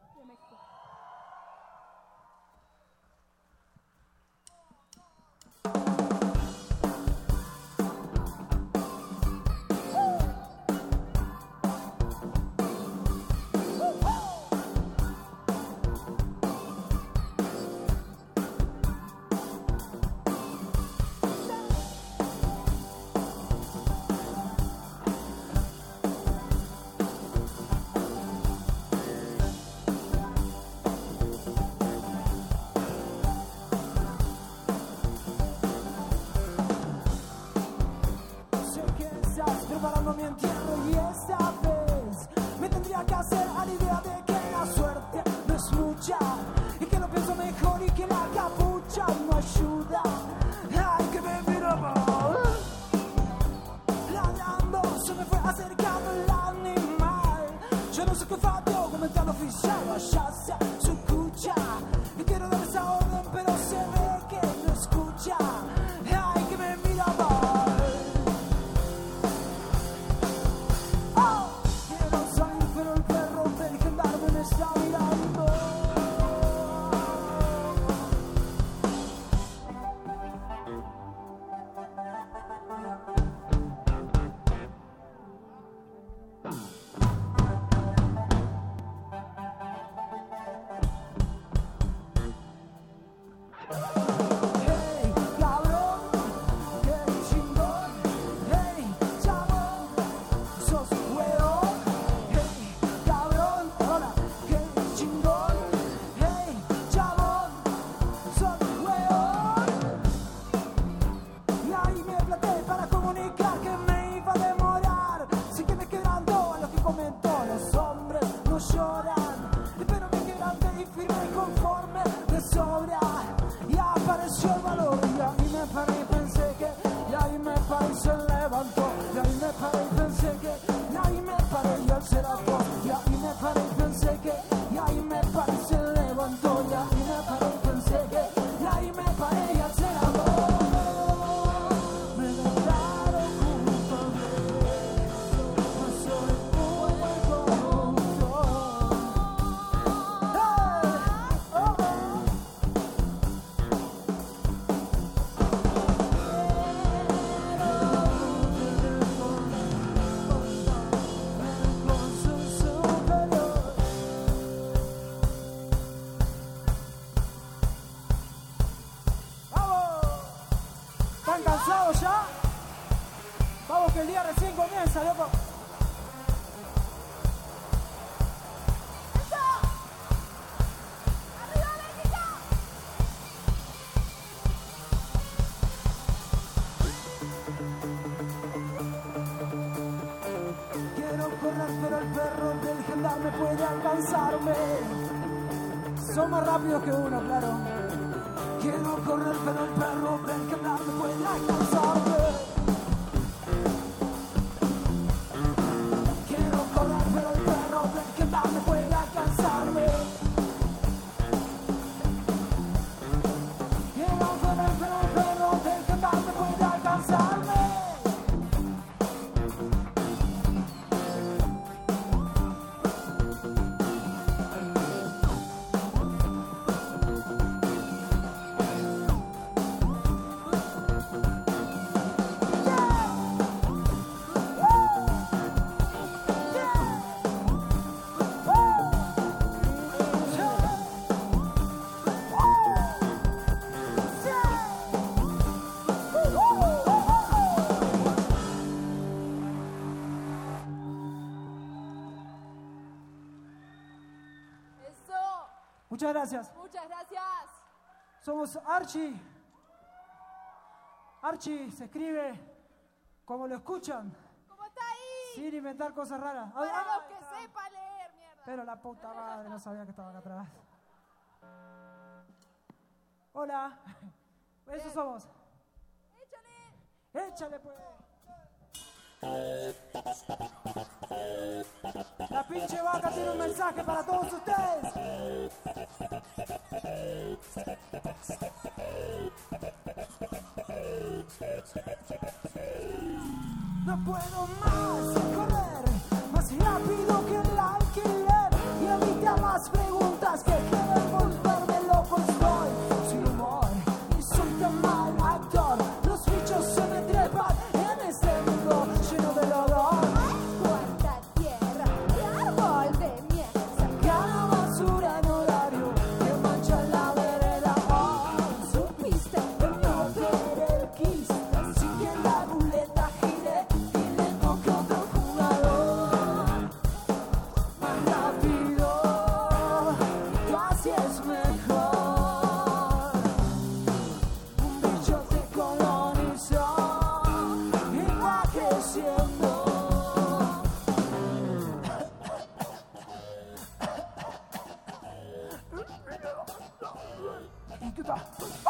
Muchas gracias. Muchas gracias. Somos Archie. Archie se escribe como lo escuchan. ¿Cómo está ahí? Sin inventar cosas raras. Para ah, los ah, que sepa leer, mierda. Pero la puta madre no sabía que estaba acá atrás. Hola. Eso somos. Échale. Échale pues. La pinche vaca tiene un mensaje para todos ustedes. No puedo más correr, más rápido que el alquiler y evita más preguntas. ってた。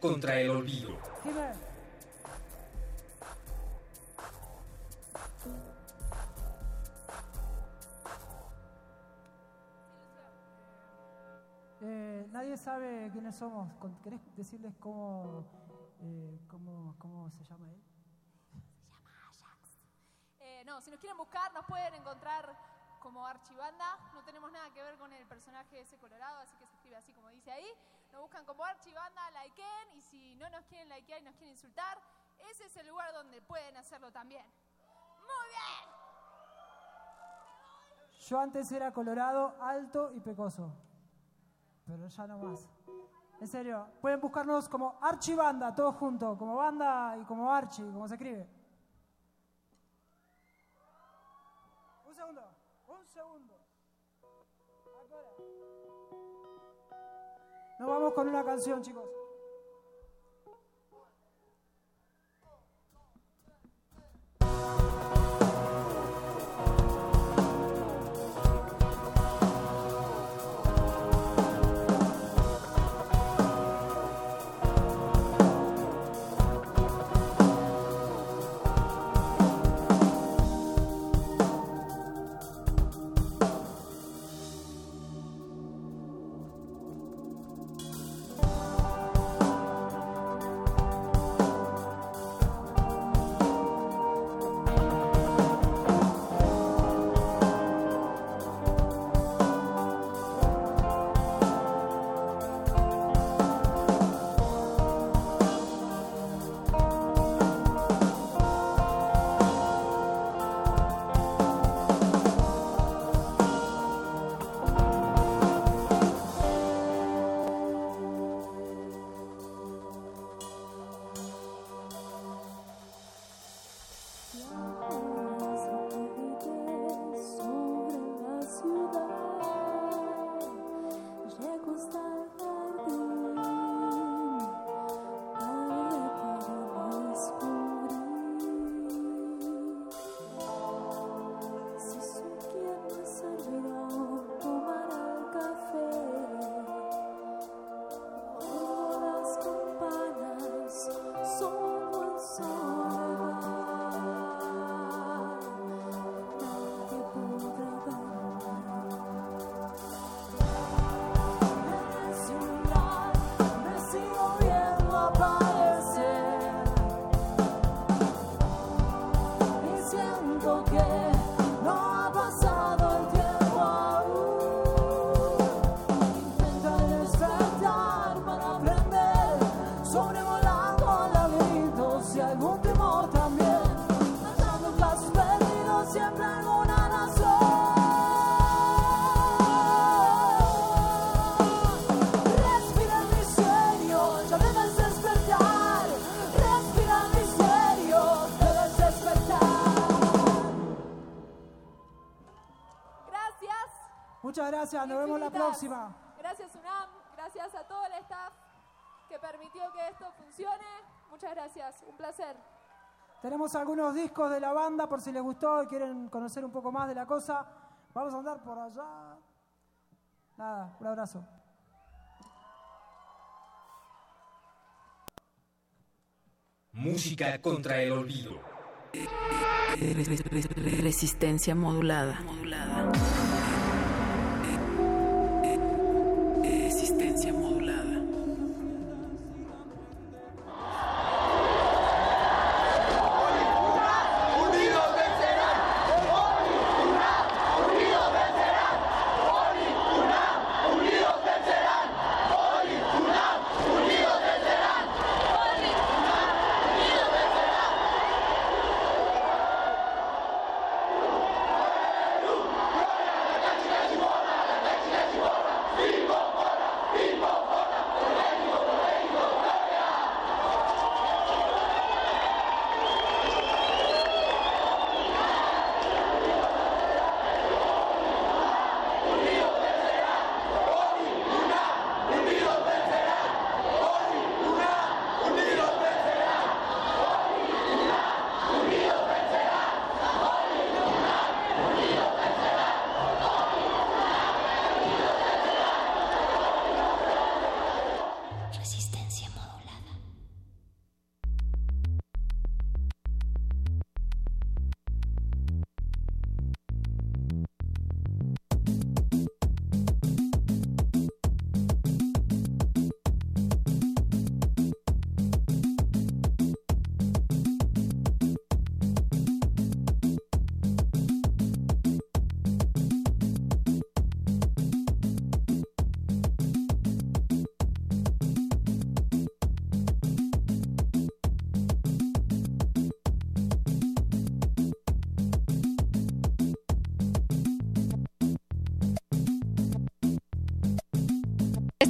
Contra el olvido. Eh, nadie sabe quiénes somos. ¿Querés decirles cómo, eh, cómo, cómo se llama él? Eh, no, si nos quieren buscar, nos pueden encontrar como Archibanda. No tenemos nada que ver con el personaje ese colorado, así que se escribe así como dice ahí. Como Archibanda, likeen, y si no nos quieren likear y nos quieren insultar, ese es el lugar donde pueden hacerlo también. ¡Muy bien! Yo antes era colorado, alto y pecoso. Pero ya no más. En serio, pueden buscarnos como Archibanda, todos juntos, como banda y como Archie, como se escribe. Nos vamos con una canción, chicos. Que permitió que esto funcione. Muchas gracias, un placer. Tenemos algunos discos de la banda por si les gustó y quieren conocer un poco más de la cosa. Vamos a andar por allá. Nada, un abrazo. Música contra el olvido. Resistencia modulada. Resistencia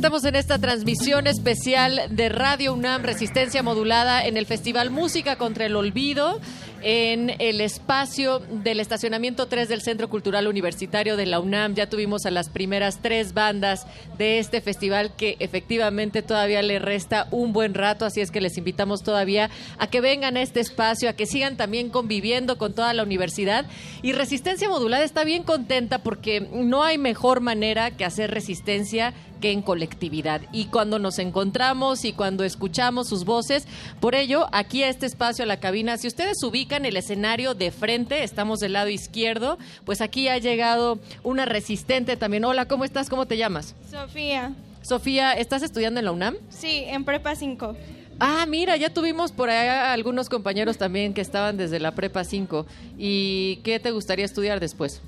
Estamos en esta transmisión especial de Radio UNAM Resistencia Modulada en el Festival Música contra el Olvido en el espacio del estacionamiento 3 del Centro Cultural Universitario de la UNAM. Ya tuvimos a las primeras tres bandas de este festival que efectivamente todavía le resta un buen rato, así es que les invitamos todavía a que vengan a este espacio, a que sigan también conviviendo con toda la universidad. Y Resistencia Modulada está bien contenta porque no hay mejor manera que hacer resistencia que en colectividad. Y cuando nos encontramos y cuando escuchamos sus voces, por ello, aquí a este espacio, a la cabina, si ustedes ubican el escenario de frente, estamos del lado izquierdo, pues aquí ha llegado una resistente también. Hola, ¿cómo estás? ¿Cómo te llamas? Sofía. Sofía, ¿estás estudiando en la UNAM? Sí, en Prepa 5. Ah, mira, ya tuvimos por allá algunos compañeros también que estaban desde la Prepa 5. ¿Y qué te gustaría estudiar después?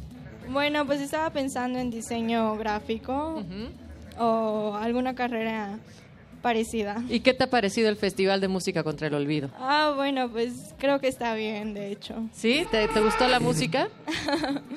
Bueno, pues estaba pensando en diseño gráfico o alguna carrera parecida. ¿Y qué te ha parecido el Festival de Música contra el Olvido? Ah, bueno, pues creo que está bien, de hecho. ¿Sí? ¿Te, te gustó la música?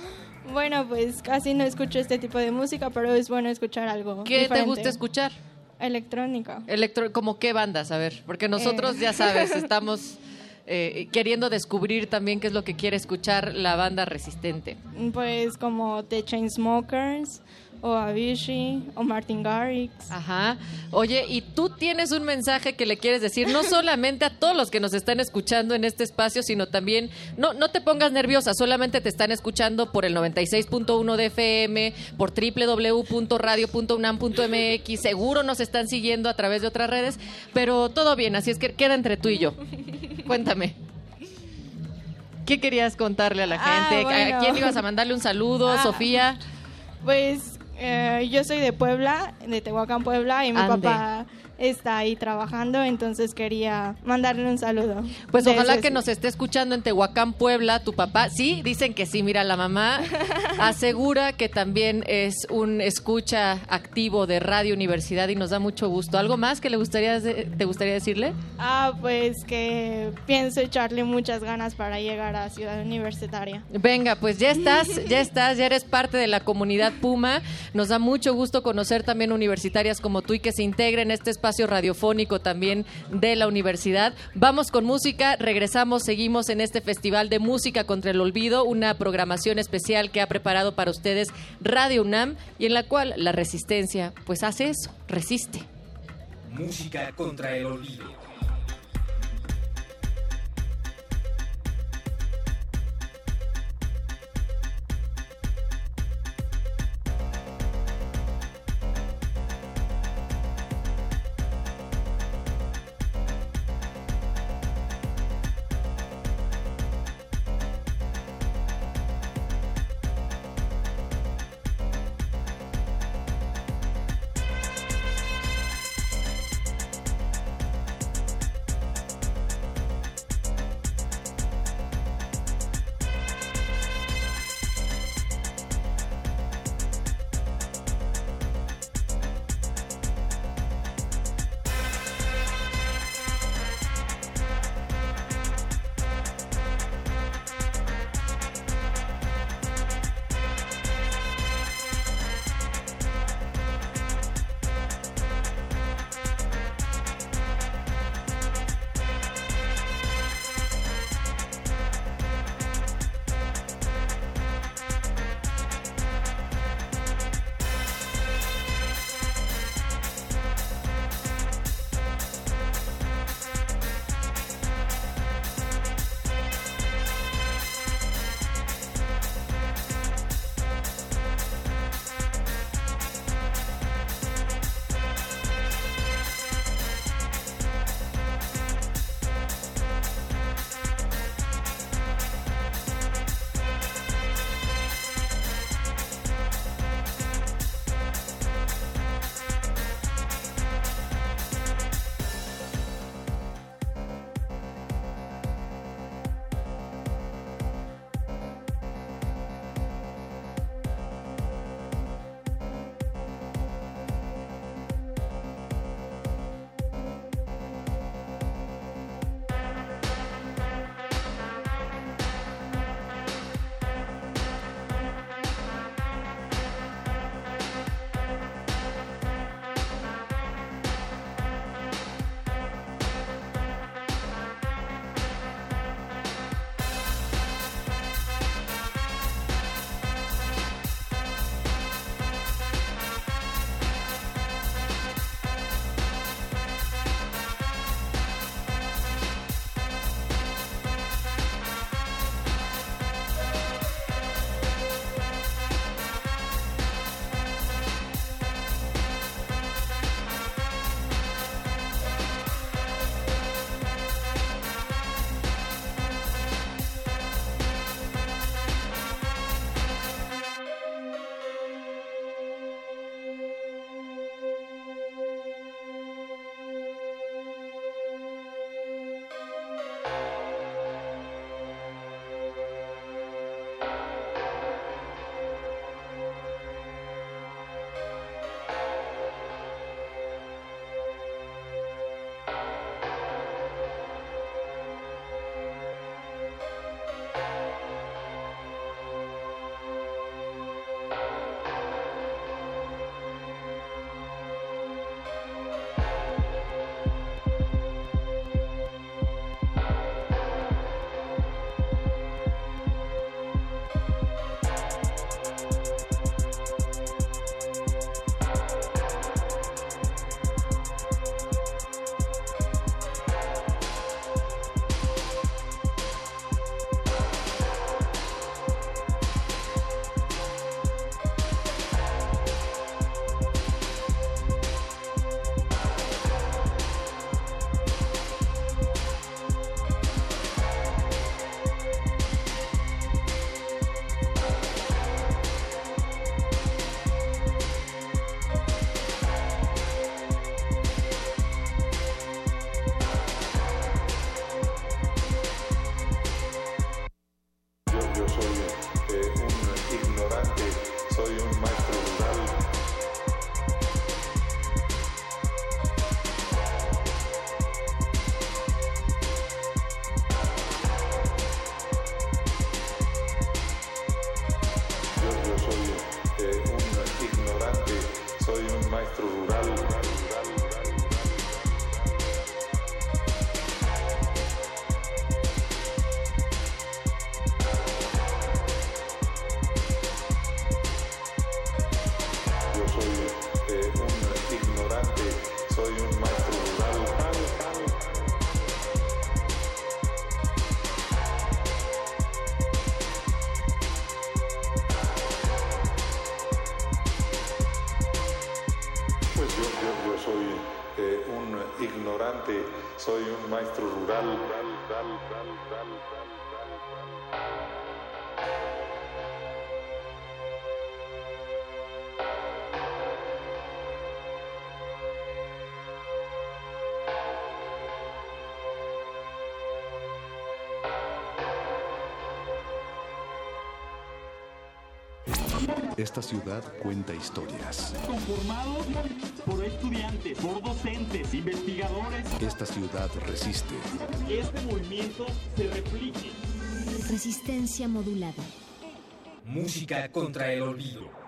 Bueno, pues casi no escucho este tipo de música, pero es bueno escuchar algo. ¿Qué te gusta escuchar? Electrónica. Electro, ¿Como qué bandas? A ver, porque nosotros, Eh. ya sabes, estamos eh, queriendo descubrir también qué es lo que quiere escuchar la banda resistente. Pues como The Chainsmokers, o Avicii, o Martin Garrix. Ajá. Oye, y tú tienes un mensaje que le quieres decir no solamente a todos los que nos están escuchando en este espacio, sino también, no, no te pongas nerviosa, solamente te están escuchando por el 96.1 de FM, por www.radio.unam.mx, seguro nos están siguiendo a través de otras redes, pero todo bien, así es que queda entre tú y yo. Cuéntame. ¿Qué querías contarle a la Ah, gente? ¿A quién ibas a mandarle un saludo, Ah. Sofía? Pues eh, yo soy de Puebla, de Tehuacán, Puebla, y mi Ande. papá está ahí trabajando, entonces quería mandarle un saludo. Pues ojalá que nos esté escuchando en Tehuacán, Puebla, tu papá. Sí, dicen que sí. Mira, la mamá asegura que también es un escucha activo de Radio Universidad y nos da mucho gusto. ¿Algo más que le gustaría te gustaría decirle? Ah, pues que pienso echarle muchas ganas para llegar a Ciudad Universitaria. Venga, pues ya estás, ya estás, ya eres parte de la comunidad Puma. Nos da mucho gusto conocer también universitarias como tú y que se integren en este espacio radiofónico también de la universidad. Vamos con música, regresamos, seguimos en este Festival de Música contra el Olvido, una programación especial que ha preparado para ustedes Radio UNAM y en la cual la resistencia pues hace eso, resiste. Música contra el olvido. Esta ciudad cuenta historias. Conformados por estudiantes, por docentes, investigadores. Esta ciudad resiste. Que este movimiento se replique. Resistencia modulada. Música contra el olvido.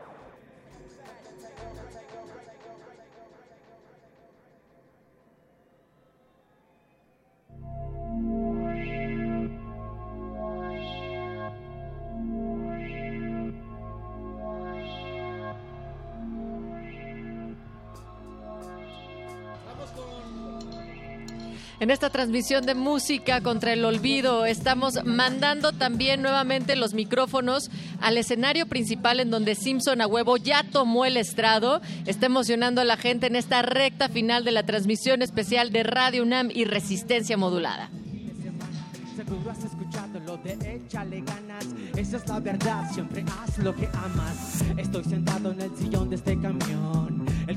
En esta transmisión de música contra el olvido estamos mandando también nuevamente los micrófonos al escenario principal en donde Simpson a huevo ya tomó el estrado. Está emocionando a la gente en esta recta final de la transmisión especial de Radio UNAM y Resistencia Modulada.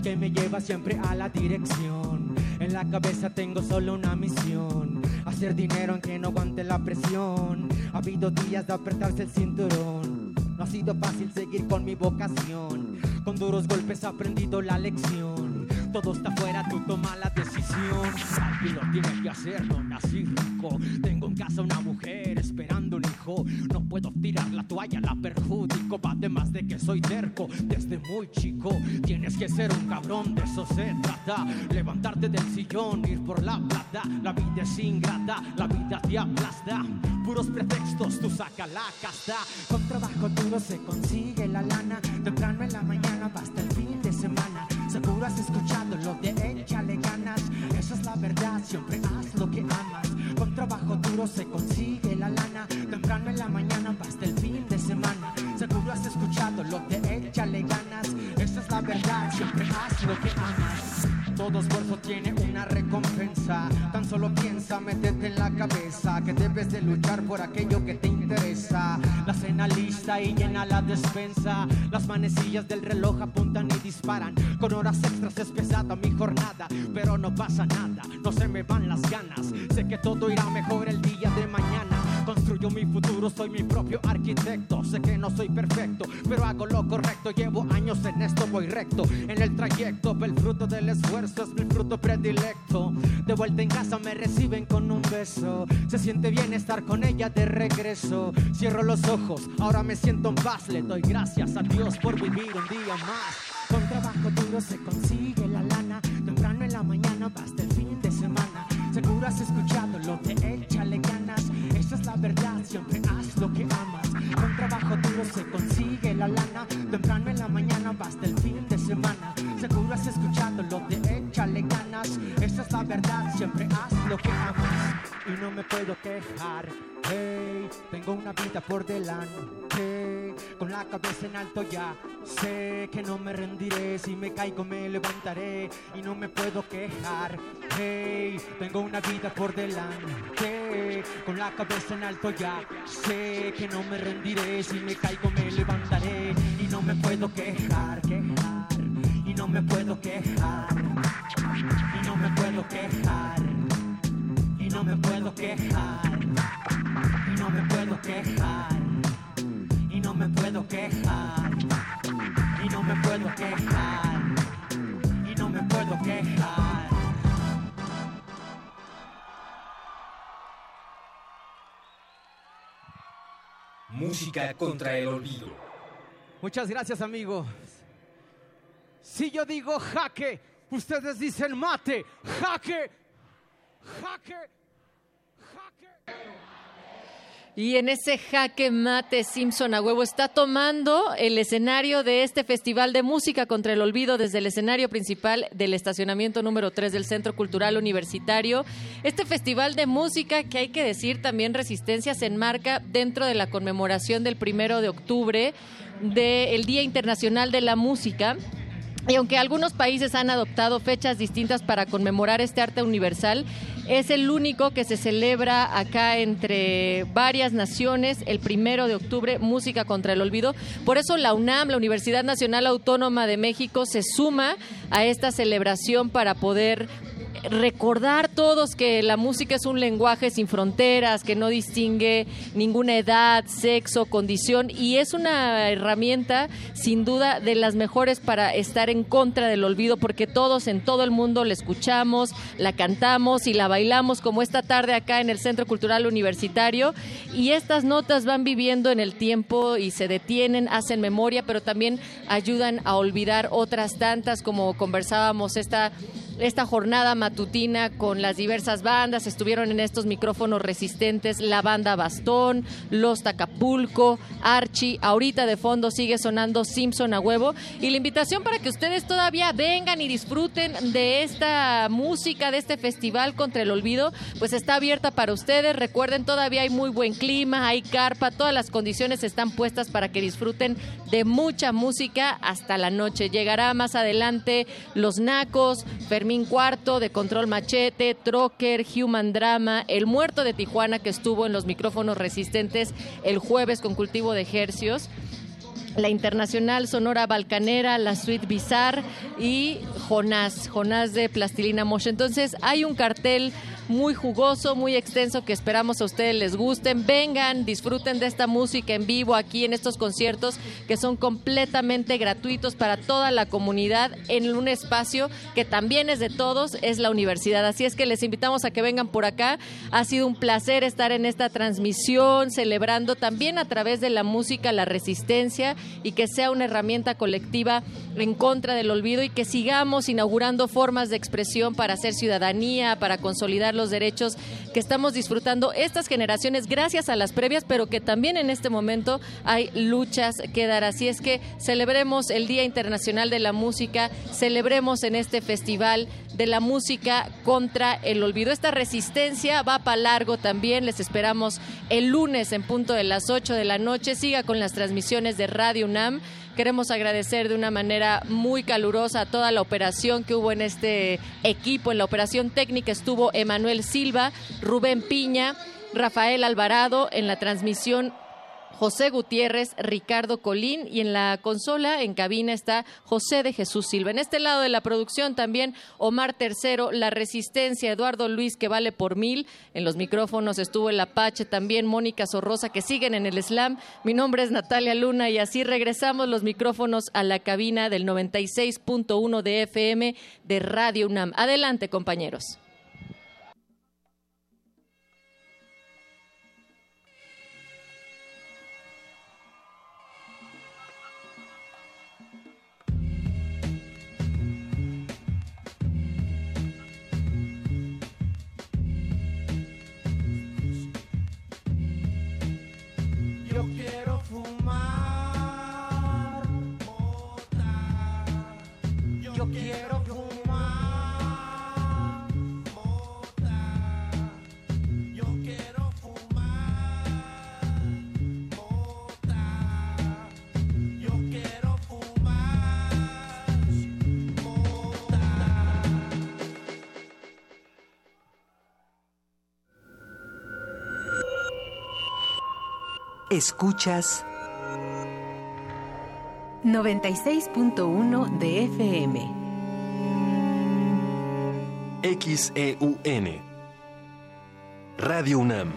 Que me lleva siempre a la dirección. En la cabeza tengo solo una misión: hacer dinero aunque no aguante la presión. Ha habido días de apretarse el cinturón. No ha sido fácil seguir con mi vocación. Con duros golpes he aprendido la lección. Todo está fuera, tú toma la decisión. Alguien lo tiene que hacer, no nací rico. Tengo en casa una mujer esperando un hijo. No puedo tirar la toalla, la perjudico. Además de que soy terco desde muy chico. Tienes que ser un cabrón, de eso se trata. Levantarte del sillón, ir por la plata. La vida es ingrata, la vida te aplasta. Puros pretextos, tú saca la casta. Con trabajo duro se consigue la lana. Temprano en la mañana, hasta el fin de semana. Seguro has escuchado lo de échale ganas. Esa es la verdad, siempre haz lo que amas. Con trabajo duro se consigue la lana. Temprano en la mañana, hasta el fin de semana. Seguro has escuchado lo de échale ganas. Esa es la verdad, siempre haz lo que amas. Todo esfuerzo tiene una recompensa. Tan solo piensa, métete en la cabeza que debes de luchar por aquello que te interesa. La cena lista y llena la despensa. Las manecillas del reloj apuntan y disparan. Con horas extras es pesada mi jornada, pero no pasa nada. No se me van las ganas. Sé que todo irá mejor el día de mañana. Construyo mi futuro, soy mi propio arquitecto. Sé que no soy perfecto, pero hago lo correcto. Llevo años en esto, voy recto en el trayecto. El fruto del esfuerzo es mi fruto predilecto. De vuelta en casa me reciben con un beso. Se siente bien estar con ella de regreso. Cierro los ojos, ahora me siento en paz. Le doy gracias a Dios por vivir un día más. Con trabajo duro se consigue la lana. Temprano en la mañana hasta el fin de semana. Seguro has escuchado lo de échale ganas. Esa es la verdad, siempre haz lo que amas. Con trabajo duro se consigue la lana. Temprano en la mañana hasta el fin de semana. Seguro has escuchado lo de échale ganas. Esa es la verdad, siempre haz lo que amas. Y no me puedo quejar. Hey, tengo una vida por delante. Con la cabeza en alto ya sé que no me rendiré. Si me caigo me levantaré y no me puedo quejar. Hey, tengo una vida por delante. Con la cabeza en alto ya sé que no me rendiré. Si me caigo me levantaré y no me puedo quejar, quejar. Y no me puedo quejar. Y no me puedo quejar. Y no me puedo quejar. Y no me puedo quejar. Y no me puedo quejar. Y no me puedo quejar. Y no me puedo quejar. Música contra el olvido. Muchas gracias, amigos. Si yo digo jaque, ustedes dicen mate. Jaque, jaque, jaque. Y en ese jaque mate Simpson a huevo está tomando el escenario de este festival de música contra el olvido desde el escenario principal del estacionamiento número 3 del Centro Cultural Universitario. Este festival de música que hay que decir también Resistencia se enmarca dentro de la conmemoración del primero de octubre del Día Internacional de la Música Y aunque algunos países han adoptado fechas distintas para conmemorar este arte universal, es el único que se celebra acá entre varias naciones el primero de octubre, Música contra el Olvido. Por eso la UNAM, la Universidad Nacional Autónoma de México, se suma a esta celebración para poder recordar todos que la música es un lenguaje sin fronteras, que no distingue ninguna edad, sexo, condición y es una herramienta sin duda de las mejores para estar en contra del olvido porque todos en todo el mundo la escuchamos, la cantamos y la bailamos como esta tarde acá en el Centro Cultural Universitario. Y estas notas van viviendo en el tiempo y se detienen, hacen memoria, pero también ayudan a olvidar otras tantas como conversábamos esta esta jornada matutina con las diversas bandas. Estuvieron en estos micrófonos resistentes la banda Bastón, Los Tacapulco, Archie. Ahorita de fondo sigue sonando Simpson a huevo. Y la invitación para que ustedes todavía vengan y disfruten de esta música, de este festival contra el olvido, pues está abierta para ustedes. Recuerden, todavía hay muy buen clima, hay carpa, todas las condiciones están puestas para que disfruten de mucha música hasta la noche. Llegará más adelante Los Nacos, Fermín Cuarto, de Control Machete, Trocker, Human Drama, El Muerto de Tijuana, que estuvo en los micrófonos resistentes el jueves con cultivo de ejercios. La Internacional Sonora Balcanera, la Suite Bizarre y Jonás, Jonás de Plastilina Mosh. Entonces hay un cartel muy jugoso, muy extenso que esperamos a ustedes les gusten. Vengan, disfruten de esta música en vivo aquí en estos conciertos que son completamente gratuitos para toda la comunidad en un espacio que también es de todos, es la universidad. Así es que les invitamos a que vengan por acá. Ha sido un placer estar en esta transmisión, celebrando también a través de la música la resistencia y que sea una herramienta colectiva en contra del olvido y que sigamos inaugurando formas de expresión para hacer ciudadanía, para consolidar los derechos que estamos disfrutando estas generaciones gracias a las previas, pero que también en este momento hay luchas que dar. Así es que celebremos el Día Internacional de la Música, celebremos en este festival de la música contra el olvido. Esta resistencia va para largo también. Les esperamos el lunes en punto de las 8 de la noche. Siga con las transmisiones de Radio UNAM. Queremos agradecer de una manera muy calurosa toda la operación que hubo en este equipo. En la operación técnica estuvo Emanuel Silva, Rubén Piña, Rafael Alvarado. En la transmisión José Gutiérrez, Ricardo Colín y en la consola, en cabina está José de Jesús Silva. En este lado de la producción también Omar Tercero, La Resistencia, Eduardo Luis que vale por mil. En los micrófonos estuvo el Apache también, Mónica Sorrosa que siguen en el slam. Mi nombre es Natalia Luna y así regresamos los micrófonos a la cabina del 96.1 de FM de Radio UNAM. Adelante compañeros. Escuchas 96.1 de FM. XEUN. Radio UNAM.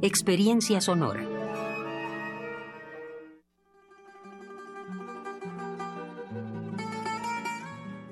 Experiencia sonora.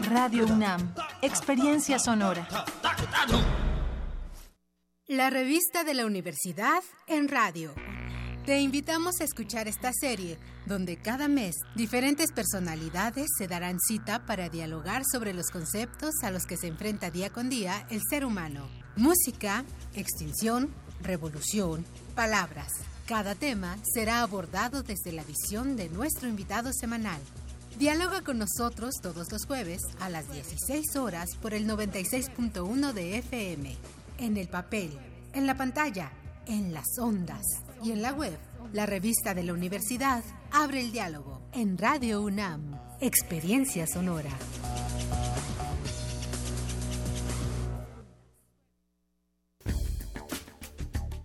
Radio UNAM. Experiencia sonora. La revista de la universidad en radio. Te invitamos a escuchar esta serie, donde cada mes diferentes personalidades se darán cita para dialogar sobre los conceptos a los que se enfrenta día con día el ser humano. Música, extinción, revolución, palabras. Cada tema será abordado desde la visión de nuestro invitado semanal. Dialoga con nosotros todos los jueves a las 16 horas por el 96.1 de FM, en el papel, en la pantalla, en las ondas y en la web. La revista de la universidad abre el diálogo en Radio UNAM, Experiencia Sonora.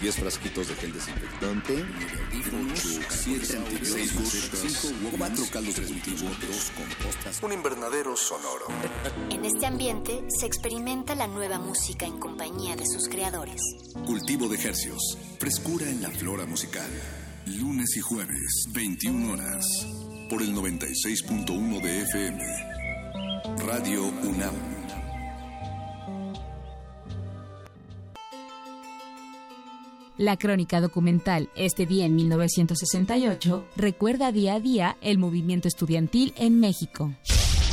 Diez frasquitos de gel desinfectante, 8, 7 antibióticos, 5 4 caldos de cultivo, 2 compostas, un invernadero sonoro. En este ambiente se experimenta la nueva música en compañía de sus creadores. Cultivo de ejercios, frescura en la flora musical. Lunes y jueves, 21 horas, por el 96.1 de FM. Radio UNAM. La crónica documental Este día en 1968 recuerda día a día el movimiento estudiantil en México.